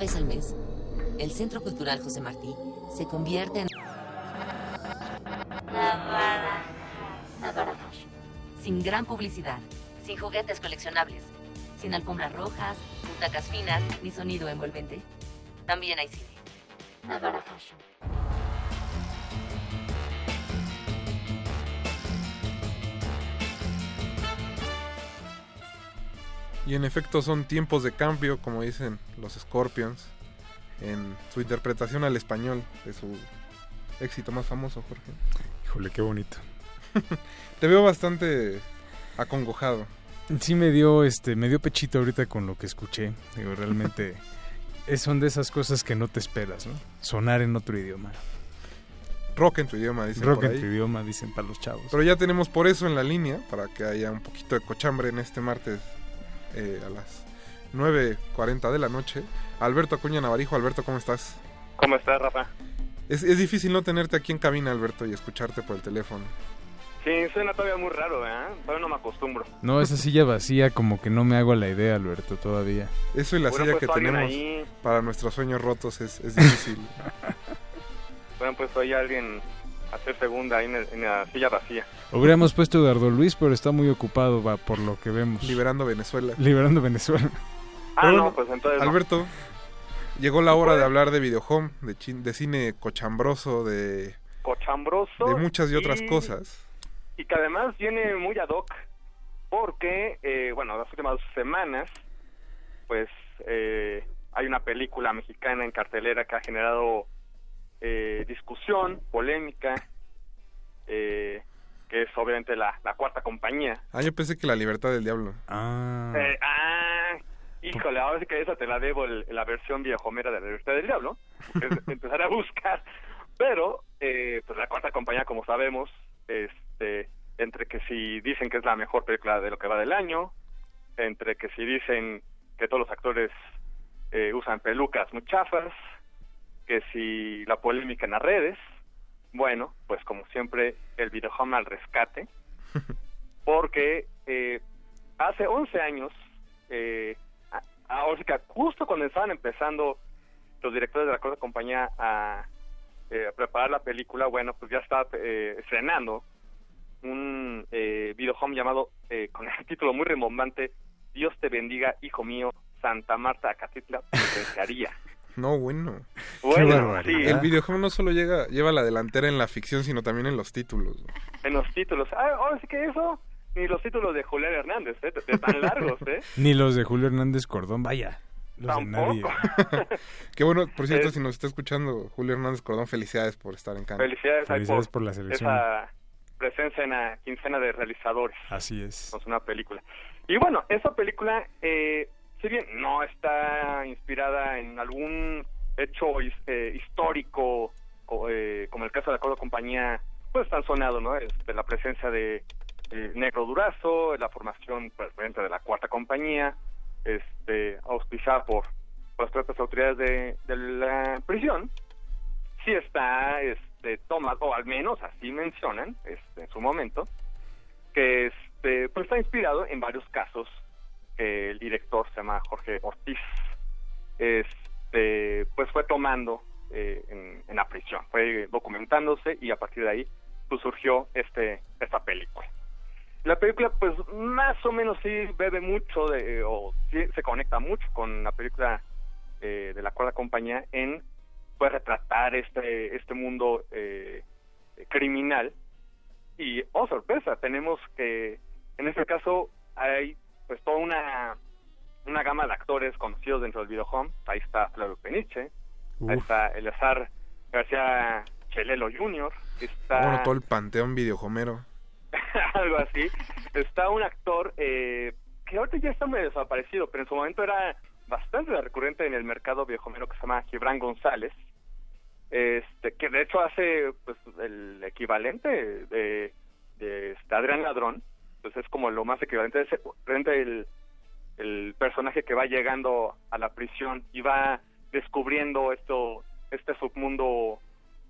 Vez al mes, el Centro Cultural José Martí se convierte en... Sin gran publicidad, sin juguetes coleccionables, sin alfombras rojas, butacas finas ni sonido envolvente. También hay cine. Y en efecto son tiempos de cambio, como dicen los Scorpions, en su interpretación al español de su éxito más famoso, Jorge. Híjole, qué bonito. Te veo bastante acongojado. Sí me dio este me dio pechito ahorita con lo que escuché. Digo, realmente es- son de esas cosas que no te esperas, ¿no? Sonar en otro idioma. Rock en tu idioma, dicen Rock por en ahí. tu idioma, dicen para los chavos. Pero ya tenemos por eso en la línea, para que haya un poquito de cochambre en este martes eh, a las 9.40 de la noche. Alberto Acuña Navarijo. Alberto, ¿cómo estás? ¿Cómo estás, Rafa? Es, es difícil no tenerte aquí en cabina, Alberto, y escucharte por el teléfono. Sí, suena todavía muy raro, ¿eh? Todavía no me acostumbro. No, esa silla vacía como que no me hago la idea, Alberto, todavía. Eso y la silla que a alguien tenemos ahí. para nuestros sueños rotos es, es difícil. Puesto ahí a alguien hacer segunda ahí en, el- en la silla vacía. Hubiéramos puesto a Eduardo Luis, pero está muy ocupado, va, por lo que vemos. Liberando Venezuela. Liberando Venezuela. Ah, Pero no, pues entonces no. Alberto, llegó la hora de hablar de videohome, de, chin- de cine cochambroso, de, Cochambroso. de muchas y otras y- cosas. Y que además viene muy ad hoc porque, eh, bueno, las últimas semanas, pues eh, hay una película mexicana en cartelera que ha generado eh, discusión, polémica, eh, que es obviamente la, la cuarta compañía. Ah, yo pensé que la libertad del diablo. Ah. Eh, ah, híjole, ahora sí que esa te la debo el- la versión viejomera de la Libertad del Diablo. es empezar a buscar. Pero, eh, pues la cuarta compañía, como sabemos, este, entre que si dicen que es la mejor película de lo que va del año, entre que si dicen que todos los actores eh, usan pelucas muy chafas, que si la polémica en las redes, bueno, pues como siempre, el videohome al rescate, porque eh, hace 11 años, eh, ahora que justo cuando estaban empezando los directores de la cuarta compañía a, eh, a preparar la película, bueno, pues ya estaba eh, estrenando un eh, videohome llamado, eh, con el título muy remombante, Dios te bendiga, hijo mío, Santa Marta Acatitla, penitenciaría. No, bueno. Bueno, sí. El videojuego no solo llega, lleva la delantera en la ficción, sino también en los títulos. En los títulos. Ah, ahora sí que eso, ni los títulos de Julián Hernández, ¿eh? de tan largos, ¿eh? Ni los de Julio Hernández Cordón, vaya. Los de nadie. Qué bueno, por cierto, Es- si nos está escuchando Julio Hernández Cordón, felicidades por estar en Cannes. Felicidades, Felicidades por la selección. Esa presencia en la quincena de realizadores. Así es. Es una película. Y bueno, esa película, eh, si bien no está inspirada en algún hecho eh, histórico, o, eh, como el caso de la Acuerdo Compañía, pues tan sonado, ¿no? Este, la presencia de eh, Negro Durazo, la formación pues, de la Cuarta Compañía, este, auspiciada por, las propias autoridades de, la prisión, sí está este toma o al menos así mencionan este, en su momento que este pues está inspirado en varios casos el director se llama Jorge Ortiz este pues fue tomando eh, en, en la prisión fue documentándose y a partir de ahí pues surgió este esta película. La película pues más o menos sí bebe mucho de o sí se conecta mucho con la película eh, de la cuarta compañía en pues retratar este este mundo eh, criminal. Y oh sorpresa tenemos que en este caso hay pues toda una una gama de actores conocidos dentro del videohome ahí está Flavio Peniche ahí Uf. está Eleazar García Chelelo Jr. está Bueno, todo el panteón videojomero. algo así. Está un actor eh, que ahorita ya está medio desaparecido, pero en su momento era bastante recurrente en el mercado viejomero que se llama Gibran González, este que de hecho hace pues el equivalente de, de este Adrián Ladrón, pues es como lo más equivalente, es frente el, el personaje que va llegando a la prisión y va descubriendo esto este submundo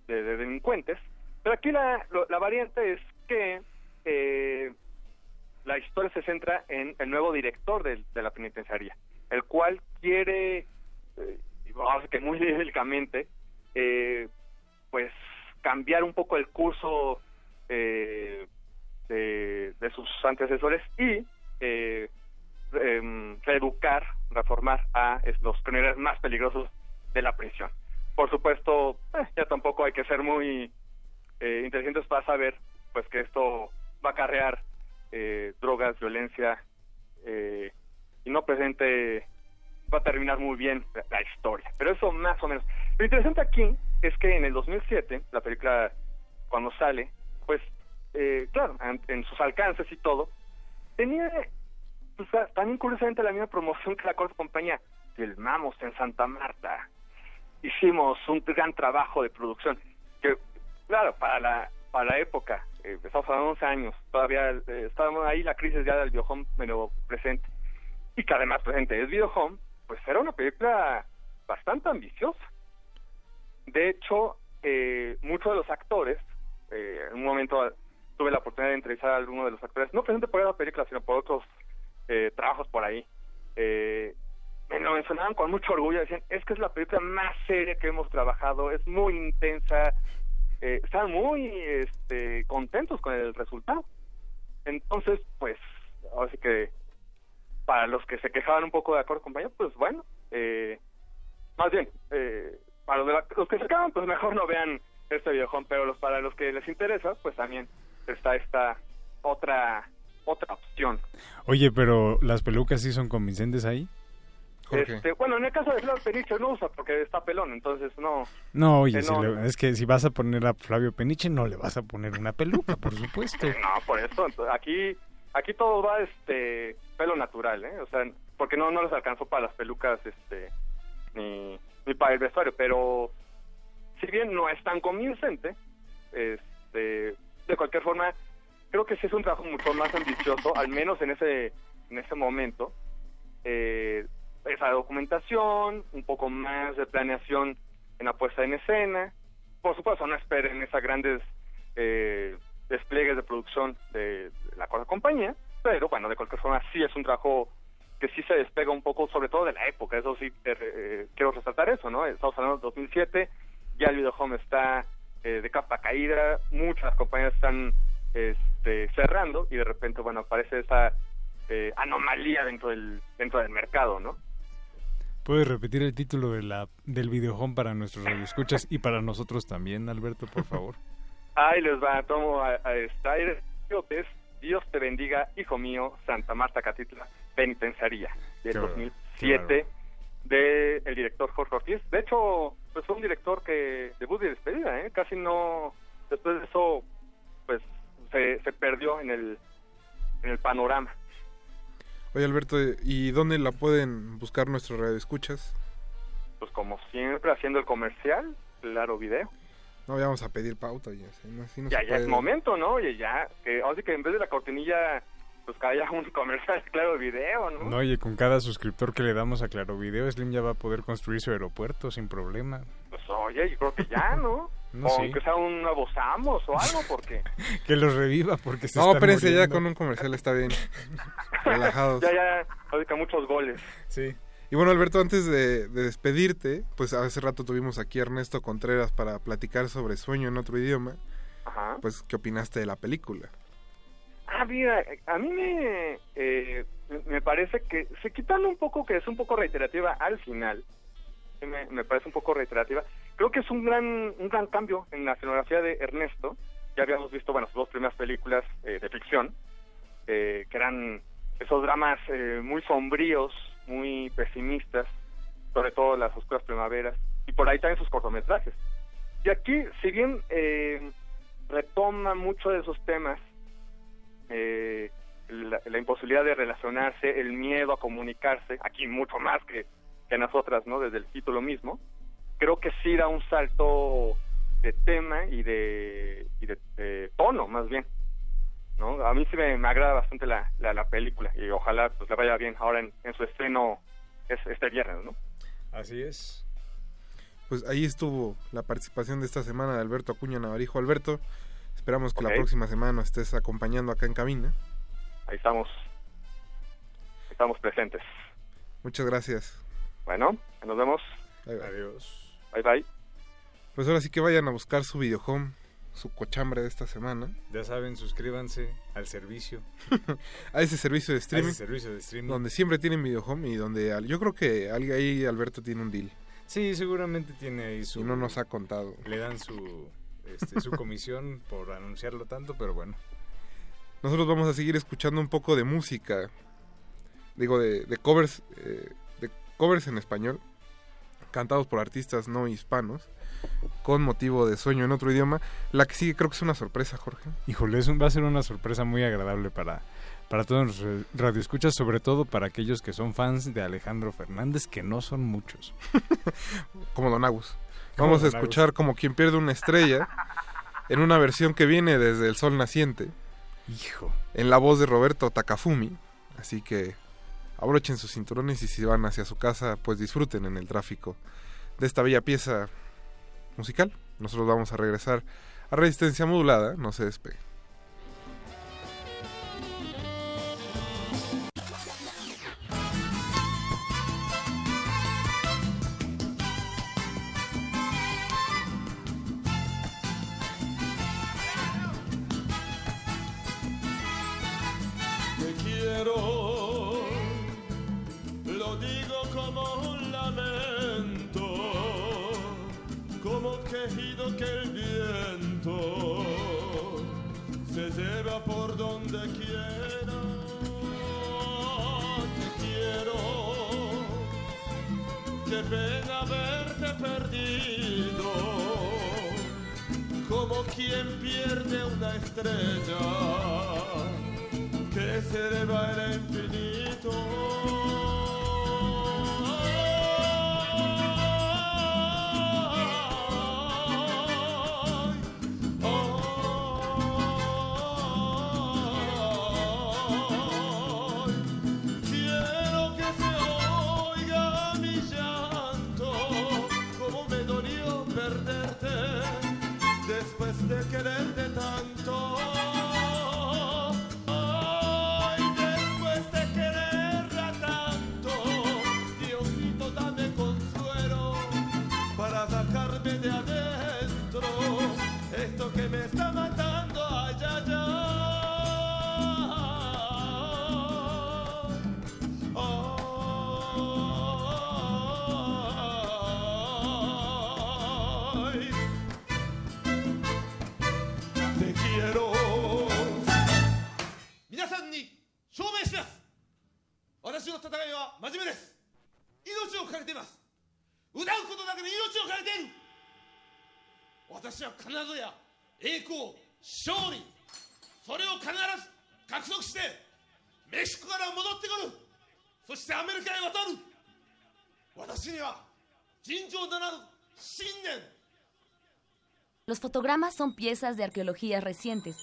de, de delincuentes. Pero aquí la, lo- la variante es que eh, la historia se centra en el nuevo director del- de, la penitenciaría, el cual quiere, eh, vamos que muy líricamente, eh, pues cambiar un poco el curso eh, de, sus antecesores y eh, em, reeducar, reformar a los criminales más peligrosos de la prisión. Por supuesto, eh, ya tampoco hay que ser muy eh, inteligentes para saber pues que esto va a acarrear eh, drogas, violencia y no presente va a terminar muy bien la historia. Pero eso más o menos. Lo interesante aquí es que en el 2007, la película cuando sale, pues eh, claro, en, sus alcances y todo, tenía pues, también curiosamente la misma promoción que la Corte Compañía. Filmamos en Santa Marta, hicimos un gran trabajo de producción, que claro, para la, para la época, eh, estamos hablando de 11 años, todavía eh, estábamos ahí la crisis ya del videohome medio presente, y que además presente es videohome, pues era una película bastante ambiciosa. De hecho, eh, muchos de los actores, eh, en un momento tuve la oportunidad de entrevistar a alguno de los actores, no presente por esa película, sino por otros eh, trabajos por ahí, eh, me lo mencionaban con mucho orgullo, decían, es que es la película más seria que hemos trabajado, es muy intensa, eh, estaban muy este, contentos con el resultado. Entonces, pues, ahora sí que para los que se quejaban un poco de acuerdo compañía, pues bueno, eh, más bien, eh, para los, de la- que se quejaban, pues mejor no vean este videojuego, pero los para los que les interesa, pues también está esta otra otra opción. Oye, pero las pelucas sí son convincentes ahí. Este, bueno, en el caso de Flavio Peniche no usa porque está pelón, entonces no. No, oye, Eh, si le- es que si vas a poner a Flavio Peniche, no le vas a poner una peluca, por supuesto. No, por eso. entonces, aquí aquí todo va este pelo natural, ¿eh? O sea, porque no no les alcanzó para las pelucas este ni ni para el vestuario, pero si bien no es tan convincente, este de cualquier forma creo que sí es un trabajo mucho más ambicioso, al menos en ese en ese momento. Eh, esa documentación, un poco más de planeación en la puesta en escena. Por supuesto, no esperen esas grandes eh, despliegues de producción de, la cuarta compañía, pero bueno, de cualquier forma sí es un trabajo que sí se despega un poco, sobre todo de la época, eso sí, eh, quiero resaltar eso, ¿no? Estamos hablando de 2007, ya el videohome está eh, de capa caída, muchas compañías están este, cerrando y de repente, bueno, aparece esa eh, anomalía dentro del, dentro del mercado, ¿no? ¿Puedes repetir el título de la, del videohome para nuestros radioescuchas y para nosotros también, Alberto, por favor? Ahí les va, tomo a, a. Es Dios te bendiga, hijo mío, Santa Marta Catitla, penitenciaría, del Qué bárbaro, 2007, de el director Jorge Ortiz. De hecho, pues fue un director que debut y despedida, ¿eh? Casi no, después de eso, pues se, se perdió en el, en el panorama. Oye Alberto, ¿y dónde la pueden buscar nuestros radioescuchas? Pues como siempre, haciendo el comercial, claro video. No, ya vamos a pedir pauta ya. así no- ya, ya es momento, ¿no? Oye, ya, que, así que en vez de la cortinilla, pues que haya un comercial, claro, video, ¿no? No, oye, con cada suscriptor que le damos a Claro Video, Slim ya va a poder construir su aeropuerto sin problema. Pues oye, yo creo que ya, ¿no? No, o sí. aunque sea un nuevo Samos o algo, porque... Que los reviva porque se No, están espérense, ya con un comercial está bien. Relajados. ya, ya, ahorita muchos goles. Sí. Y bueno, Alberto, antes de, de despedirte, pues hace rato tuvimos aquí a Ernesto Contreras para platicar sobre Sueño en otro idioma. Ajá. Pues, ¿qué opinaste de la película? Ah, mira, a mí me, eh, me parece que se quitan un poco, que es un poco reiterativa al final. Me, me parece un poco reiterativa. Creo que es un gran, un gran cambio en la escenografía de Ernesto. Ya habíamos visto, bueno, sus dos primeras películas eh, de ficción, eh, que eran esos dramas eh, muy sombríos, muy pesimistas, sobre todo las oscuras primaveras, y por ahí también sus cortometrajes. Y aquí, si bien eh, retoma mucho de esos temas, eh, la, la imposibilidad de relacionarse, el miedo a comunicarse, aquí mucho más que, que nosotras, ¿no? Desde el título mismo, creo que sí da un salto de tema y de, y de, de tono, más bien. ¿no? A mí sí me, me agrada bastante la, la, la película y ojalá pues le vaya bien ahora en, en su estreno es, este viernes, ¿no? Así es. Pues ahí estuvo la participación de esta semana de Alberto Acuña Navarijo. Alberto, esperamos que la próxima semana nos estés acompañando acá en cabina. Ahí estamos, estamos presentes. Muchas gracias. Bueno, nos vemos. Adiós. Bye bye. Pues ahora sí que vayan a buscar su videohome, su cochambre de esta semana. Ya saben, suscríbanse al servicio. a ese servicio de streaming. A ese servicio de streaming. Donde siempre tienen videohome y donde al- yo creo que alguien ahí Alberto tiene un deal. Sí, seguramente tiene ahí su... Y no nos ha contado. Le dan su, este, su comisión por anunciarlo tanto, pero bueno. Nosotros vamos a seguir escuchando un poco de música. Digo, de, de covers. eh, de covers en español. Cantados por artistas no hispanos. Con motivo de sueño en otro idioma. La que sigue creo que es una sorpresa, Jorge. Híjole, es un- va a ser una sorpresa muy agradable para, para todos los radioescuchas, sobre todo para aquellos que son fans de Alejandro Fernández, que no son muchos. Como Don Agus. Vamos a escuchar como quien pierde una estrella. en una versión que viene desde el sol naciente. Hijo. En la voz de Roberto Takafumi. Así que abrochen sus cinturones y si van hacia su casa, pues disfruten en el tráfico de esta bella pieza musical. Nosotros vamos a regresar a Resistencia Modulada. No se despegue. Quien pierde una estrella que se eleva el infinito. Fotogramas son piezas de arqueología recientes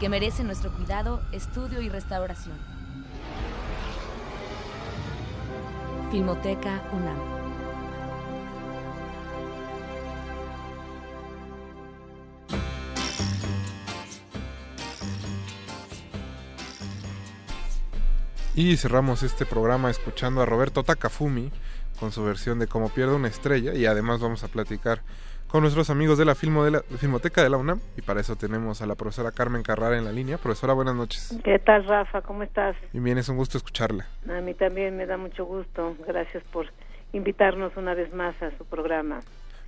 que merecen nuestro cuidado, estudio y restauración. Filmoteca UNAM. Y cerramos este programa escuchando a Roberto Takafumi con su versión de Como pierde una estrella y además vamos a platicar con nuestros amigos de la, Filmo de la Filmoteca de la UNAM y para eso tenemos a la profesora Carmen Carrara en la línea. Profesora, buenas noches. ¿Qué tal, Rafa? ¿Cómo estás? Y bien, es un gusto escucharla. A mí también me da mucho gusto. Gracias por invitarnos una vez más a su programa.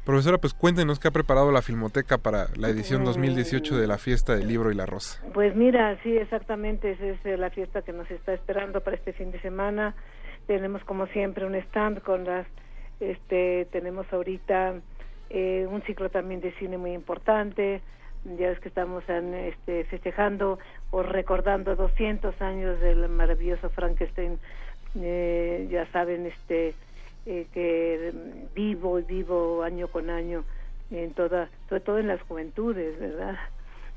Profesora, pues cuéntenos qué ha preparado la Filmoteca para la edición 2018 de la Fiesta del Libro y la Rosa. Pues mira, sí, exactamente, esa es eh, la fiesta que nos está esperando para este fin de semana. Tenemos como siempre un stand con las, este, tenemos ahorita eh, un ciclo también de cine muy importante. Ya ves que estamos este, festejando o recordando 200 años del maravilloso Frankenstein. Eh, ya saben, este, eh, que vivo y vivo año con año en toda, sobre todo en las juventudes, ¿verdad?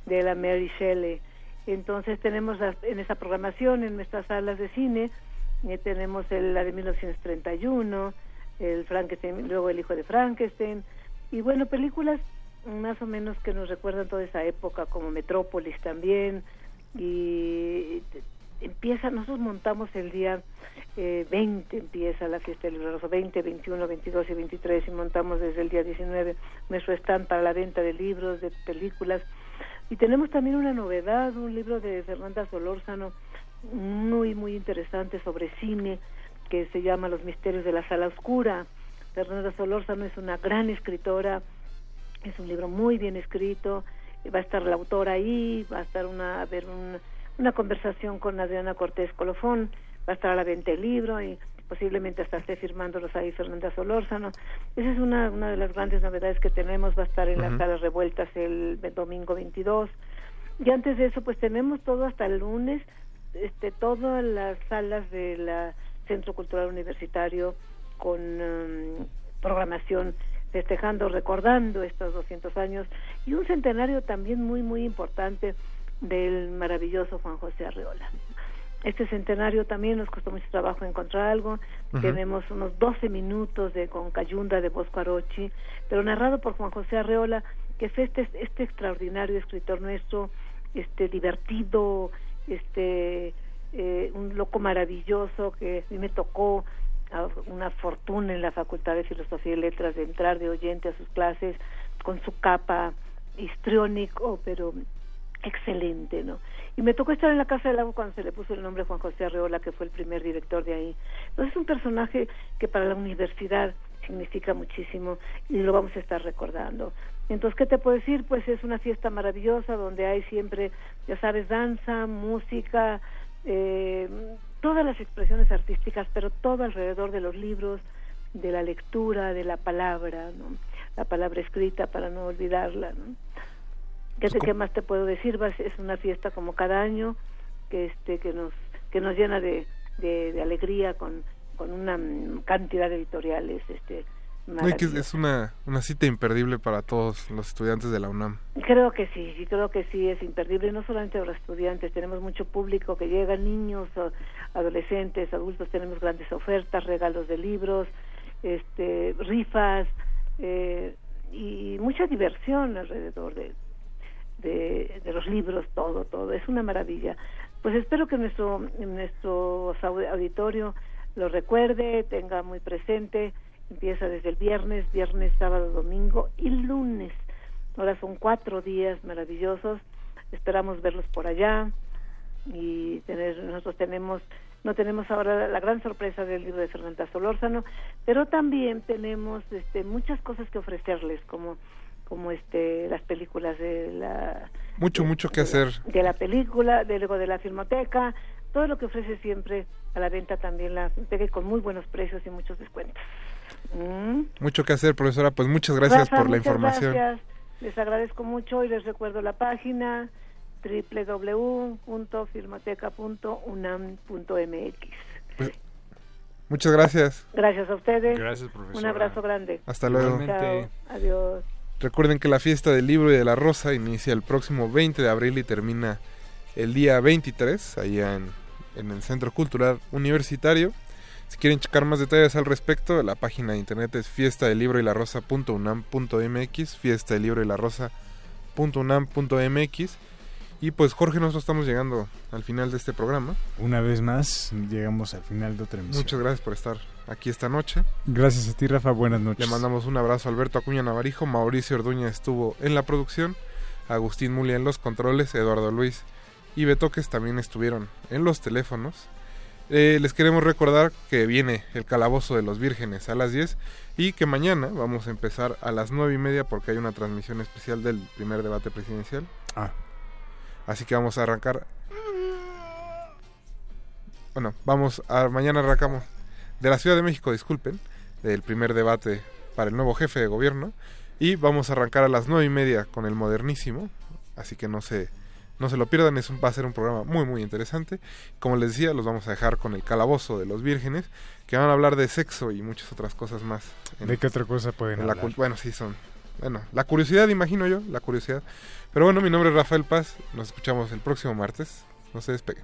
De la Mary Shelley. Entonces tenemos en esa programación, en nuestras salas de cine, eh, tenemos el, la de 1931, el Frankenstein, luego el hijo de Frankenstein, y bueno, películas más o menos que nos recuerdan toda esa época, como Metrópolis también, y empieza, nosotros montamos el día eh, 20, empieza la fiesta del libro rosa, 20, 21, 22 y 23, y montamos desde el día 19 nuestro stand para la venta de libros, de películas, y tenemos también una novedad, un libro de Fernanda Solórzano, muy, muy interesante sobre cine, que se llama Los misterios de la sala oscura. Fernanda Solórzano es una gran escritora, es un libro muy bien escrito, va a estar la autora ahí, va a estar una, a haber un- una conversación con Adriana Cortés Colofón, va a estar a la venta el libro y posiblemente hasta esté firmándolos ahí Fernanda Solórzano. Esa es una, una de las grandes novedades que tenemos, va a estar en las salas revueltas el domingo 22. Y antes de eso, pues tenemos todo hasta el lunes, este, todas las salas del Centro Cultural Universitario con em, programación festejando, recordando estos 200 años y un centenario también muy, muy importante del maravilloso Juan José Arreola. Este centenario también nos costó mucho trabajo encontrar algo. Tenemos unos 12 minutos de con Cayunda de Bosco Arochi, pero narrado por Juan José Arreola, que fue este, este extraordinario escritor nuestro, este divertido, este eh, un loco maravilloso que a mí me tocó una fortuna en la Facultad de Filosofía y Letras de entrar de oyente a sus clases con su capa histriónico, pero excelente, ¿no? Y me tocó estar en la Casa del Agua cuando se le puso el nombre Juan José Arreola, que fue el primer director de ahí. Entonces es un personaje que para la universidad significa muchísimo y lo vamos a estar recordando. Entonces, ¿qué te puedo decir? Pues es una fiesta maravillosa donde hay siempre, ya sabes, danza, música, eh, todas las expresiones artísticas, pero todo alrededor de los libros, de la lectura, de la palabra, ¿no? La palabra escrita para no olvidarla, ¿no? ¿Qué, te- qué más te puedo decir? Es una fiesta como cada año que este que nos que nos llena de, de, de alegría con, con una mm, cantidad de editoriales este No, que es, una, una cita imperdible para todos los estudiantes de la UNAM. Creo que sí, sí, creo que sí, es imperdible, no solamente a los estudiantes, tenemos mucho público que llega, niños, adolescentes, adultos, tenemos grandes ofertas, regalos de libros, este, rifas eh, y mucha diversión alrededor de, de, de los libros, todo, todo, es una maravilla. Pues espero que nuestro, nuestro au- auditorio lo recuerde, tenga muy presente, empieza desde el viernes, viernes, sábado, domingo y lunes. Ahora son cuatro días maravillosos, esperamos verlos por allá y tener, nosotros tenemos, no tenemos ahora la gran sorpresa del libro de Fernanda Solórzano, pero también tenemos este, muchas cosas que ofrecerles, como, como este, las películas de la Mucho, mucho que hacer. de la película, de luego de la filmoteca, todo lo que ofrece siempre a la venta también la pegue con muy buenos precios y muchos descuentos. Mm. Mucho que hacer, profesora. Pues muchas gracias Rafa, por la muchas información. gracias. Les agradezco mucho y les recuerdo la página www.filmoteca.unam.mx. Muchas gracias. Gracias a ustedes. Gracias, profesora. Un abrazo grande. Hasta luego. Chao. Adiós. Recuerden que la fiesta del libro y de la rosa inicia el próximo 20 de abril y termina el día 23, allá en, en el Centro Cultural Universitario. Si quieren checar más detalles al respecto, la página de internet es fiesta del libro y la rosa.unam.mx, fiesta del libro y la rosa.unam.mx. Y pues Jorge, nosotros estamos llegando al final de este programa. Una vez más, llegamos al final de otra emisión. Muchas gracias por estar aquí esta noche. Gracias a ti, Rafa. Buenas noches. Le mandamos un abrazo a Alberto Acuña Navarijo, Mauricio Orduña estuvo en la producción, Agustín Mulia en los controles, Eduardo Luis y Betoques también estuvieron en los teléfonos. Eh, les queremos recordar que viene el calabozo de los vírgenes a las 10 y que mañana vamos a empezar a las 9 y media porque hay una transmisión especial del primer debate presidencial. Ah. Así que vamos a arrancar. Bueno, vamos a mañana arrancamos de la Ciudad de México, disculpen, del primer debate para el nuevo jefe de gobierno y vamos a arrancar a las nueve y media con el modernísimo, así que no se no se lo pierdan, es un, va a ser un programa muy muy interesante. Como les decía, los vamos a dejar con el calabozo de los vírgenes, que van a hablar de sexo y muchas otras cosas más. ¿De qué otra cosa pueden en la hablar? cul- bueno, sí, son. Bueno, la curiosidad, imagino yo, la curiosidad. Pero bueno, mi nombre es Rafael Paz. Nos escuchamos el próximo martes. No se despeguen.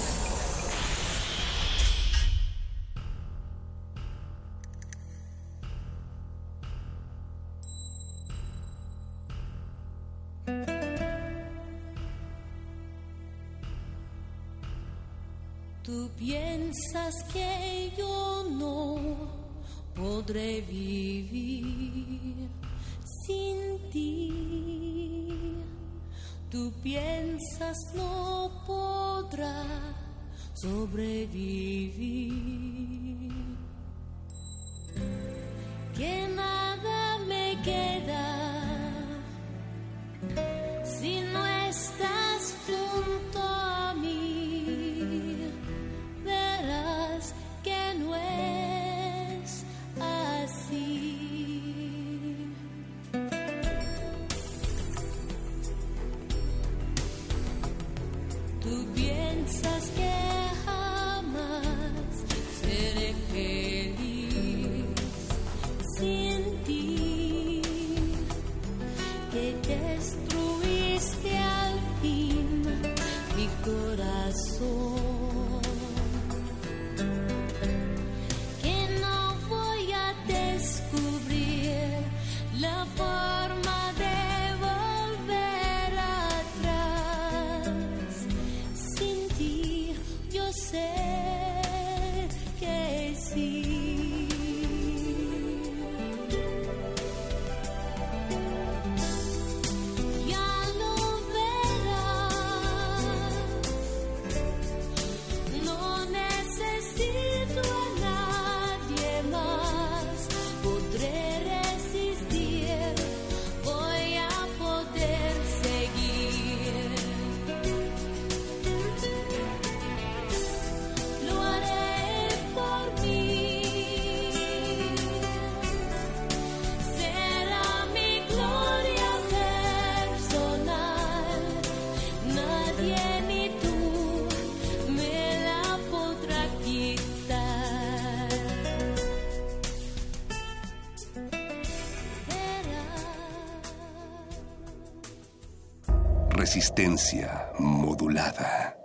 Tú piensas que yo no podré vivir sin ti. Tú piensas no podrá sobrevivir. Que nada me queda Resistencia modulada.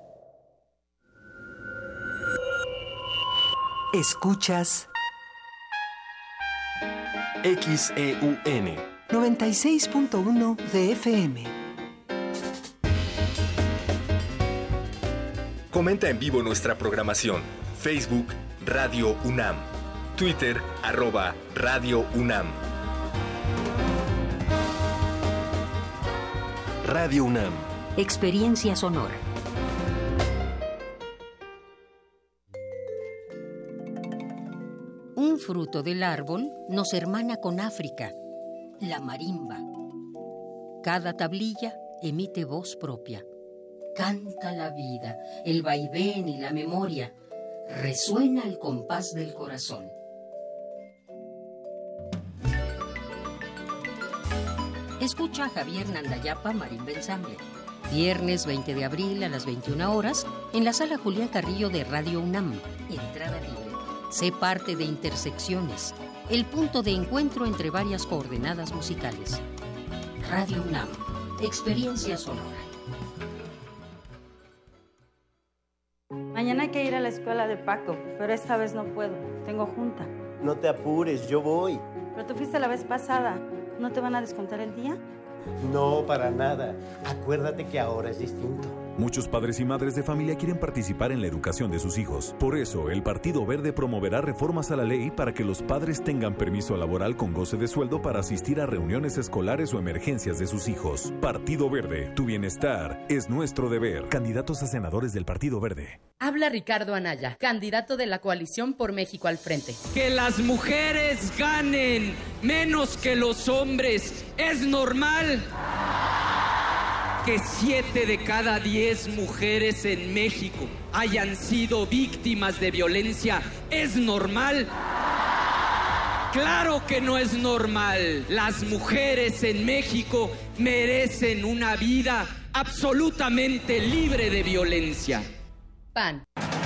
Escuchas XEUN 96.1 de FM. Comenta en vivo nuestra programación. Facebook Radio UNAM. Twitter arroba Radio UNAM. Radio UNAM. Experiencia sonora. Un fruto del árbol nos hermana con África, la marimba. Cada tablilla emite voz propia. Canta la vida, el vaivén y la memoria. Resuena el compás del corazón. Escucha a Javier Nandayapa Marimba Ensamble. Viernes 20 de abril a las 21 horas en la sala Julián Carrillo de Radio UNAM. Entrada libre. Sé parte de Intersecciones, el punto de encuentro entre varias coordenadas musicales. Radio UNAM. Experiencia sonora. Mañana hay que ir a la escuela de Paco, pero esta vez no puedo. Tengo junta. No te apures, yo voy. Pero tú fuiste la vez pasada. ¿No te van a descontar el día? No, para nada. Acuérdate que ahora es distinto. Muchos padres y madres de familia quieren participar en la educación de sus hijos. Por eso, el Partido Verde promoverá reformas a la ley para que los padres tengan permiso laboral con goce de sueldo para asistir a reuniones escolares o emergencias de sus hijos. Partido Verde, tu bienestar es nuestro deber. Candidatos a senadores del Partido Verde. Habla Ricardo Anaya, candidato de la coalición por México al frente. Que las mujeres ganen menos que los hombres es normal que siete de cada diez mujeres en México hayan sido víctimas de violencia es normal. Claro que no es normal. Las mujeres en México merecen una vida absolutamente libre de violencia. PAN.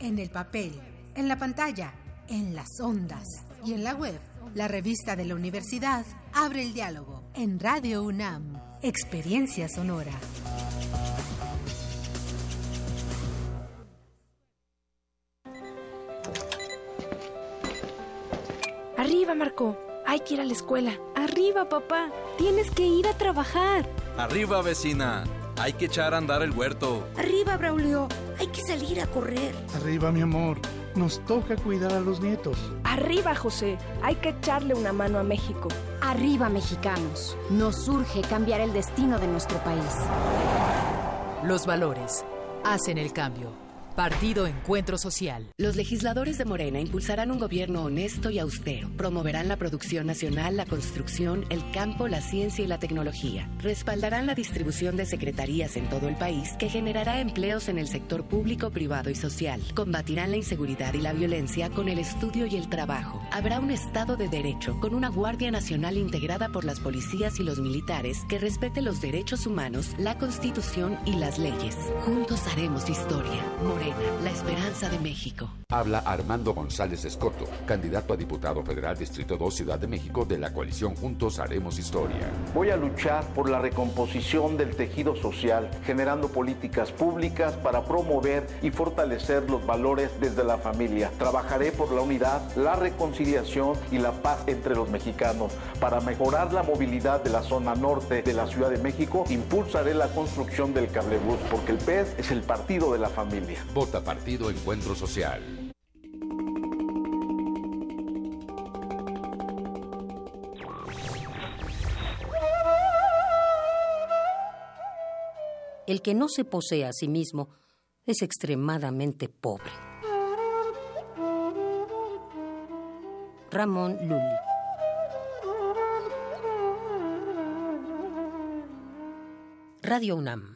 en el papel, en la pantalla, en las ondas y en la web. La revista de la universidad abre el diálogo en Radio UNAM. Experiencia sonora. Arriba, Marco. Hay que ir a la escuela. Arriba, papá. Tienes que ir a trabajar. Arriba, vecina. Hay que echar a andar el huerto. Arriba, Braulio. Hay que salir a correr. Arriba, mi amor. Nos toca cuidar a los nietos. Arriba, José. Hay que echarle una mano a México. Arriba, mexicanos. Nos urge cambiar el destino de nuestro país. Los valores hacen el cambio. Partido Encuentro Social. Los legisladores de Morena impulsarán un gobierno honesto y austero. Promoverán la producción nacional, la construcción, el campo, la ciencia y la tecnología. Respaldarán la distribución de secretarías en todo el país que generará empleos en el sector público, privado y social. Combatirán la inseguridad y la violencia con el estudio y el trabajo. Habrá un Estado de Derecho con una Guardia Nacional integrada por las policías y los militares que respete los derechos humanos, la Constitución y las leyes. Juntos haremos historia. Morena la esperanza de México. Habla Armando González Escoto, candidato a diputado federal Distrito 2 Ciudad de México de la coalición Juntos Haremos Historia. Voy a luchar por la recomposición del tejido social, generando políticas públicas para promover y fortalecer los valores desde la familia. Trabajaré por la unidad, la reconciliación y la paz entre los mexicanos. Para mejorar la movilidad de la zona norte de la Ciudad de México, impulsaré la construcción del cablebús, porque el PES es el partido de la familia. Vota Partido Encuentro Social. El que no se posee a sí mismo es extremadamente pobre. Ramón Lully. Radio UNAM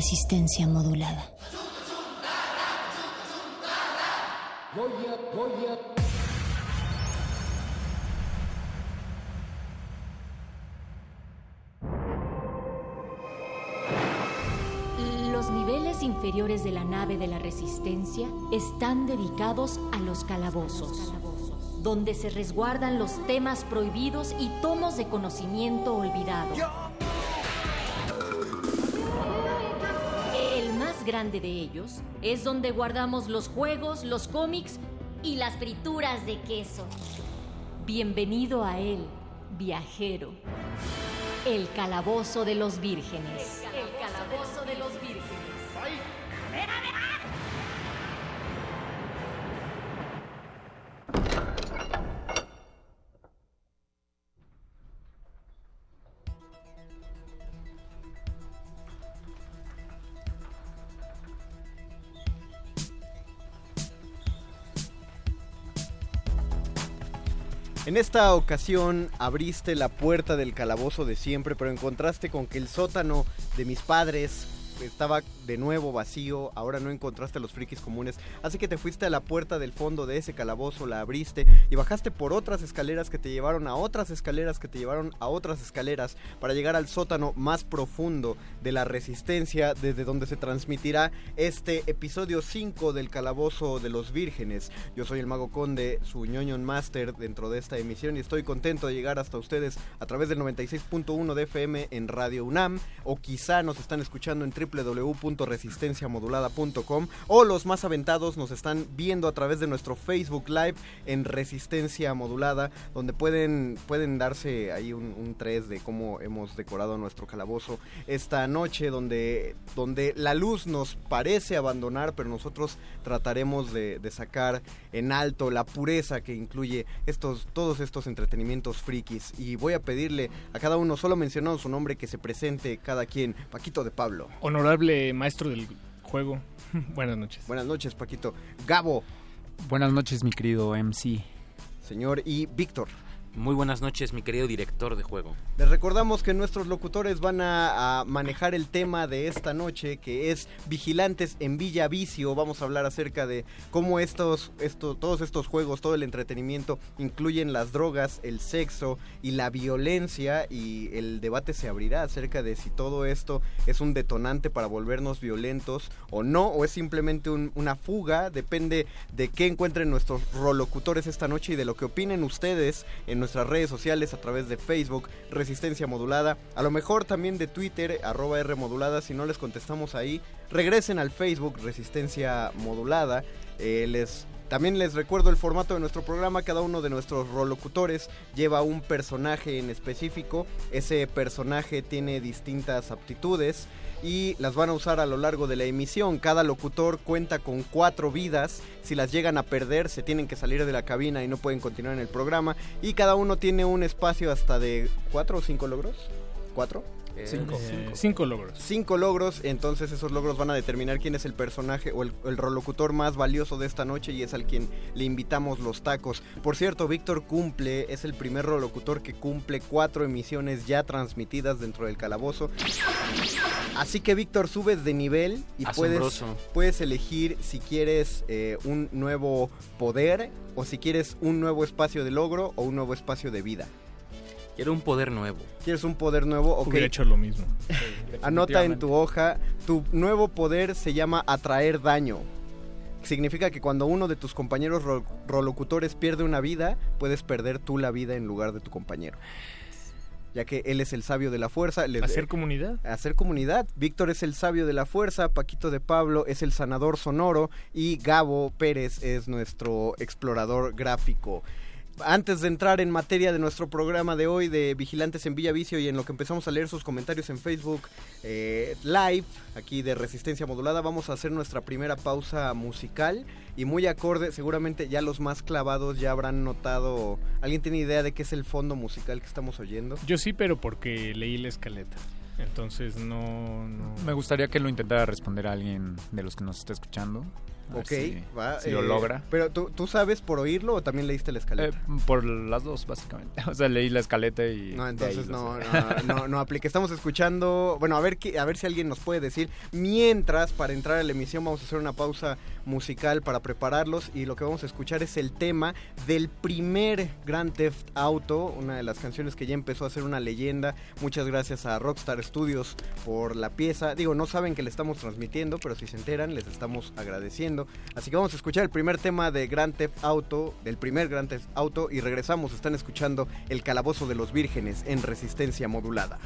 Resistencia modulada. Los niveles inferiores de la nave de la Resistencia están dedicados a los calabozos, donde se resguardan los temas prohibidos y tomos de conocimiento olvidado. Grande de ellos es donde guardamos los juegos, los cómics y las frituras de queso. Bienvenido a él, viajero. El calabozo de los vírgenes. El calabozo de los vírgenes. En esta ocasión abriste la puerta del calabozo de siempre, pero encontraste con que el sótano de mis padres estaba de nuevo vacío, ahora no encontraste a los frikis comunes, así que te fuiste a la puerta del fondo de ese calabozo, la abriste y bajaste por otras escaleras que te llevaron a otras escaleras que te llevaron a otras escaleras para llegar al sótano más profundo de la resistencia desde donde se transmitirá este episodio 5 del calabozo de los vírgenes. Yo soy el mago conde, su ñoñon master dentro de esta emisión y estoy contento de llegar hasta ustedes a través del 96.1 de FM en Radio UNAM o quizá nos están escuchando en www.resistenciamodulada.com o los más aventados nos están viendo a través de nuestro Facebook Live en Resistencia Modulada, donde pueden, pueden darse ahí un, 3 de cómo hemos decorado nuestro calabozo esta noche, donde, donde la luz nos parece abandonar, pero nosotros trataremos de, sacar en alto la pureza que incluye estos, todos estos entretenimientos frikis. Y voy a pedirle a cada uno, solo mencionando su nombre, que se presente cada quien. Paquito de Pablo. Honorable maestro del juego. Buenas noches. Buenas noches, Paquito. Gabo. Buenas noches, mi querido MC. Señor y Víctor. Muy buenas noches, mi querido director de juego. Les recordamos que nuestros locutores van a, manejar el tema de esta noche, que es vigilantes en Villa Vicio. Vamos a hablar acerca de cómo estos, esto, todos estos juegos, todo el entretenimiento, incluyen las drogas, el sexo y la violencia. Y el debate se abrirá acerca de si todo esto es un detonante para volvernos violentos o no, o es simplemente un, una fuga. Depende de qué encuentren nuestros rolocutores esta noche y de lo que opinen ustedes en nuestras redes sociales a través de Facebook, Resistencia Modulada, a lo mejor también de Twitter, arroba R Modulada, si no les contestamos ahí, regresen al Facebook Resistencia Modulada, eh, les también les recuerdo el formato de nuestro programa. Cada uno de nuestros rolocutores lleva un personaje en específico. Ese personaje tiene distintas aptitudes y las van a usar a lo largo de la emisión. Cada locutor cuenta con cuatro vidas. Si las llegan a perder, se tienen que salir de la cabina y no pueden continuar en el programa. Y cada uno tiene un espacio hasta de cuatro o cinco logros. ¿Cuatro? Cinco. Eh, cinco logros. Cinco logros, entonces esos logros van a determinar quién es el personaje o el, el rolocutor más valioso de esta noche y es al quien le invitamos los tacos. Por cierto, Víctor cumple, es el primer rolocutor que cumple cuatro emisiones ya transmitidas dentro del calabozo. Así que Víctor, subes de nivel y puedes, puedes elegir si quieres eh, un nuevo poder o si quieres un nuevo espacio de logro o un nuevo espacio de vida. Quiero un poder nuevo. ¿Quieres un poder nuevo? Ok. Hubiera hecho lo mismo. Anota en tu hoja, tu nuevo poder se llama atraer daño. Significa que cuando uno de tus compañeros ro- rolocutores pierde una vida, puedes perder tú la vida en lugar de tu compañero. Ya que él es el sabio de la fuerza. Hacer comunidad. hacer comunidad. Víctor es el sabio de la fuerza, Paquito de Pablo es el sanador sonoro y Gabo Pérez es nuestro explorador gráfico. Antes de entrar en materia de nuestro programa de hoy de Vigilantes en Villavicio y en lo que empezamos a leer sus comentarios en Facebook eh, Live, aquí de Resistencia Modulada, vamos a hacer nuestra primera pausa musical y muy acorde, seguramente ya los más clavados ya habrán notado, ¿alguien tiene idea de qué es el fondo musical que estamos oyendo? Yo sí, pero porque leí la escaleta. Entonces no, no. Me gustaría que lo intentara responder a alguien de los que nos está escuchando. A ver Ok, si, va. si lo eh, logra. Pero ¿tú, ¿tú sabes por oírlo o también leíste la escaleta? Eh, por las dos, básicamente. O sea, leí la escaleta y... no, entonces no, no, no, no aplica. Estamos escuchando, bueno, a ver, qué, a ver si alguien nos puede decir. Mientras, para entrar a la emisión, vamos a hacer una pausa musical para prepararlos y lo que vamos a escuchar es el tema del primer Grand Theft Auto, una de las canciones que ya empezó a ser una leyenda. Muchas gracias a Rockstar Studios por la pieza. Digo, no saben que le estamos transmitiendo, pero si se enteran, les estamos agradeciendo. Así que vamos a escuchar el primer tema de Grand Theft Auto, del primer Grand Theft Auto, y regresamos. Están escuchando El Calabozo de los Vírgenes en resistencia modulada.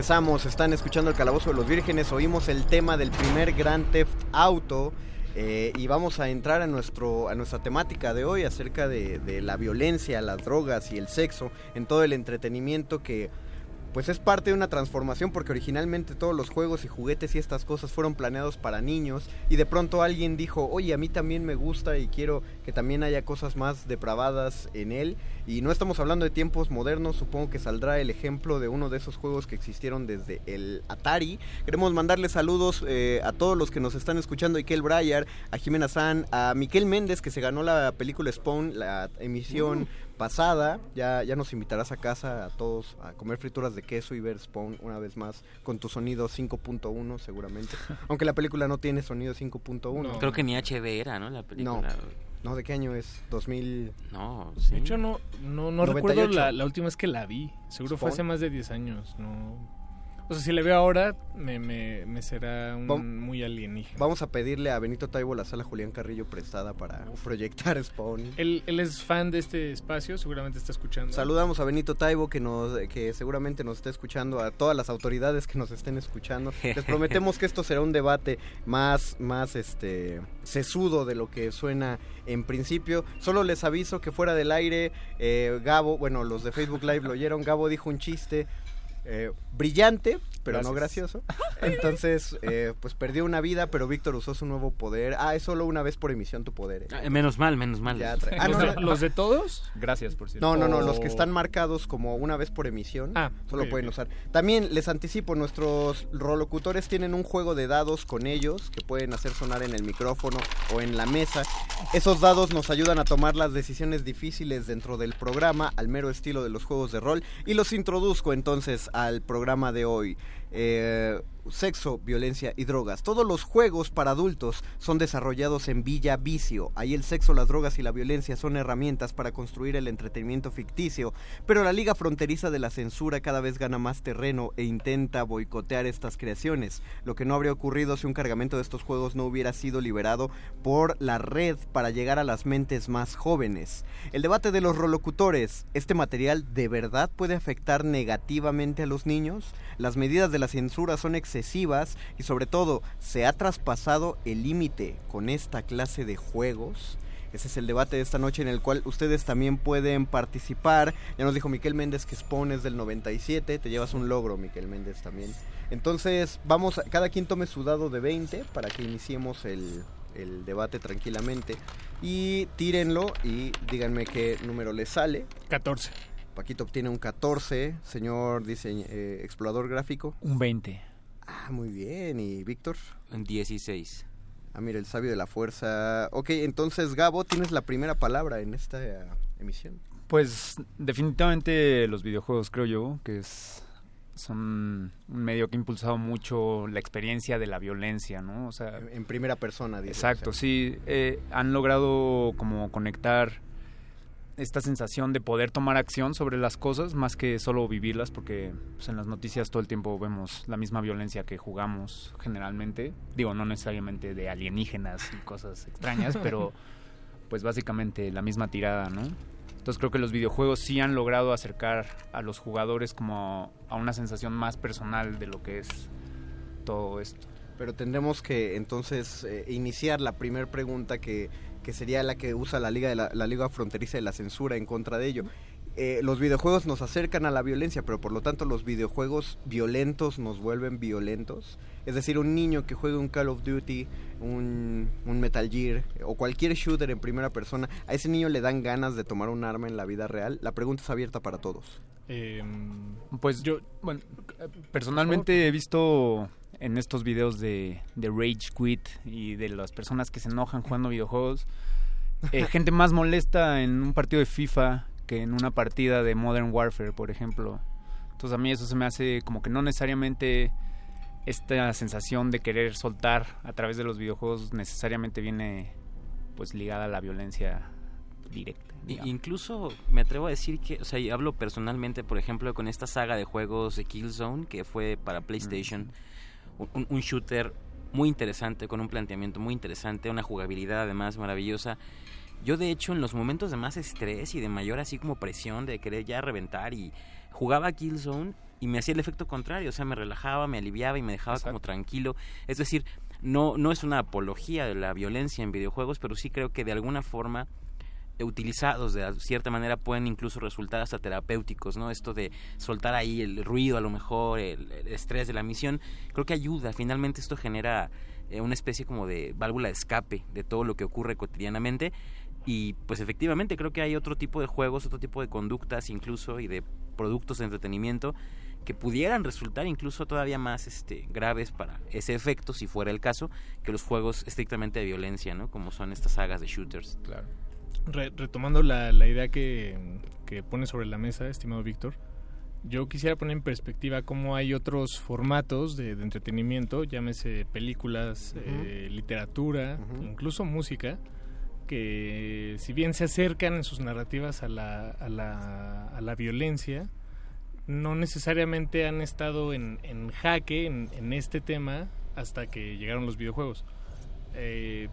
Regresamos, están escuchando el Calabozo de los Vírgenes, oímos el tema del primer Grand Theft Auto eh, y vamos a entrar a, nuestro, a nuestra temática de hoy acerca de, de la violencia, las drogas y el sexo en todo el entretenimiento que pues es parte de una transformación porque originalmente todos los juegos y juguetes y estas cosas fueron planeados para niños y de pronto alguien dijo, oye, a mí también me gusta y quiero que también haya cosas más depravadas en él y no estamos hablando de tiempos modernos, supongo que saldrá el ejemplo de uno de esos juegos que existieron desde el Atari. Queremos mandarle saludos eh, a todos los que nos están escuchando, a Ikel Breyer, a Jimena San, a Miquel Méndez que se ganó la película Spawn, la emisión pasada. Ya, ya nos invitarás a casa a todos a comer frituras de queso y ver Spawn una vez más con tu sonido 5.1 seguramente. Aunque la película no tiene sonido 5.1. Creo que ni HD era, ¿no? La película. No, ¿de qué año es? 2000. No, De hecho, no, no, no 98. recuerdo la, la última vez que la vi. Seguro fue hace más de 10 años. No. O sea, si la veo ahora, me, me, me será un muy alienígena. Vamos a pedirle a Benito Taibo la sala Julián Carrillo prestada para proyectar Spawn. Él, él es fan de este espacio, seguramente está escuchando. Saludamos a Benito Taibo que nos que seguramente nos está escuchando, a todas las autoridades que nos estén escuchando. Les prometemos que esto será un debate más más este sesudo de lo que suena en principio. Solo les aviso que fuera del aire eh, Gabo, bueno, los de Facebook Live lo oyeron, Gabo dijo un chiste eh, brillante, pero no gracioso. Entonces, eh, pues perdió una vida, pero Víctor usó su nuevo poder. Ah, es solo una vez por emisión tu poder. eh. Ah, menos mal, menos mal. Ya Ah, ¿Los, no, de, no. los de todos? Gracias, por cierto. No, no, no, Oh. los que están marcados como una vez por emisión, Ah, solo pueden usar. También les anticipo, nuestros rolocutores tienen un juego de dados con ellos que pueden hacer sonar en el micrófono o en la mesa. Esos dados nos ayudan a tomar las decisiones difíciles dentro del programa, al mero estilo de los juegos de rol. Y los introduzco entonces al programa de hoy. Eh, sexo, violencia y drogas. Todos los juegos para adultos son desarrollados en Villa Vicio. Ahí el sexo, las drogas y la violencia son herramientas para construir el entretenimiento ficticio, pero la Liga Fronteriza de la Censura cada vez gana más terreno e intenta boicotear estas creaciones, lo que no habría ocurrido si un cargamento de estos juegos no hubiera sido liberado por la red para llegar a las mentes más jóvenes. El debate de los rolocutores, ¿este material de verdad puede afectar negativamente a los niños? Las medidas de la censura son excesivas y sobre todo, ¿se ha traspasado el límite con esta clase de juegos? Ese es el debate de esta noche en el cual ustedes también pueden participar. Ya nos dijo Miquel Méndez que Spawn es del 97. Te llevas un logro, Miquel Méndez, también. Entonces, vamos, a- cada quien tome su dado de 20 para que iniciemos el, el debate tranquilamente. Y tírenlo y díganme qué número les sale. 14. Paquito obtiene un 14. Señor diseñ- eh, explorador gráfico. Un 20. Ah, muy bien. ¿Y Víctor? Un 16. Ah, mira, el sabio de la fuerza. Ok, entonces Gabo, tienes la primera palabra en esta eh, emisión. Pues definitivamente los videojuegos creo yo que es son un medio que ha impulsado mucho la experiencia de la violencia, ¿no? O sea, En primera persona, dice. Exacto, sí. eh, han logrado como conectar esta sensación de poder tomar acción sobre las cosas más que solo vivirlas, porque pues, en las noticias todo el tiempo vemos la misma violencia que jugamos generalmente. Digo, no necesariamente de alienígenas y cosas extrañas, pero pues básicamente la misma tirada, ¿no? Entonces creo que los videojuegos sí han logrado acercar a los jugadores como a una sensación más personal de lo que es todo esto. Pero tendremos que entonces eh, iniciar la primera pregunta que, que sería la que usa la liga de la, la liga fronteriza de la censura en contra de ello. Eh, los videojuegos nos acercan a la violencia, pero por lo tanto los videojuegos violentos nos vuelven violentos. Es decir, un niño que juegue un Call of Duty, un, un Metal Gear o cualquier shooter en primera persona, a ese niño le dan ganas de tomar un arma en la vida real. La pregunta es abierta para todos. Em, Pues yo, bueno, personalmente he visto en estos videos de, de Rage Quit y de las personas que se enojan jugando videojuegos, eh, gente más molesta en un partido de FIFA que en una partida de Modern Warfare, por ejemplo. Entonces a mí eso se me hace como que no necesariamente esta sensación de querer soltar a través de los videojuegos necesariamente viene pues ligada a la violencia directa. Digamos. incluso me atrevo a decir que, o sea, y hablo personalmente, por ejemplo, con esta saga de juegos de Killzone que fue para PlayStation, un, un shooter muy interesante, con un planteamiento muy interesante, una jugabilidad además maravillosa. Yo de hecho en los momentos de más estrés y de mayor así como presión de querer ya reventar y jugaba a Killzone y me hacía el efecto contrario, o sea, me relajaba, me aliviaba y me dejaba como tranquilo. Es decir, no, no es una apología de la violencia en videojuegos, pero sí creo que de alguna forma utilizados de cierta manera pueden incluso resultar hasta terapéuticos, ¿no? Esto de soltar ahí el ruido a lo mejor, el, estrés de la misión, creo que ayuda, finalmente esto genera eh, una especie como de válvula de escape de todo lo que ocurre cotidianamente y pues efectivamente creo que hay otro tipo de juegos, otro tipo de conductas incluso y de productos de entretenimiento que pudieran resultar incluso todavía más este, graves para ese efecto, si fuera el caso, que los juegos estrictamente de violencia, ¿no? Como son estas sagas de shooters. Claro. Re- retomando la, la idea que, que pone sobre la mesa, estimado Víctor, yo quisiera poner en perspectiva cómo hay otros formatos de, de entretenimiento, llámese películas, eh, literatura, incluso música, que si bien se acercan en sus narrativas a la, a la, a la violencia, no necesariamente han estado en, en jaque en, en este tema hasta que llegaron los videojuegos. Eh,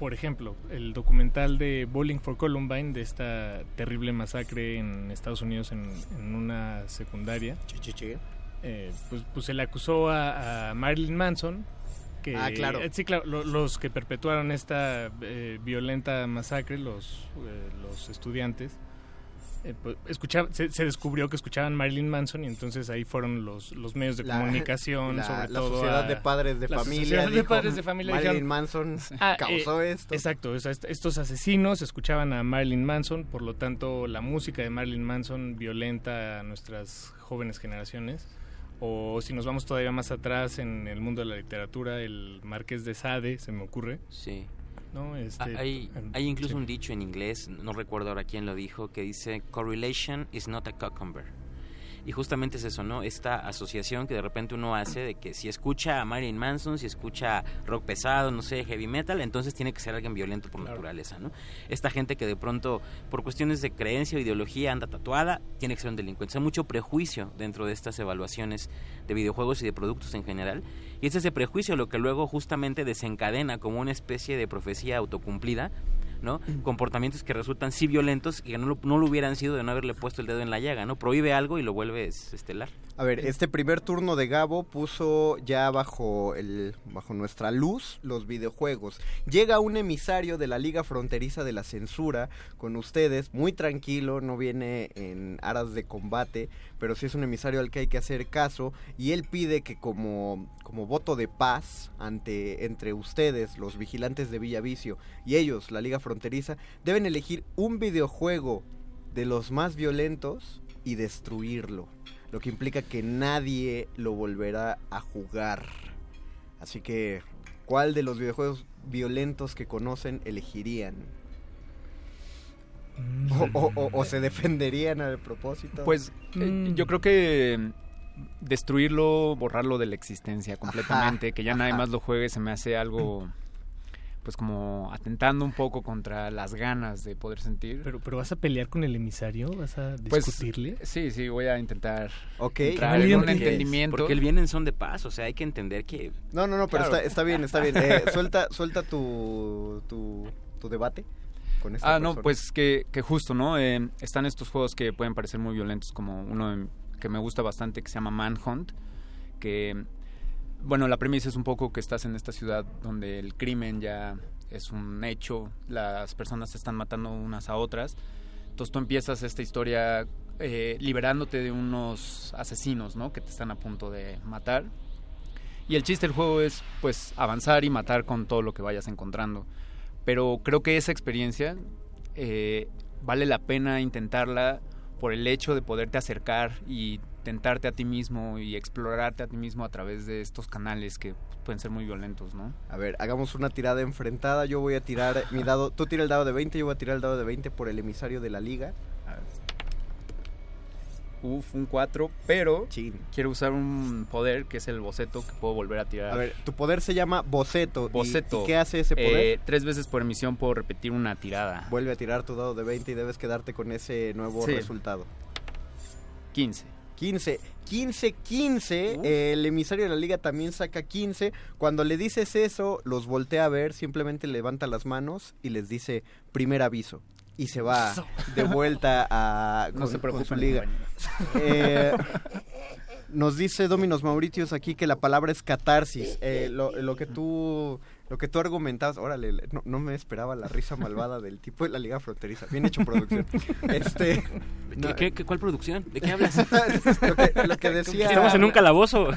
por ejemplo, el documental de Bowling for Columbine, de esta terrible masacre en Estados Unidos en, en una secundaria, eh, pues, pues se le acusó a, a Marilyn Manson. Que, Ah, claro. eh, sí, claro, lo- los que perpetuaron esta eh, violenta masacre, los, eh, los estudiantes, eh, pues, escuchaba- se, se descubrió que escuchaban Marilyn Manson y entonces ahí fueron los, los medios de La- comunicación, la- sobre la todo sociedad a- de padres de la familia sociedad de padres de familia Marilyn dijeron, Manson "Ah, causó eh, esto". Exacto, o sea, est- estos asesinos escuchaban a Marilyn Manson, por lo tanto la música de Marilyn Manson violenta a nuestras jóvenes generaciones. O si nos vamos todavía más atrás en el mundo de la literatura, el Marqués de Sade, se me ocurre. Sí. ¿No? Este, Ah, hay, hay incluso sí. un dicho en inglés, no recuerdo ahora quién lo dijo, que dice correlation is not a cucumber. Y justamente es eso, ¿no? Esta asociación que de repente uno hace de que si escucha a Marilyn Manson, si escucha rock pesado, no sé, heavy metal, entonces tiene que ser alguien violento por naturaleza, ¿no? Esta gente que de pronto, por cuestiones de creencia o ideología, anda tatuada, tiene que ser un delincuente. Hay mucho prejuicio dentro de estas evaluaciones de videojuegos y de productos en general. Y es ese prejuicio lo que luego justamente desencadena como una especie de profecía autocumplida, ¿no? Comportamientos que resultan sí violentos y que no lo, no lo hubieran sido de no haberle puesto el dedo en la llaga, ¿no? Prohíbe algo y lo vuelves estelar. A ver, este primer turno de Gabo puso ya bajo el bajo nuestra luz los videojuegos. Llega un emisario de la Liga Fronteriza de la Censura con ustedes, muy tranquilo, no viene en aras de combate, pero sí es un emisario al que hay que hacer caso y él pide que como como voto de paz ante entre ustedes, los vigilantes de Villavicio y ellos, la Liga Fronteriza, deben elegir un videojuego de los más violentos y destruirlo lo que implica que nadie lo volverá a jugar. Así que, ¿cuál de los videojuegos violentos que conocen elegirían? O, o- o- o se defenderían al propósito? Pues eh, yo creo que destruirlo, borrarlo de la existencia completamente, que ya nadie ajá. más lo juegue, se me hace algo pues como atentando un poco contra las ganas de poder sentir. Pero, pero vas a pelear con el emisario, vas a Pues, discutirle. sí, sí, voy a intentar Ok. entrar en un entendimiento. Porque él viene en son de paz, o sea, hay que entender que... No, no, no, pero Claro. está, está bien, está bien. Eh, suelta suelta tu, tu, tu debate con esta Ah, no, pues que, que justo, ¿no? Eh, están estos juegos que pueden parecer muy violentos, como uno que me gusta bastante que se llama Manhunt, que, bueno, la premisa es un poco que estás en esta ciudad donde el crimen ya es un hecho, las personas se están matando unas a otras, entonces tú empiezas esta historia eh, liberándote de unos asesinos, ¿no? Que te están a punto de matar. Y el chiste del juego es, pues, avanzar y matar con todo lo que vayas encontrando. Pero creo que esa experiencia eh, vale la pena intentarla por el hecho de poderte acercar y tentarte a ti mismo y explorarte a ti mismo a través de estos canales que pueden ser muy violentos, ¿no? A ver, hagamos una tirada enfrentada. Yo voy a tirar mi dado. Tú tira el dado de 20, yo voy a tirar el dado de 20 por el emisario de la liga. Uf, un 4, pero quiero usar un poder que es el boceto que puedo volver a tirar. A ver, tu poder se llama boceto. ¿Y- boceto. ¿Y, qué hace ese poder? Eh, tres veces por emisión puedo repetir una tirada. Vuelve a tirar tu dado de 20 y debes quedarte con ese nuevo Sí. resultado. 15. 15. 15, 15. El emisario de la liga también saca 15. Cuando le dices eso, los voltea a ver, simplemente levanta las manos y les dice primer aviso. Y se va de vuelta a No se con preocupen, su liga. Eh, nos dice Dominos Mauritius aquí que la palabra es catarsis. Eh, lo, lo que tú lo que tú argumentabas, órale, le- no, no me esperaba la risa malvada del tipo de la liga fronteriza. Bien hecho producción. Este, no, ¿Qué, qué- qué- cuál producción? ¿De qué hablas? lo, que, lo que decía. Estamos en un calabozo.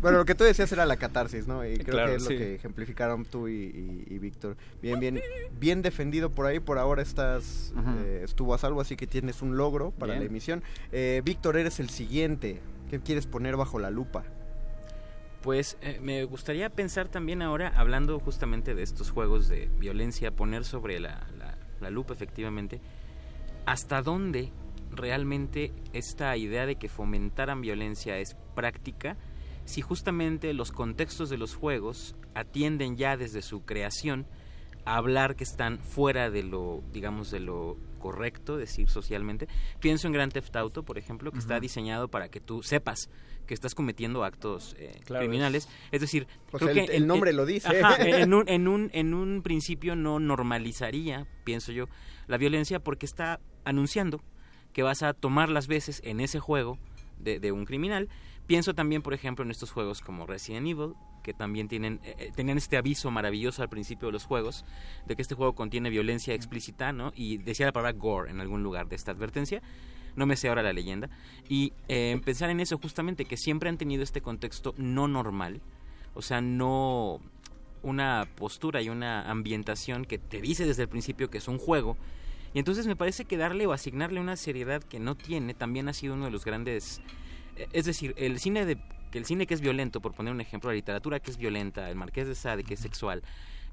Bueno, lo que tú decías era la catarsis, ¿no? Y creo Claro, que es sí. lo que ejemplificaron tú y, y- y Víctor. Bien, bien, bien defendido por ahí. Por ahora estás, eh, estuvo a salvo, así que tienes un logro para Bien. la emisión. Eh, Víctor, eres el siguiente. ¿Qué quieres poner bajo la lupa? Pues eh, me gustaría pensar también ahora, hablando justamente de estos juegos de violencia, poner sobre la, la- la lupa efectivamente, hasta dónde realmente esta idea de que fomentaran violencia es práctica si justamente los contextos de los juegos atienden ya desde su creación hablar que están fuera de lo, digamos, de lo correcto, decir socialmente. Pienso en Grand Theft Auto, por ejemplo, que está diseñado para que tú sepas que estás cometiendo actos eh, Claro, criminales. Es decir, creo sea, que el- el nombre lo dice. Ajá, en, un, en, un, en un principio no normalizaría, pienso yo, la violencia porque está anunciando que vas a tomar las veces en ese juego de, de un criminal. Pienso también, por ejemplo, en estos juegos como Resident Evil, que también tienen, eh, eh, tenían este aviso maravilloso al principio de los juegos, de que este juego contiene violencia explícita, ¿no? Y decía la palabra gore en algún lugar de esta advertencia. No me sé ahora la leyenda. Y eh, pensar en eso justamente, que siempre han tenido este contexto no normal, o sea, no una postura y una ambientación que te dice desde el principio que es un juego. Y entonces me parece que darle o asignarle una seriedad que no tiene también ha sido uno de los grandes... eh, Es decir, el cine de que el cine que es violento, por poner un ejemplo, la literatura que es violenta, el Marqués de Sade que es sexual,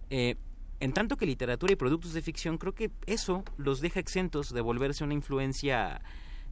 eh, en tanto que literatura y productos de ficción, creo que eso los deja exentos de volverse una influencia,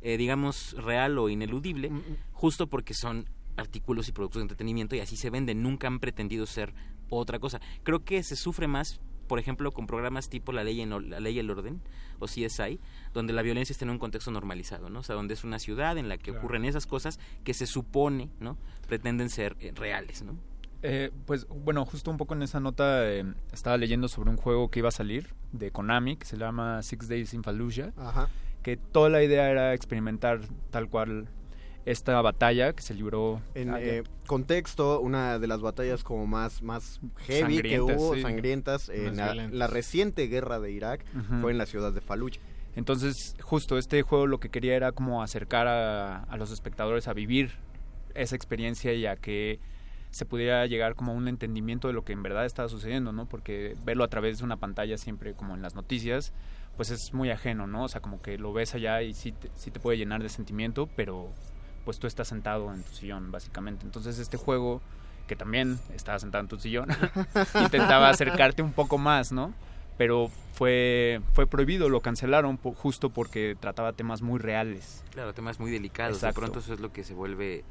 eh, digamos, real o ineludible, justo porque son artículos y productos de entretenimiento y así se venden, nunca han pretendido ser otra cosa. Creo que se sufre más, por ejemplo, con programas tipo La Ley, en, la ley y el Orden o CSI, donde la violencia está en un contexto normalizado, ¿no? O sea, donde es una ciudad en la que ocurren esas cosas que se supone, ¿no? Pretenden ser eh, reales, ¿no? Eh, pues bueno, justo un poco en esa nota eh, estaba leyendo sobre un juego que iba a salir de Konami que se llama Six Days in Fallujah. Ajá. Que toda la idea era experimentar tal cual esta batalla que se libró En eh, contexto, una de las batallas como más, más heavy que hubo, sí. sangrientas, en Más la, reciente guerra de Irak fue en la ciudad de Fallujah. Entonces, justo este juego lo que quería era como acercar a, a los espectadores a vivir esa experiencia y a que se pudiera llegar como a un entendimiento de lo que en verdad estaba sucediendo, ¿no? Porque verlo a través de una pantalla siempre como en las noticias, pues es muy ajeno, ¿no? O sea, como que lo ves allá y sí te, sí te puede llenar de sentimiento, pero pues tú estás sentado en tu sillón, básicamente. Entonces este juego, que también estaba sentado en tu sillón, intentaba acercarte un poco más, ¿no? Pero fue, fue prohibido, lo cancelaron po- justo porque trataba temas muy reales. Claro, temas muy delicados. Exacto. De pronto eso es lo que se vuelve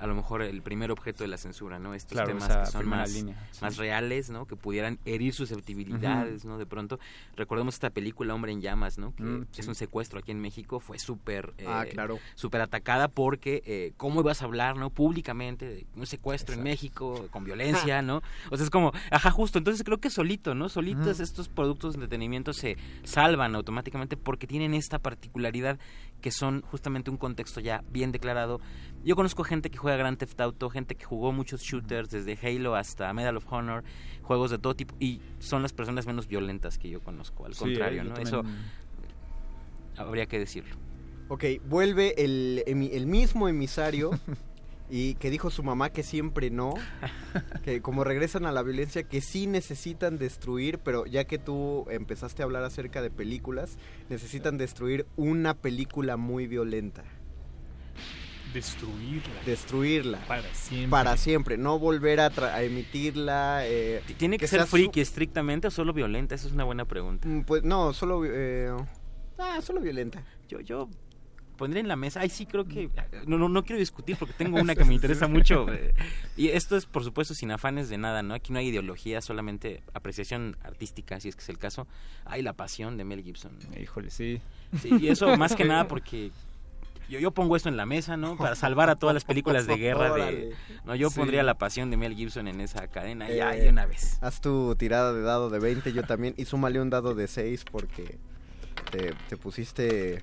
a lo mejor el primer objeto de la censura, ¿no? Estos Claro, temas que son más, línea, sí. más reales, ¿no? Que pudieran herir susceptibilidades, ¿no? De pronto, recordemos esta película Hombre en Llamas, ¿no? Que Mm, es sí. un secuestro aquí en México, fue súper... Ah, eh, claro. Súper atacada porque, eh, ¿cómo ibas a hablar, no? Públicamente de un secuestro en México, con violencia, ¿no? O sea, es como, ajá, justo. Entonces creo que solito, ¿no? Solitos estos productos de entretenimiento se salvan automáticamente porque tienen esta particularidad que son justamente un contexto ya bien declarado. Yo conozco gente que juega Grand Theft Auto, gente que jugó muchos shooters, desde Halo hasta Medal of Honor, juegos de todo tipo, y son las personas menos violentas que yo conozco, al Sí, contrario, eh, ¿no? también- Eso habría que decirlo. Ok, vuelve el, el mismo emisario y que dijo su mamá que siempre no, que como regresan a la violencia, que sí necesitan destruir, pero ya que tú empezaste a hablar acerca de películas, necesitan destruir una película muy violenta. Destruirla. Destruirla. Para siempre. Para siempre, no volver a, tra- a emitirla. eh, ¿Tiene que, ser friki estrictamente o solo violenta? Esa es una buena pregunta. Mm, Pues no, solo... eh, ah, solo violenta. Yo, yo pondré en la mesa. Ay, sí, creo que. No, no, no quiero discutir porque tengo una que me interesa mucho. eh, Y esto es, por supuesto, sin afanes de nada, ¿no? Aquí no hay ideología, solamente apreciación artística, si es que es el caso. Hay la pasión de Mel Gibson. Híjole, sí. Sí, y eso más que nada porque. Yo, yo pongo esto en la mesa, ¿no? Para salvar a todas las películas de guerra de... No, yo Sí. pondría la pasión de Mel Gibson en esa cadena ya Eh, de una vez. Haz tu tirada de dado de 20, yo también. Y súmale un dado de 6 porque te, te pusiste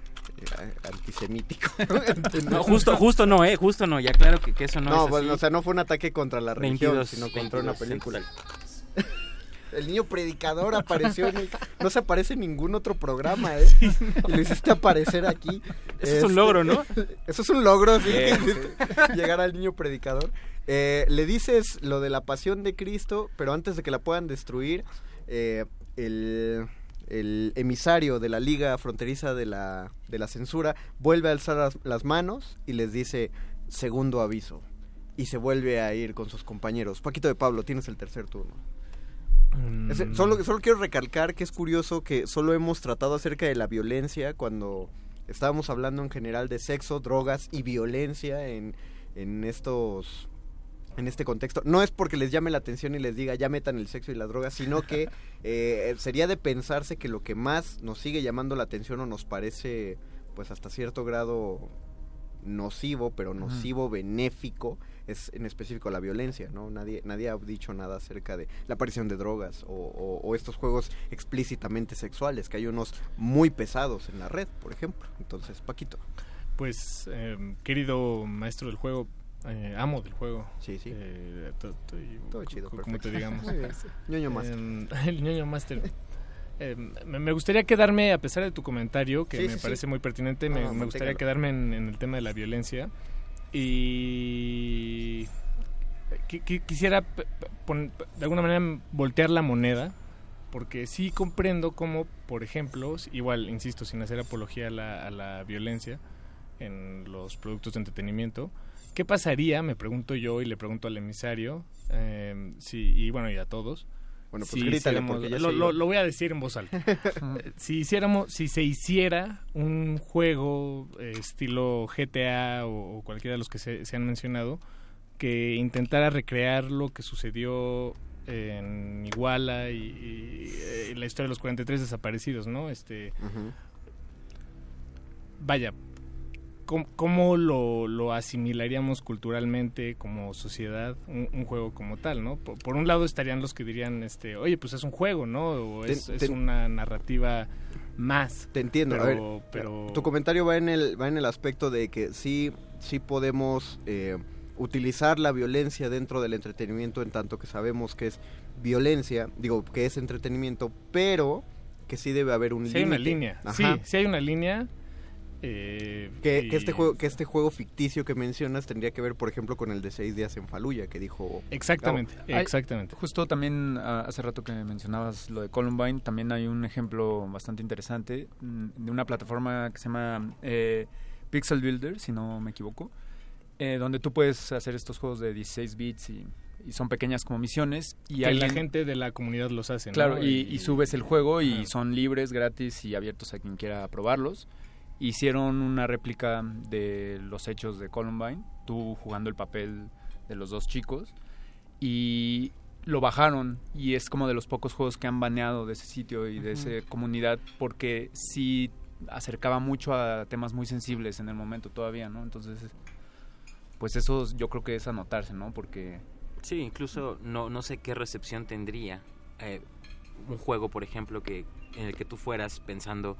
antisemítico. No, justo, justo no, ¿eh? Justo no, ya claro que, que eso no, No, es bueno, así. o sea, no fue un ataque contra la religión, 22, sino contra una 22, película. El niño predicador apareció en el- No se aparece en ningún otro programa, ¿eh? Y lo hiciste aparecer aquí. Eso es un logro, ¿no? Eso es un logro, sí. Eh, Llegar al niño predicador. Eh, le dices lo de la pasión de Cristo, pero antes de que la puedan destruir, eh, el, el emisario de la Liga Fronteriza de la, de la Censura vuelve a alzar las, las manos y les dice, segundo aviso. Y se vuelve a ir con sus compañeros. Paquito de Pablo, tienes el tercer turno. Mm. Solo, solo quiero recalcar que es curioso que solo hemos tratado acerca de la violencia cuando estábamos hablando en general de sexo, drogas y violencia en, en estos en este contexto. No es porque les llame la atención y les diga ya metan el sexo y las drogas, sino que eh, sería de pensarse que lo que más nos sigue llamando la atención o nos parece pues hasta cierto grado nocivo, pero nocivo, benéfico, es en específico la violencia, ¿no? Nadie, nadie ha dicho nada acerca de la aparición de drogas o, o- o estos juegos explícitamente sexuales, que hay unos muy pesados en la red, por ejemplo. Entonces, Paquito. Pues, eh, querido maestro del juego, eh, amo del juego. Sí, sí. Eh, to- to- y- Todo chido, co- Como te digamos. Ñoño Master. Eh, el ñoño master. Eh, me gustaría quedarme, a pesar de tu comentario, que Sí, me sí, sí. parece muy pertinente, No, me, gustaría quedarme en, en el tema de la violencia. Y qui- quisiera pon- de alguna manera voltear la moneda, porque sí comprendo cómo, por ejemplo, igual, insisto, sin hacer apología a la, a la violencia en los productos de entretenimiento, ¿qué pasaría, me pregunto yo y le pregunto al emisario, eh, si, y bueno, y a todos, Bueno, pues si grítale, porque ya lo, voy a decir en voz alta. Si hiciéramos, si se hiciera un juego eh, estilo GTA o, o cualquiera de los que se, se han mencionado, que intentara recrear lo que sucedió en Iguala y, y, eh, la historia de los 43 desaparecidos, ¿no? Este, vaya, ¿cómo, cómo lo, lo asimilaríamos culturalmente como sociedad un, un juego como tal, ¿no? Por, por un lado estarían los que dirían, este, oye, pues es un juego, ¿no? O Te- es, te- una narrativa más. Te entiendo. Pero, a ver, pero tu comentario va en el va en el aspecto de que sí sí podemos eh, utilizar la violencia dentro del entretenimiento en tanto que sabemos que es violencia, digo que es entretenimiento, pero que sí debe haber un sí hay una límite. línea. Ajá. Sí, sí hay una línea. Eh, Que, y- que este juego que este juego ficticio que mencionas tendría que ver, por ejemplo, con el de seis días en Faluya que dijo Exactamente, Gabo. Hay- exactamente. Justo también ah, hace rato que mencionabas lo de Columbine, también hay un ejemplo bastante interesante mm, de una plataforma que se llama eh, Pixel Builder, si no me equivoco, eh, donde tú puedes hacer estos juegos de 16 bits y, y son pequeñas como misiones. Y que alguien- la gente de la comunidad los hace, ¿no? Claro, y, y subes el juego y son libres, gratis y abiertos a quien quiera probarlos. Hicieron una réplica de los hechos de Columbine, tú jugando el papel de los dos chicos, y lo bajaron y es como de los pocos juegos que han baneado de ese sitio y de Ujú. esa comunidad porque sí acercaba mucho a temas muy sensibles en el momento todavía, ¿no? Entonces, pues eso yo creo que es anotarse, ¿no? Porque Sí, incluso no, no sé qué recepción tendría eh, un juego, por ejemplo, que en el que tú fueras pensando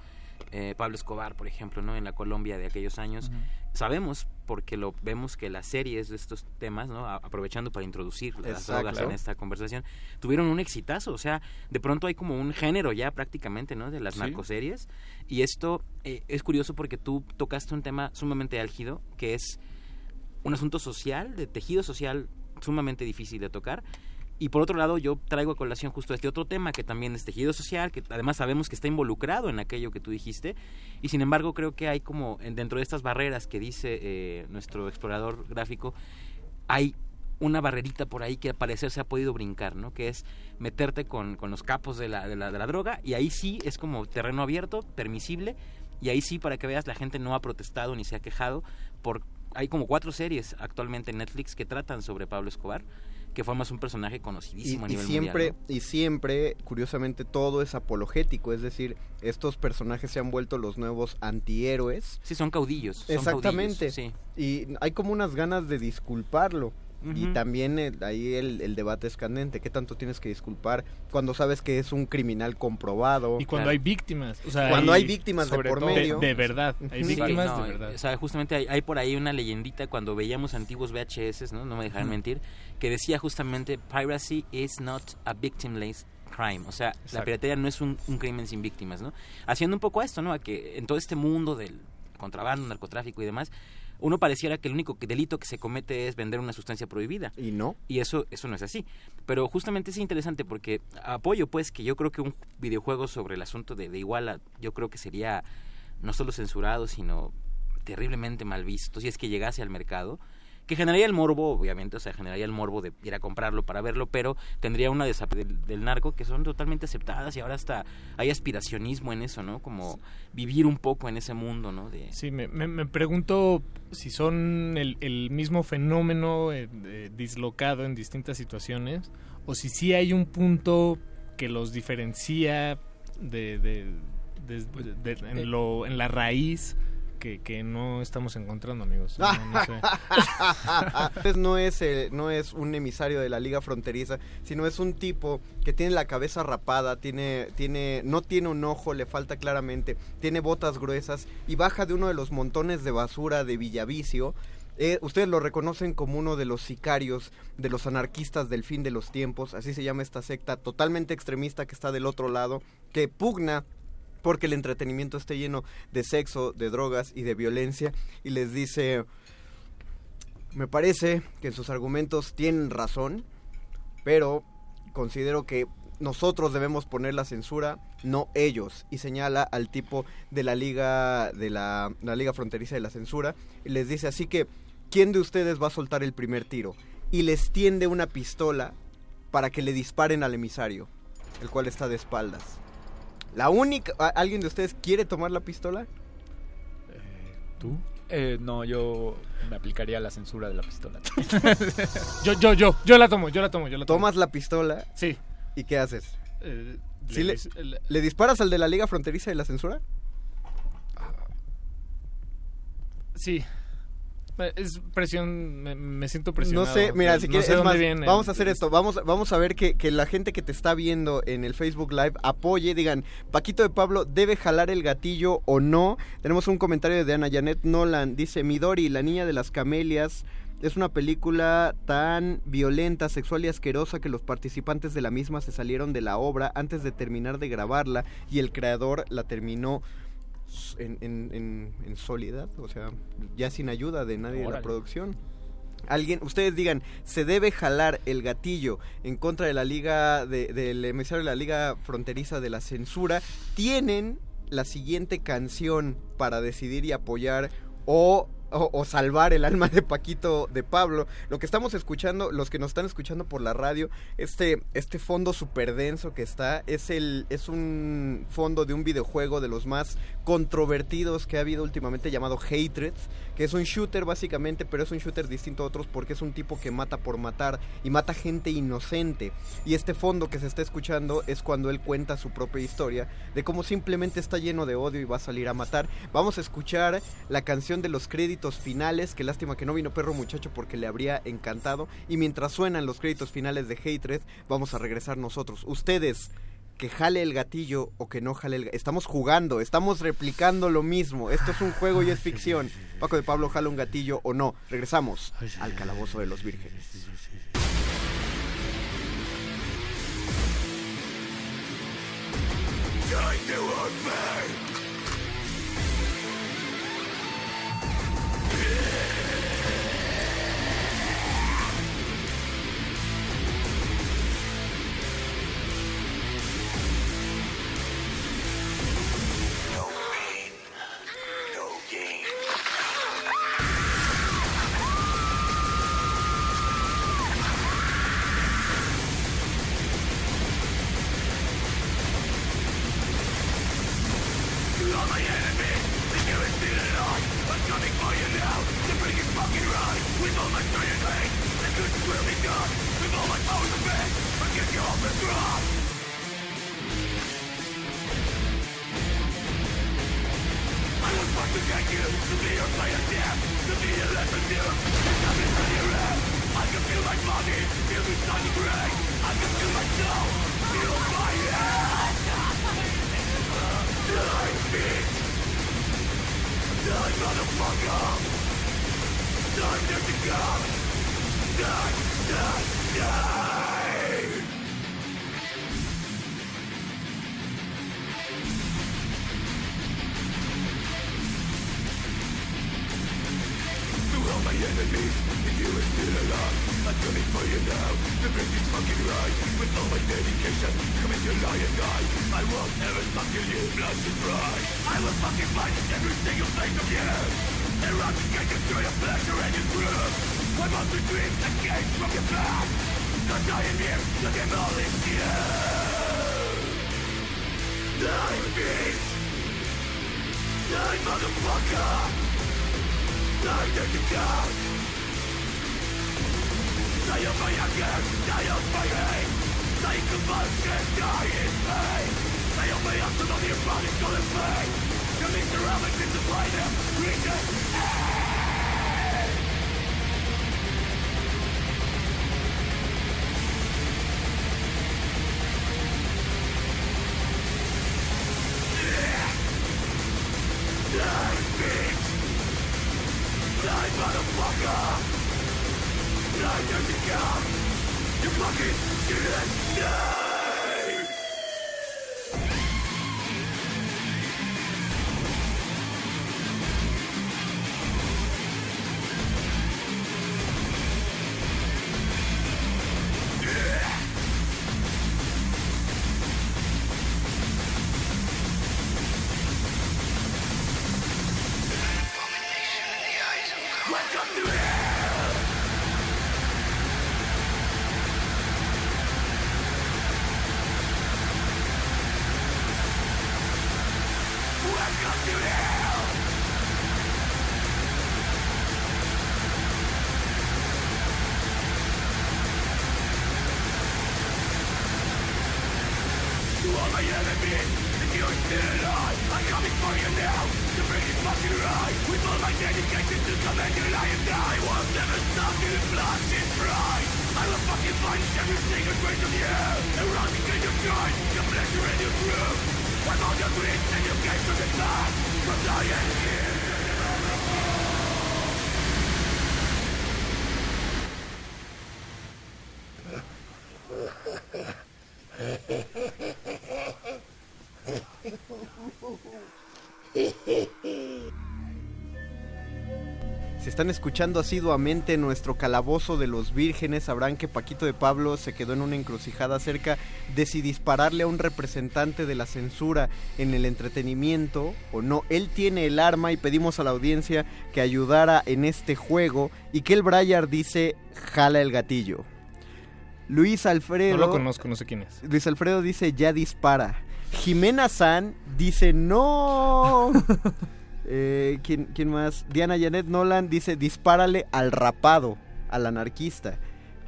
eh, Pablo Escobar, por ejemplo, ¿no? En la Colombia de aquellos años. Sabemos, porque lo vemos que las series de estos temas, ¿no? A- aprovechando para introducir las drogas en esta conversación, tuvieron un exitazo. O sea, de pronto hay como un género ya prácticamente, ¿no? De las Sí. narcoseries. Y esto eh, es curioso porque tú tocaste un tema sumamente álgido, que es un asunto social, de tejido social sumamente difícil de tocar. Y por otro lado, yo traigo a colación justo este otro tema que también es tejido social, que además sabemos que está involucrado en aquello que tú dijiste. Y sin embargo, creo que hay como en- dentro de estas barreras que dice eh, nuestro explorador gráfico, hay una barrerita por ahí que al parecer se ha podido brincar, ¿no? Que es meterte con, con los capos de la, de, la, de la droga y ahí sí es como terreno abierto, permisible, y ahí sí, para que veas, la gente no ha protestado ni se ha quejado por... Hay como cuatro series actualmente en Netflix que tratan sobre Pablo Escobar, que fue más un personaje y, conocidísimo a y nivel siempre mundial. ¿no? y siempre curiosamente todo es apologético es decir estos personajes se han vuelto los nuevos antihéroes Sí, son caudillos. son exactamente caudillos, sí. y hay como unas ganas de disculparlo y también eh, ahí el, el debate es candente qué tanto tienes que disculpar cuando sabes que es un criminal comprobado Y cuando hay víctimas. O sea, Cuando hay víctimas de sobre por todo, medio. De, de verdad. Hay Sí, víctimas no, de verdad. O sea, justamente hay, hay por ahí una leyendita cuando veíamos antiguos VHS, ¿no? No me dejarán mentir, que decía justamente piracy is not a victimless crime, o sea, la piratería no es un, un crimen sin víctimas, ¿no? Haciendo un poco a esto, ¿no? A que en todo este mundo del contrabando, narcotráfico y demás, uno pareciera que el único delito que se comete es vender una sustancia prohibida. y no Y eso, eso no es así. Pero justamente es interesante porque apoyo pues que yo creo que un videojuego sobre el asunto de, de Iguala, yo creo que sería no solo censurado, sino terriblemente mal visto si es que llegase al mercado. Que generaría el morbo, obviamente, o sea, generaría el morbo de ir a comprarlo para verlo, pero tendría una desap del, del narco que son totalmente aceptadas y ahora hasta hay aspiracionismo en eso, ¿no? Como vivir un poco en ese mundo, ¿no? De, Sí, me, me, me pregunto si son el, el mismo fenómeno eh, de- dislocado en distintas situaciones o si sí hay un punto que los diferencia de, de- de- de- de- en, lo, en la raíz que, no estamos encontrando, amigos. No, no es, eh, no es un emisario de la liga fronteriza, sino es un tipo que tiene la cabeza rapada, tiene, tiene, no tiene un ojo, le falta claramente, tiene botas gruesas y baja de uno de los montones de basura de Villavicio. Eh, ustedes lo reconocen como uno de los sicarios de los anarquistas del fin de los tiempos, así se llama esta secta totalmente extremista que está del otro lado, que pugna porque el entretenimiento esté lleno de sexo, de drogas y de violencia y les dice, me parece que sus argumentos tienen razón, pero considero que nosotros debemos poner la censura, no ellos. Y señala al tipo de la liga de la, la liga fronteriza de la censura y les dice así que quién de ustedes va a soltar el primer tiro y les tiende una pistola para que le disparen al emisario, el cual está de espaldas. La única ¿a- alguien de ustedes quiere tomar la pistola? ¿Tú? Eh, no, yo me aplicaría la censura de la pistola. yo, yo, yo, yo la tomo, yo la tomo, yo la tomo. Tomas la pistola. Sí. ¿Y qué haces? Eh, ¿Sí le- le, le- le disparas al de la Liga Fronteriza de la Censura? Sí. Eh, Es presión, me, me siento presionado. No sé, mira, si sé quieres, es dónde más, viene. vamos a hacer esto, vamos, vamos a ver que, que la gente que te está viendo en el Facebook Live apoye, digan, Paquito de Pablo debe jalar el gatillo o no. Tenemos un comentario de Ana Janet Nolan, dice, Midori, la niña de las camelias, es una película tan violenta, sexual y asquerosa que los participantes de la misma se salieron de la obra antes de terminar de grabarla y el creador la terminó en, en, en- en soledad, o sea, ya sin ayuda de nadie de la Órale. producción. Alguien, ustedes digan, se debe jalar el gatillo en contra de la liga, de- del emisario de la liga fronteriza de la censura, tienen la siguiente canción para decidir y apoyar o, o- salvar el alma de Paquito de Pablo. Lo que estamos escuchando, los que nos están escuchando por la radio, este, este fondo super denso que está, es el, es un fondo de un videojuego de los más controvertidos que ha habido últimamente llamado Hatred, que es un shooter básicamente, pero es un shooter distinto a otros porque es un tipo que mata por matar y mata gente inocente. Y este fondo que se está escuchando es cuando él cuenta su propia historia de cómo simplemente está lleno de odio y va a salir a matar. Vamos a escuchar la canción de los créditos finales, que lástima que no vino Perro Muchacho porque le habría encantado. Y mientras suenan los créditos finales de Hatred, vamos a regresar nosotros. Ustedes que jale el gatillo o que no jale el gatillo. Estamos jugando, estamos replicando lo mismo. Esto es un juego y es ficción. Paco de Pablo jala un gatillo o no. Regresamos al calabozo de los vírgenes. Están escuchando asiduamente nuestro calabozo de los vírgenes, sabrán que Paquito de Pablo se quedó en una encrucijada acerca de si dispararle a un representante de la censura en el entretenimiento o no. Él tiene el arma y pedimos a la audiencia que ayudara en este juego y que el Briar dice jala el gatillo. Luis Alfredo. No lo conozco, no sé quién es. Luis Alfredo dice ya dispara. Jimena San dice no. Eh, ¿quién, quién más? Diana Janet Nolan dice dispárale al rapado, al anarquista.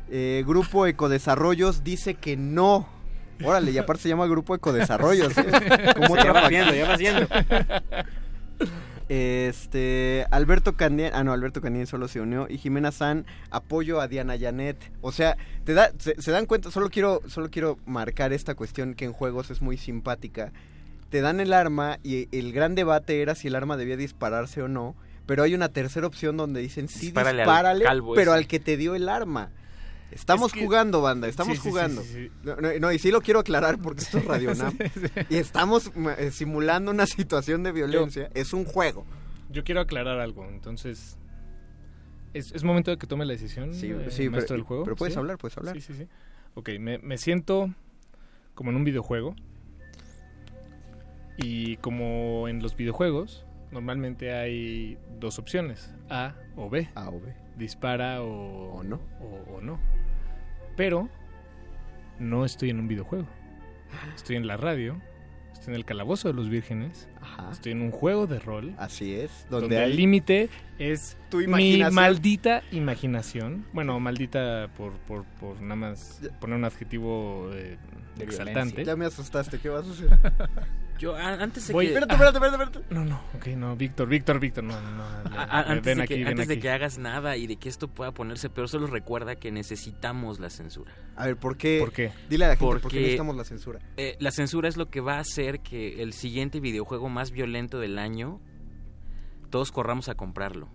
Eh, Grupo Ecodesarrollos dice que no. Órale, y aparte se llama Grupo Ecodesarrollos. ¿eh? Como Ya vas viendo, ya vas viendo. Este, Alberto Candien, ah no, Alberto Candien solo se unió y Jimena San apoyo a Diana Janet. O sea, te da, se, se dan cuenta, solo quiero, solo quiero marcar esta cuestión que en juegos es muy simpática. Te dan el arma y el gran debate era si el arma debía dispararse o no, pero hay una tercera opción donde dicen sí Dispárale al dispárale, calvo pero ese. al que te dio el arma. Estamos Es que- jugando, banda, estamos Sí, sí, sí, jugando. sí, sí. No, no, no, y sí lo quiero aclarar porque esto es Radio Nam. Y estamos eh, simulando una situación de violencia. es un juego. Yo quiero aclarar algo, entonces... ¿Es, es momento de que tome la decisión, Sí, eh, sí, maestro pero- del juego? pero puedes ¿Sí? hablar, puedes hablar. Sí, sí, sí. Ok, me, me siento como en un videojuego. Y como en los videojuegos, normalmente hay dos opciones, A o B. A o B. Dispara o, O no. O, o no. Pero no estoy en un videojuego. Estoy en la radio, estoy en el calabozo de los vírgenes, estoy en un juego de rol. Así es, Donde, el límite es Tu mi maldita imaginación. Bueno, maldita por, por, por nada más poner un adjetivo eh, De exaltante. Ya me asustaste, ¿qué vas a hacer? Yo, antes de Voy- que... Espérate, espérate, espérate, espérate. No, no, ok, no, Víctor, Víctor, Víctor, no, no. no, eh, antes ven de, aquí, que, ven antes de que hagas nada y de que esto pueda ponerse peor, solo recuerda que necesitamos la censura. A ver, ¿por qué? ¿Por qué? Dile a la gente por qué Porque, necesitamos la censura. eh, la censura es lo que va a hacer que el siguiente videojuego más violento del año todos corramos a comprarlo,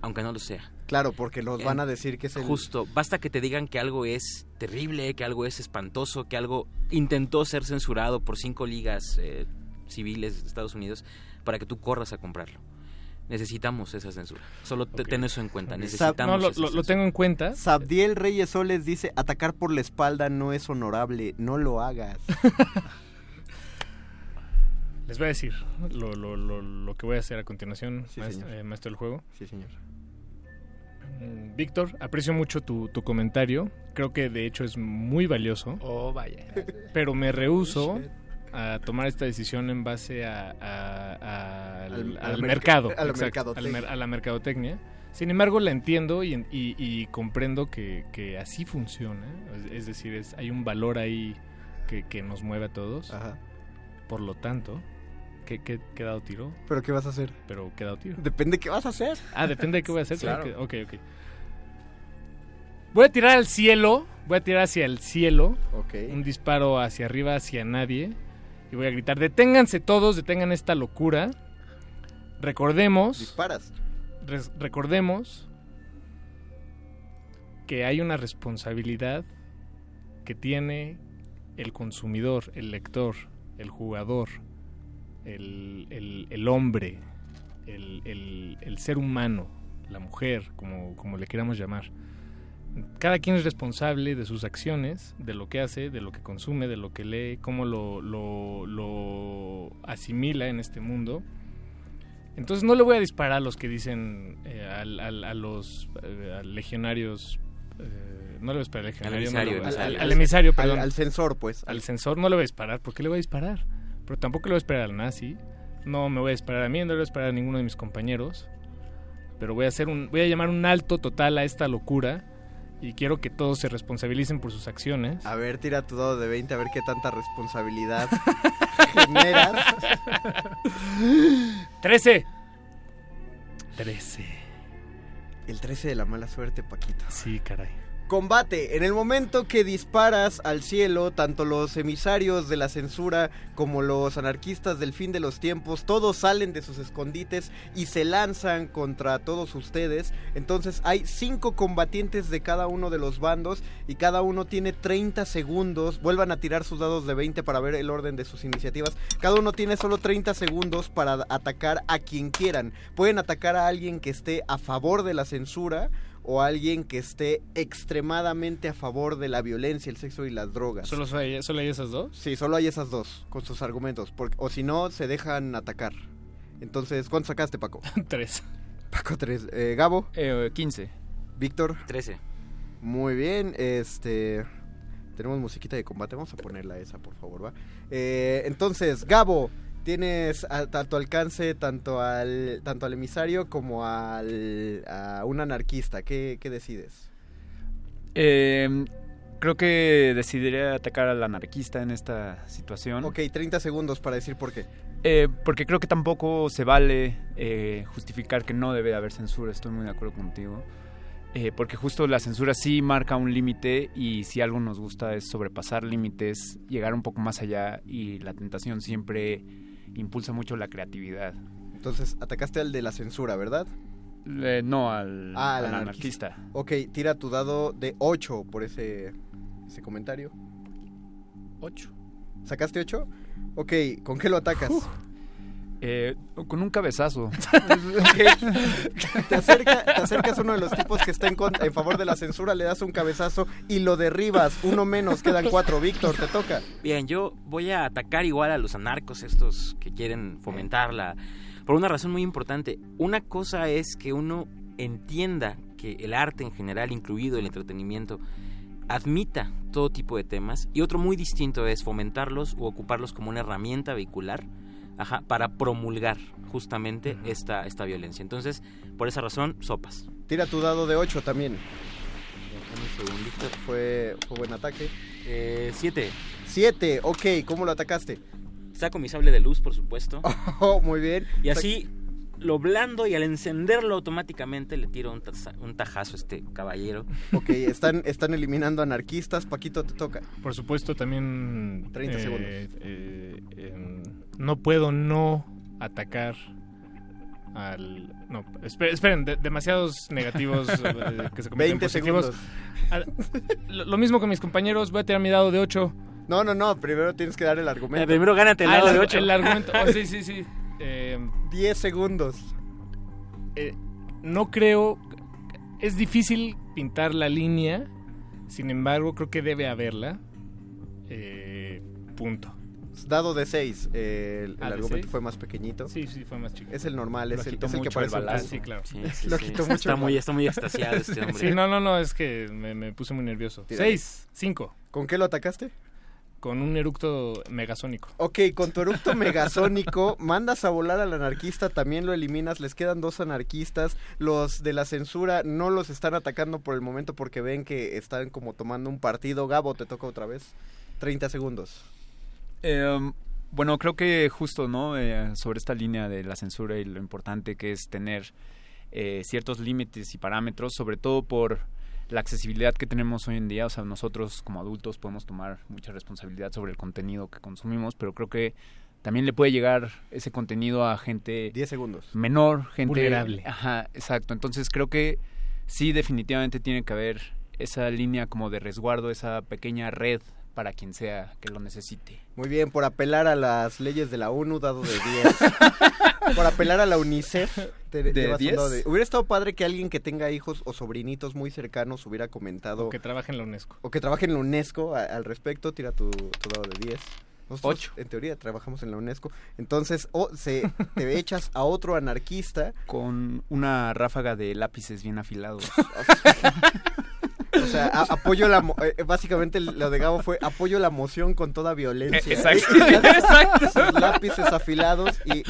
aunque no lo sea. Claro, porque los van a decir que es el... Justo, basta que te digan que algo es terrible, que algo es espantoso, que algo intentó ser censurado por cinco ligas eh, civiles de Estados Unidos para que tú corras a comprarlo. Necesitamos esa censura. Solo te- ten eso en cuenta. Necesitamos No, lo, esa lo- lo censura. tengo en cuenta. Sabdiel Reyes Soles dice, atacar por la espalda no es honorable, no lo hagas. Les voy a decir lo, lo, lo, lo que voy a hacer a continuación, Sí, maes- señor. eh, maestro del juego. Sí, señor. Mm, Víctor, aprecio mucho tu, tu comentario. Creo que de hecho es muy valioso. Oh, vaya. Pero me rehuso a tomar esta decisión en base a, a- a- al, Al- al al merc- mercado. a la exacto, mercadotecnia. al mer- a la mercadotecnia. Sin embargo, la entiendo y, y- y comprendo que, que así funciona. Es, es decir, es, hay un valor ahí que, que nos mueve a todos. Por lo tanto, ¿qué, qué, qué dado tiro? ¿Pero qué vas a hacer? Pero qué dado tiro. Depende qué vas a hacer. Ah, depende de qué voy a hacer. Claro. Ok, ok. Voy a tirar al cielo. Voy a tirar hacia el cielo. Un disparo hacia arriba, hacia nadie. Y voy a gritar, deténganse todos, detengan esta locura. Recordemos... Disparas. res- recordemos que hay una responsabilidad que tiene el consumidor, el lector, el jugador, el, el- el hombre, el, el- ser humano, la mujer, como, como le queramos llamar. Cada quien es responsable de sus acciones, de lo que hace, de lo que consume, de lo que lee, cómo lo, lo- lo asimila en este mundo. Entonces no le voy a disparar a los que dicen eh, a los eh, a legionarios. eh, no le voy a disparar al legionario. no emisario, al, emisario. al emisario, perdón. al censor, pues. Al censor no le voy a disparar. ¿Por qué le voy a disparar? Pero tampoco le voy a disparar al nazi. No me voy a disparar a mí, no le voy a disparar a ninguno de mis compañeros. Pero voy a hacer un, voy a llamar un alto total a esta locura y quiero que todos se responsabilicen por sus acciones. A ver, tira tu dado de 20 a ver qué tanta responsabilidad generas. 13. 13. El 13 de la mala suerte, Paquito. Sí, caray. Combate. En el momento que disparas al cielo, tanto los emisarios de la censura como los anarquistas del fin de los tiempos, todos salen de sus escondites y se lanzan contra todos ustedes. Entonces hay cinco combatientes de cada uno de los bandos y cada uno tiene 30 segundos. Vuelvan a tirar sus dados de 20 para ver el orden de sus iniciativas. Cada uno tiene solo 30 segundos para atacar a quien quieran. Pueden atacar a alguien que esté a favor de la censura o alguien que esté extremadamente a favor de la violencia, el sexo y las drogas. ¿Solo hay, solo hay esas dos? Sí, solo hay esas dos, con sus argumentos. porque- o si no, se dejan atacar. Entonces, ¿cuánto sacaste, Paco? Tres. Paco, tres. Eh, Gabo. 15. Víctor. 13. Muy bien, este... Tenemos musiquita de combate, vamos a ponerla esa, por favor, ¿va? Eh, entonces, Gabo, tienes a, a tu alcance tanto al, tanto al emisario como al, a un anarquista. ¿Qué, qué decides? Eh, creo que decidiré atacar al anarquista en esta situación. Ok, 30 segundos para decir por qué. Eh, porque creo que tampoco se vale eh, justificar que no debe haber censura, estoy muy de acuerdo contigo. Eh, porque justo la censura sí marca un límite y si algo nos gusta es sobrepasar límites, llegar un poco más allá y la tentación siempre impulsa mucho la creatividad. Entonces, atacaste al de la censura, ¿verdad? Eh, no, al, Ah, al al anarquista. anarquista. Ok, tira tu dado de 8 por ese, ese comentario. 8. ¿Sacaste 8? Ok, ¿con qué lo atacas? Eh, con un cabezazo. Te, acerca- te acercas a uno de los tipos que está en favor de la censura, le das un cabezazo y lo derribas. Uno menos, quedan cuatro. Víctor, te toca. Bien, yo voy a atacar igual a los anarcos estos que quieren fomentarla por una razón muy importante. Una cosa es que uno entienda que el arte en general, incluido el entretenimiento, admita todo tipo de temas y otro muy distinto es fomentarlos o ocuparlos como una herramienta vehicular ajá, para promulgar justamente esta, esta violencia. Entonces, por esa razón, sopas. Tira tu dado de 8 también. Un segundito. Fue, fue buen ataque. Eh, siete. 7, ok, ¿cómo lo atacaste? Saco mi sable de luz, por supuesto. Oh, muy bien. Y así lo blando y al encenderlo automáticamente le tiro un, taza- un tajazo a este caballero. Ok, están, están eliminando anarquistas. Paquito, te toca. Por supuesto, también... 30 eh, segundos. eh, no puedo no atacar al... No, espe- esperen, de- demasiados negativos eh, que se convierten en 20 positivos. segundos. Lo, lo mismo con mis compañeros, voy a tirar mi dado de 8. No, no, no, primero tienes que dar el argumento. Eh, primero gánate el Ah, dado de argu- ocho. El argumento, oh, sí, sí, sí. Eh, 10 segundos. eh, no creo... Es difícil pintar la línea, sin embargo, creo que debe haberla. Eh, punto. Dado de 6. el Ah, el ¿de argumento seis? fue más pequeñito. Sí, sí, fue más chico. Es el normal, es el, es el que el parece un balazo. tubo. Sí, claro. Sí, sí, Lo sí. quitó mucho Está el muy, está muy extasiado este hombre. Sí, no, no, no, es que me, me puse muy nervioso. Tírale. Seis, cinco, ¿Con qué lo atacaste? con un eructo megasónico. Ok, con tu eructo megasónico mandas a volar al anarquista, también lo eliminas, les quedan dos anarquistas, los de la censura no los están atacando por el momento porque ven que están como tomando un partido. Gabo, te toca otra vez. 30 segundos. Eh, bueno, creo que justo, ¿no? Eh, sobre esta línea de la censura y lo importante que es tener eh, ciertos límites y parámetros, sobre todo por la accesibilidad que tenemos hoy en día. O sea, nosotros como adultos podemos tomar mucha responsabilidad sobre el contenido que consumimos, pero creo que también le puede llegar ese contenido a gente 10 segundos. menor, gente Vulnerable. Ajá, exacto. Entonces creo que sí, definitivamente tiene que haber esa línea como de resguardo, esa pequeña red para quien sea que lo necesite. Muy bien, por apelar a las leyes de la ONU, dado de 10. por apelar a la UNICEF, te, te ¿De vas a un 10? dado de- Hubiera estado padre que alguien que tenga hijos o sobrinitos muy cercanos hubiera comentado O que trabaja en la UNESCO. o que trabaje en la UNESCO a- al respecto, tira tu, tu dado de 10. Nosotros, Ocho. En teoría trabajamos en la UNESCO. Entonces, o se, te echas a otro anarquista. Con una ráfaga de lápices bien afilados. O sea, a- apoyo la... mo- eh, básicamente lo de Gabo fue apoyo la moción con toda violencia. Eh, exacto. Exacto. Sus lápices afilados y eh,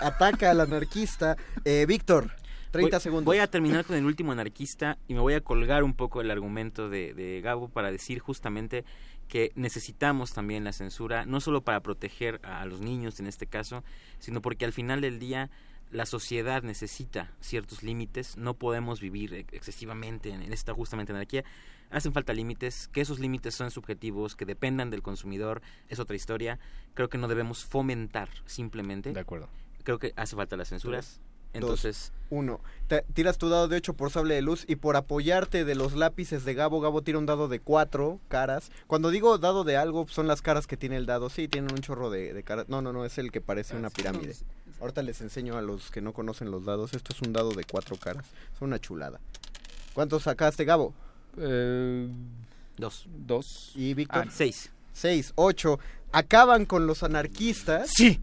ataca al anarquista. Eh, Víctor, 30 voy, segundos. Voy a terminar con el último anarquista y me voy a colgar un poco el argumento de, de Gabo para decir justamente que necesitamos también la censura, no solo para proteger a los niños en este caso, sino porque al final del día la sociedad necesita ciertos límites, no podemos vivir ex- excesivamente en, esta justamente anarquía. Hacen falta límites, que esos límites son subjetivos, que dependan del consumidor, es otra historia. Creo que no debemos fomentar simplemente. De acuerdo. Creo que hace falta la censura. Tres, Entonces, Uno. Te- tiras tu dado de 8 por sable de luz y por apoyarte de los lápices de Gabo, Gabo tira un dado de 4 caras. Cuando digo dado de algo, son las caras que tiene el dado. Sí, tienen un chorro de, de caras. No, no, no, es el que parece una pirámide. Ahorita les enseño a los que no conocen los dados. Esto es un dado de 4 caras. Es una chulada. ¿Cuántos sacaste, Gabo? Eh, dos. Dos. ¿Y Víctor? Ah, seis. 6, 8. Acaban con los anarquistas. Sí.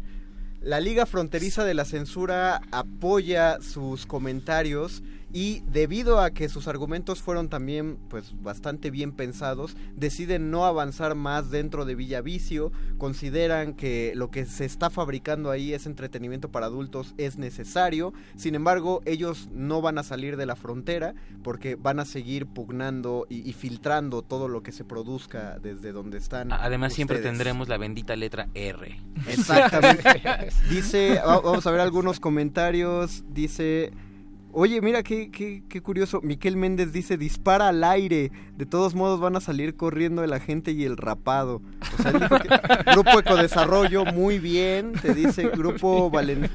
La Liga Fronteriza de la Censura apoya sus comentarios y debido a que sus argumentos fueron también pues bastante bien pensados, deciden no avanzar más dentro de Villavicio, consideran que lo que se está fabricando ahí es entretenimiento para adultos, es necesario, sin embargo ellos no van a salir de la frontera porque van a seguir pugnando y, y filtrando todo lo que se produzca desde donde están. Además, siempre tendremos la bendita letra R. Exactamente. Dice, va- vamos a ver algunos comentarios. Dice, oye, mira qué, qué, qué curioso. Miquel Méndez dice, dispara al aire. De todos modos van a salir corriendo el agente y el rapado. O sea, él dijo que- grupo Ecodesarrollo, muy bien. Te dice Grupo Valen...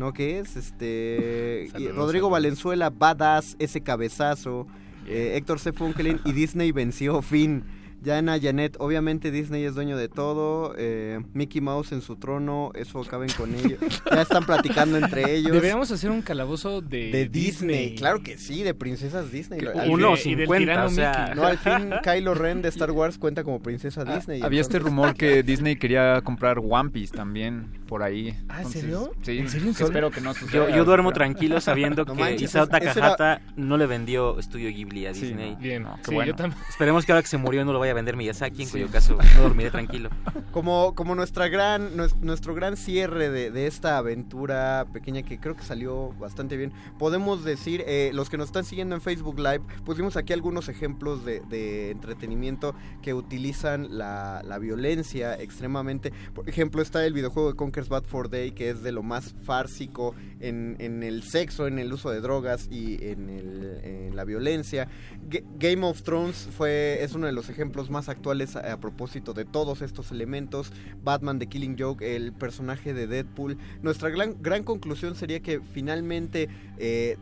¿No qué es? Este... Saludos, Rodrigo saludos. Valenzuela, Badass, ese cabezazo. Eh, Héctor C. Funkelin y Disney venció, fin. Yana Janet, obviamente Disney es dueño de todo. eh, Mickey Mouse en su trono, eso acaben con ellos. Ya están platicando entre ellos. Deberíamos hacer un calabozo de, de Disney. claro que sí, de princesas Disney. Uno o y del 50, tirano o sea... No, al fin Kylo Ren de Star Wars cuenta como princesa Disney. Había este rumor que Disney quería comprar One Piece también por ahí. Ah, ¿en Entonces, serio? Sí, ¿En serio? espero que no suceda. Yo, yo duermo pero- tranquilo sabiendo No que manches, Isao Takahata no le vendió Estudio Ghibli a Disney. Bien, No, qué sí, bueno. yo también. Esperemos que ahora que se murió no lo vaya a vender Miyazaki, en Sí. cuyo caso no dormiré tranquilo. Como, como nuestra gran, nues- nuestro gran cierre de, de esta aventura pequeña que creo que salió bastante bien, podemos decir, eh, los que nos están siguiendo en Facebook Live, pusimos aquí algunos ejemplos de, de entretenimiento que utilizan la, la violencia extremadamente. Por ejemplo, está el videojuego de Bad for Day, que es de lo más fársico en, el sexo, en el uso de drogas y en, la violencia. Ga- Game of Thrones fue, es uno de los ejemplos más actuales a, propósito de todos estos elementos. Batman The Killing Joke, el personaje de Deadpool. Nuestra gran, gran conclusión sería que finalmente eh,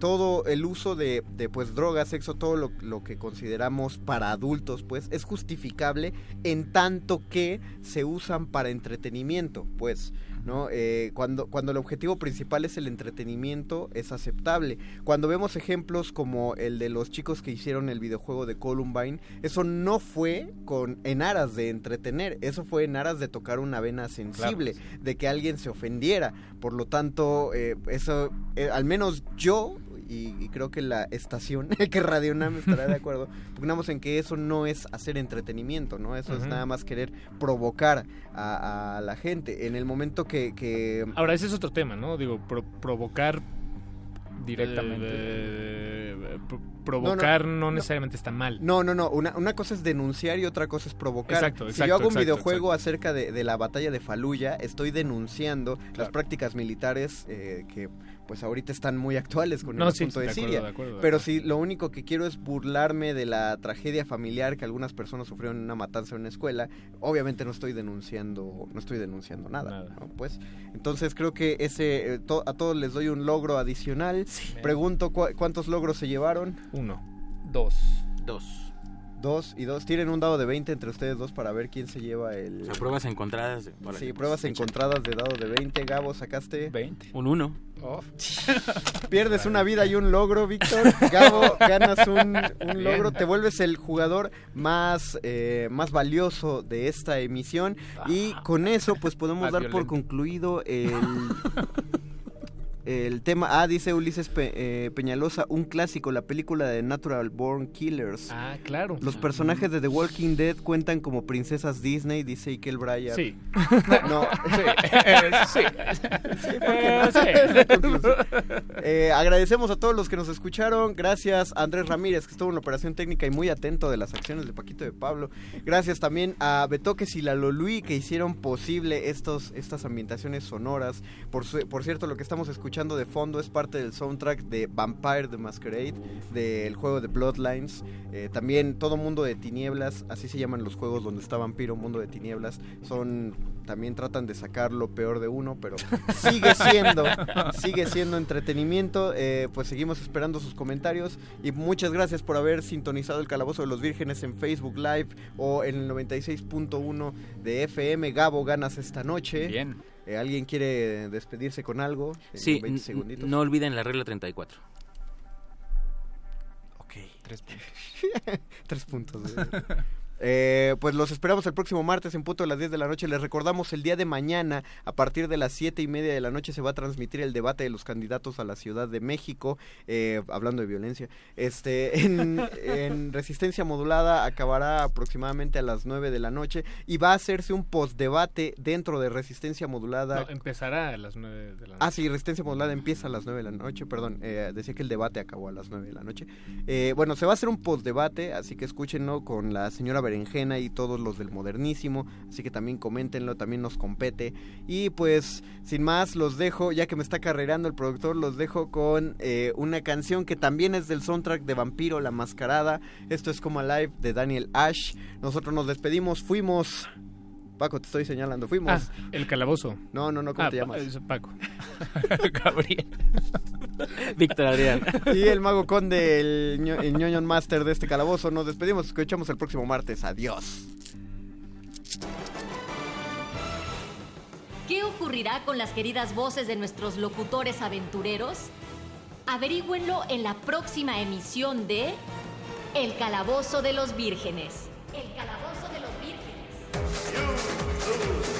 todo el uso de, de, pues drogas, sexo, todo lo, lo que consideramos para adultos, pues es justificable en tanto que se usan para entretenimiento, pues ¿no? Eh, cuando, cuando el objetivo principal es el entretenimiento, es aceptable. Cuando vemos ejemplos como el de los chicos que hicieron el videojuego de Columbine, eso no fue con en aras de entretener, eso fue en aras de tocar una vena sensible, de que alguien se ofendiera. Por lo tanto, eh, eso, eh, al menos yo y, y creo que la estación, que Radio estará de acuerdo, pugnamos en que eso no es hacer entretenimiento, ¿no? Eso es nada más querer provocar a, a la gente. En el momento que... que Ahora, ese es otro tema, ¿no? Digo, pro- provocar Directamente. eh, pro- provocar no, no. necesariamente está mal. No, no, no. Una, una cosa es denunciar y otra cosa es provocar. Exacto, si exacto, yo hago un exacto, videojuego acerca de, de la batalla de Faluya, estoy denunciando las prácticas militares eh, que pues ahorita están muy actuales con el No, sí, asunto de de, acuerdo, Siria. de acuerdo, de Pero si lo único que quiero es burlarme de la tragedia familiar que algunas personas sufrieron en una matanza en una escuela, obviamente no estoy denunciando, no estoy denunciando nada, ¿no? Pues entonces creo que ese eh, to- a todos les doy un logro adicional. Pregunto ¿cu- cuántos logros se llevaron. Uno. Dos. Dos. Dos y dos. Tienen un dado de 20 entre ustedes dos para ver quién se lleva el... O sea, pruebas encontradas. de- Sí, pues, pruebas encontradas de dado de 20. Gabo, sacaste... 20. Un uno. Pierdes una vida y un logro, Víctor. Gabo, ganas un, logro. Te vuelves el jugador más, eh, más valioso de esta emisión. Y con eso, pues podemos Más dar por concluido el... El tema, ah, dice Ulises Pe- eh, Peñalosa, un clásico, la película de Natural Born Killers. Ah, claro. Los personajes de The Walking Dead cuentan como princesas Disney, dice Ikel Bryan. Sí. No. Sí. Sí. Sí, ¿por qué no? Eh, sí. Eh, agradecemos a todos los que nos escucharon. Gracias a Andrés Ramírez, que estuvo en la operación técnica y muy atento de las acciones de Paquito de Pablo. Gracias también a Betoques y la Lolui, que hicieron posible estos, estas ambientaciones sonoras. Por, su- por cierto, lo que estamos escuchando de fondo es parte del soundtrack de Vampire the Masquerade, del juego de Bloodlines. Eh, también Todo Mundo de Tinieblas, así se llaman los juegos donde está Vampiro, Mundo de Tinieblas. Son también tratan de sacar lo peor de uno, pero sigue siendo, sigue siendo entretenimiento. Eh, pues seguimos esperando sus comentarios y muchas gracias por haber sintonizado el Calabozo de los Vírgenes en Facebook Live o en el 96.1 de FM. Gabo, ganas esta noche. Bien. Eh, ¿Alguien quiere despedirse con algo? En Sí, 20 n- segunditos. no olviden la regla 34. Ok. Tres puntos. Tres puntos. Eh. Pues los esperamos el próximo martes en punto de las 10 de la noche. Les recordamos el día de mañana, a partir de las 7 y media de la noche, se va a transmitir el debate de los candidatos a la Ciudad de México, eh, hablando de violencia. Este, en, en Resistencia Modulada acabará aproximadamente a las 9 de la noche y va a hacerse un postdebate dentro de Resistencia Modulada. No, empezará a las 9 de la noche. Ah, sí, Resistencia Modulada empieza a las 9 de la noche, perdón, eh, decía que el debate acabó a las 9 de la noche. Eh, bueno, se va a hacer un postdebate, así que escúchenlo con la señora Berenjena y todos los del modernísimo, así que también coméntenlo, también nos compete. Y pues, sin más, los dejo, ya que me está carrerando el productor, los dejo con eh, una canción que también es del soundtrack de Vampiro, La Mascarada. Esto es como Alive de Daniel Ash. Nosotros nos despedimos, fuimos... Paco, te estoy señalando, fuimos... Ah, el calabozo. No, no, no, ¿cómo Ah, te llamas? es Paco. Gabriel. Víctor Adrián. Y el mago conde, el, ño- el ñoño master de este calabozo. Nos despedimos, escuchamos el próximo martes. Adiós. ¿Qué ocurrirá con las queridas voces de nuestros locutores aventureros? Averígüenlo en la próxima emisión de El Calabozo de los Vírgenes. El Calabozo de los